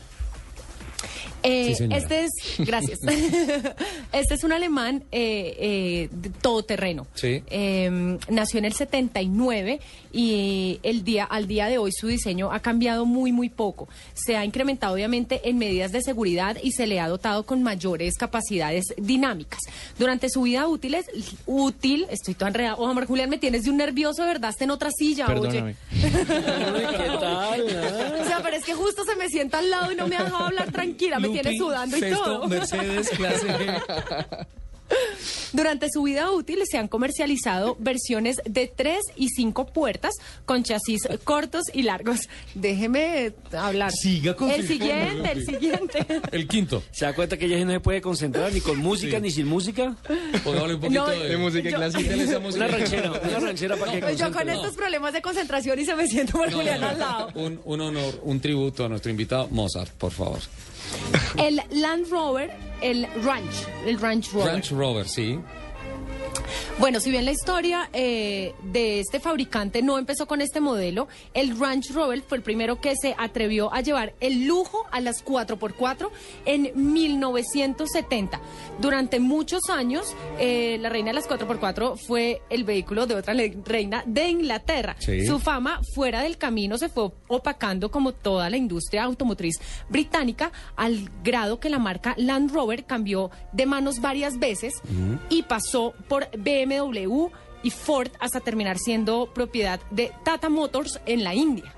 Eh, Sí, este es, gracias. este es un alemán eh, eh, de todoterreno. Sí. Eh, nació en el 79 y el día al día de hoy su diseño ha cambiado muy muy poco. Se ha incrementado obviamente en medidas de seguridad y se le ha dotado con mayores capacidades dinámicas. Durante su vida útil, es- útil estoy toda enredada. Oh, Omar Julián, me tienes de un nervioso, ¿verdad? Está en otra silla, Perdóname. oye. ¿Qué tal? O sea, pero es que justo se me sienta al lado y no me ha dejado hablar tranquila, me tiene sudando y todo. Mercedes clase G. Durante su vida útil se han comercializado versiones de tres y cinco puertas con chasis cortos y largos. Déjeme hablar. Siga con El su siguiente, el siguiente. El quinto. ¿Se da cuenta que ella no se puede concentrar ni con música ni sin música? Pongámosle un poquito No, de, de música yo- clásica. de esa música. Una ranchera, una ranchera para que yo con estos problemas de concentración y se me siento por No, Julián no, al lado. Un, un honor, un tributo a nuestro invitado Mozart, por favor. El Land Rover, el Ranch, el Ranch Rover. Ranch Rover, sí. Bueno, si bien la historia eh, de este fabricante no empezó con este modelo, el Ranch Rover fue el primero que se atrevió a llevar el lujo a las 4x4 en 1970. Durante muchos años, eh, la reina de las 4x4 fue el vehículo de otra reina de Inglaterra. Sí. Su fama fuera del camino se fue opacando como toda la industria automotriz británica al grado que la marca Land Rover cambió de manos varias veces y pasó por BMW y Ford hasta terminar siendo propiedad de Tata Motors en la India.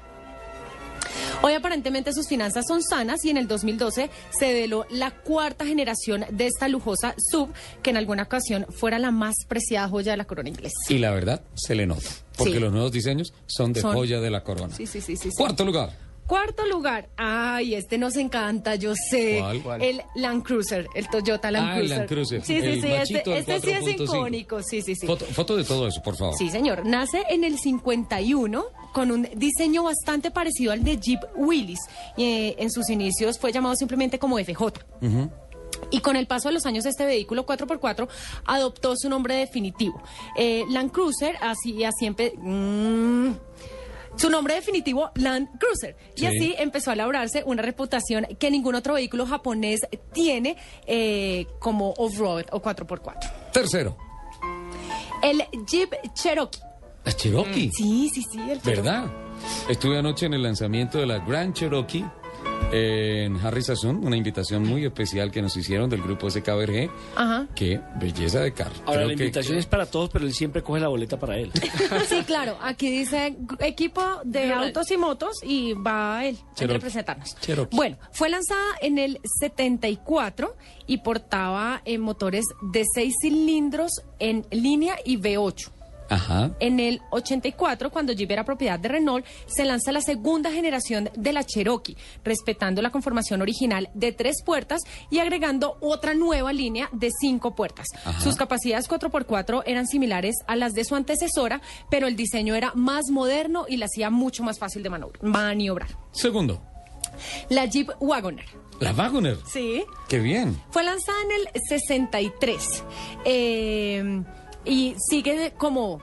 Hoy aparentemente sus finanzas son sanas y en el 2012 se develó la cuarta generación de esta lujosa sub que en alguna ocasión fuera la más preciada joya de la corona inglesa. Y la verdad, se le nota. Porque Sí. los nuevos diseños son de Son- joya de la corona. Sí, sí, sí, sí. sí. Cuarto lugar. Cuarto lugar, ay, este nos encanta, yo sé. ¿Cuál? ¿Cuál? El Land Cruiser, el Toyota Land Ah, el Cruiser. Land Cruiser, Sí, sí, el sí, este, este sí es 4.5. icónico, sí, sí, sí. Foto, foto de todo eso, por favor. Sí, señor. Nace en el 51 con un diseño bastante parecido al de Jeep Willys. Eh, en sus inicios fue llamado simplemente como FJ. Y con el paso de los años, este vehículo 4x4 adoptó su nombre definitivo. Eh, Land Cruiser, así, así empe- mm, su nombre definitivo, Land Cruiser. Y Sí. así empezó a labrarse una reputación que ningún otro vehículo japonés tiene eh, como off-road o 4x4. Tercero. El Jeep Cherokee. La Cherokee. Sí, sí, sí, el Cherokee. ¿Verdad? Estuve anoche en el lanzamiento de la Grand Cherokee en Harry Sazón, una invitación muy especial que nos hicieron del grupo SKBRG. Ajá. Qué belleza de carro. Ahora, Creo la que- invitación es para todos, pero él siempre coge la boleta para él. Sí, claro. Aquí dice equipo de autos y motos y va él a representarnos. Cherokee. Bueno, fue lanzada en el 74 y portaba eh, motores de seis cilindros en línea y V8. Ajá. En el 84, cuando Jeep era propiedad de Renault, se lanza la segunda generación de la Cherokee, respetando la conformación original de tres puertas y agregando otra nueva línea de cinco puertas. Ajá. Sus capacidades 4x4 eran similares a las de su antecesora, pero el diseño era más moderno y la hacía mucho más fácil de maniobrar. Segundo. La Jeep Wagoner. La Wagoner. Sí. Qué bien. Fue lanzada en el 63 eh, y sigue como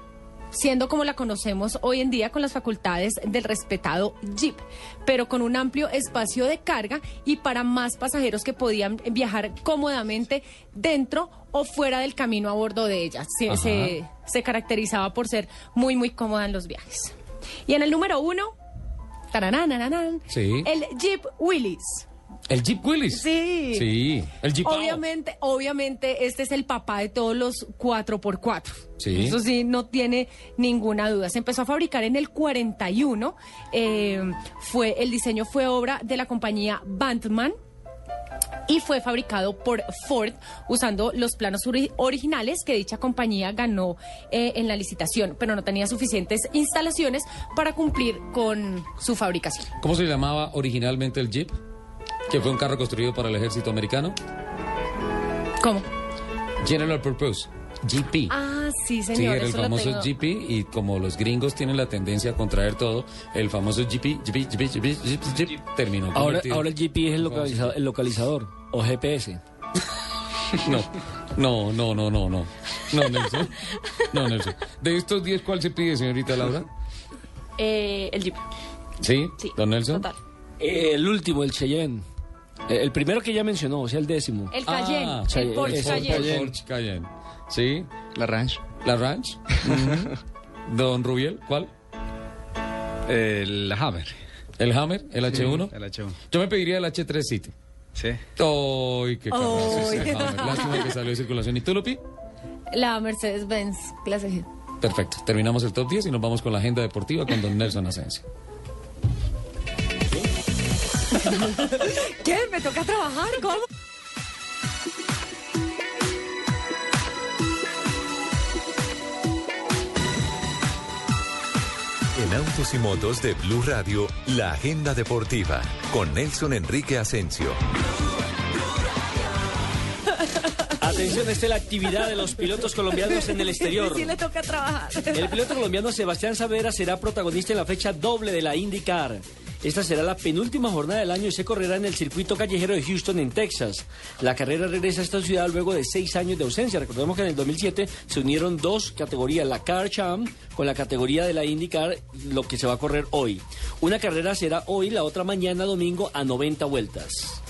siendo como la conocemos hoy en día con las facultades del respetado Jeep, pero con un amplio espacio de carga y para más pasajeros que podían viajar cómodamente dentro o fuera del camino a bordo de ella. Se, Ajá. se- se caracterizaba por ser muy, muy cómoda en los viajes. Y en el número uno, Sí. el Jeep Willys. El Jeep Willys. Sí. Sí. El Jeep Obviamente, obviamente, este es el papá de todos los 4x4. Sí. Eso sí, no tiene ninguna duda. Se empezó a fabricar en el 41. eh, fue, el diseño fue obra de la compañía Bantman. y fue fabricado por Ford usando los planos ori- originales que dicha compañía ganó eh, en la licitación, pero no tenía suficientes instalaciones para cumplir con su fabricación. ¿Cómo se llamaba originalmente el Jeep? Que fue un carro construido para el ejército americano. ¿Cómo? General Purpose, GP. Ah, sí, Sí, señor. era el famoso. GP y como los gringos tienen la tendencia a contraer todo, el famoso GP, GP, GP, GP, GP, GP terminó Ahora, ahora el GP es el, localiza- el localizador o GPS. No, no, no, no, no, no. No, Nelson. No, Nelson. De estos 10, ¿cuál se pide, señorita Laura? Eh, el Jeep. ¿Sí? Sí, ¿Don Nelson? total. Eh, el último, el Cheyenne. Eh, el primero que ya mencionó, o sea, el décimo. El Cayenne, Ah, el Porsche Cayenne. Porsche Cayenne. ¿Sí? La Ranch. ¿La Ranch? Don Rubiel, ¿cuál? El Hammer. ¿El Hammer? ¿El H1? El H1. Yo me pediría el H3 City. Sí. ¡Ay, qué carrazo ese. Hammer! Lástima que salió de circulación. ¿Y tú, Lupi? La Mercedes-Benz clase G. Perfecto. Terminamos el top 10 y nos vamos con la agenda deportiva con don Nelson Asensio. ¿Qué? ¿Me toca trabajar? ¿Cómo? En Autos y Motos de Blue Radio, la agenda deportiva con Nelson Enrique Asensio. Atención, esta es la actividad de los pilotos colombianos en el exterior. Sí le toca trabajar. El piloto colombiano Sebastián Savera será protagonista en la fecha doble de la IndyCar. Esta será la penúltima jornada del año y se correrá en el circuito callejero de Houston, en Texas. La carrera regresa a esta ciudad luego de seis años de ausencia. Recordemos que en el 2007 se unieron dos categorías, la Car Champ con la categoría de la IndyCar, lo que se va a correr hoy. Una carrera será hoy, la otra mañana domingo a 90 vueltas.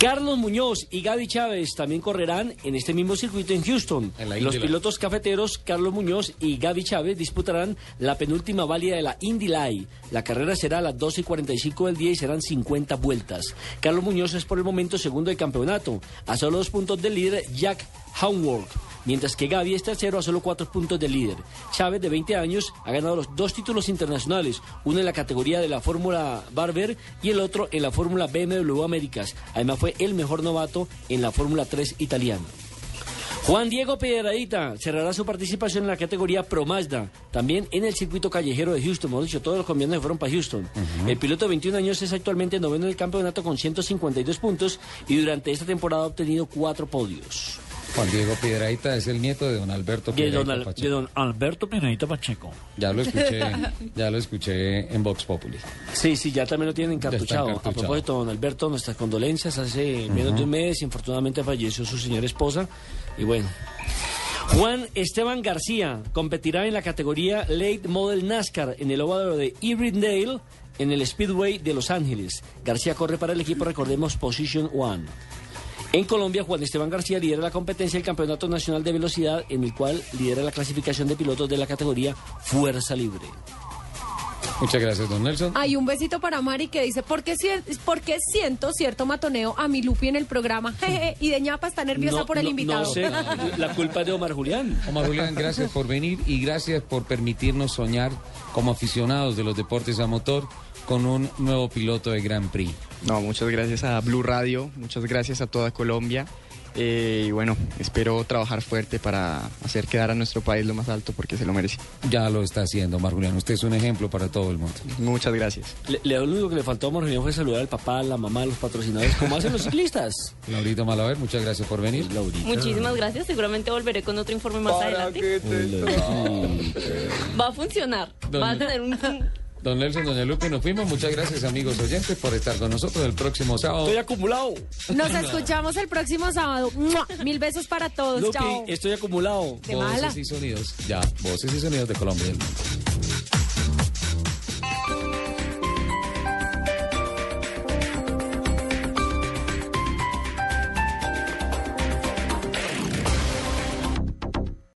Carlos Muñoz y Gaby Chávez también correrán en este mismo circuito en Houston. En Los pilotos cafeteros Carlos Muñoz y Gaby Chávez disputarán la penúltima válida de la Indy Light. La carrera será a las 12 y 45 del día y serán 50 vueltas. Carlos Muñoz es por el momento segundo del campeonato, a solo dos puntos del líder Jack Hownworth. Mientras que Gaby es tercero a solo cuatro puntos del líder. Chávez, de 20 años, ha ganado los dos títulos internacionales, uno en la categoría de la Fórmula Barber y el otro en la Fórmula BMW Américas. Además fue el mejor novato en la Fórmula 3 italiana. Juan Diego Piedradita cerrará su participación en la categoría Pro Mazda, también en el circuito callejero de Houston. Hemos dicho, todos los colombianos se fueron para Houston. El piloto de 21 años es actualmente noveno en el campeonato con 152 puntos y durante esta temporada ha obtenido cuatro podios. Juan Diego Piedraíta es el nieto de don Alberto De Piedrahíta don, Al- Pacheco. de don Alberto Piedradita Pacheco. Ya lo escuché, ya lo escuché en Vox Populi. Sí, sí, ya también lo tienen encartuchado. A propósito, don Alberto, nuestras condolencias. Hace menos de un mes, infortunadamente, falleció su señora esposa. Y bueno. Juan Esteban García competirá en la categoría Late Model NASCAR en el óvalo de Irvindale en el Speedway de Los Ángeles. García corre para el equipo, recordemos, Position One. En Colombia, Juan Esteban García lidera la competencia del Campeonato Nacional de Velocidad, en el cual lidera la clasificación de pilotos de la categoría Fuerza Libre. Muchas gracias, don Nelson. Hay un besito para Mari que dice, ¿por qué, si- por qué siento cierto matoneo a mi Lupi en el programa? Jeje, y de ñapa está nerviosa No, por el no, invitado. No sé, la culpa es de Omar Julián. Omar Julián, gracias por venir y gracias por permitirnos soñar como aficionados de los deportes a motor con un nuevo piloto de Grand Prix. No, muchas gracias a Blue Radio, muchas gracias a toda Colombia. Eh, y bueno, espero trabajar fuerte para hacer quedar a nuestro país lo más alto porque se lo merece. Ya lo está haciendo, Omar Julián. Usted es un ejemplo para todo el mundo. Muchas gracias. Le, le- lo único que le faltó a Omar Julián fue saludar al papá, a la mamá, a los patrocinadores, como hacen los ciclistas. Laurita Malaver, muchas gracias por venir. Muchísimas gracias. Seguramente volveré con otro informe más adelante. Va a funcionar. Va a tener un... Don Nelson, doña Lupe, nos fuimos. Muchas gracias, amigos oyentes, por estar con nosotros el próximo sábado. Estoy acumulado. Nos escuchamos el próximo sábado. ¡Mua! Mil besos para todos. Lupi, Chao. estoy acumulado. De mala. Voces y sonidos. Ya, voces y sonidos de Colombia y del mundo.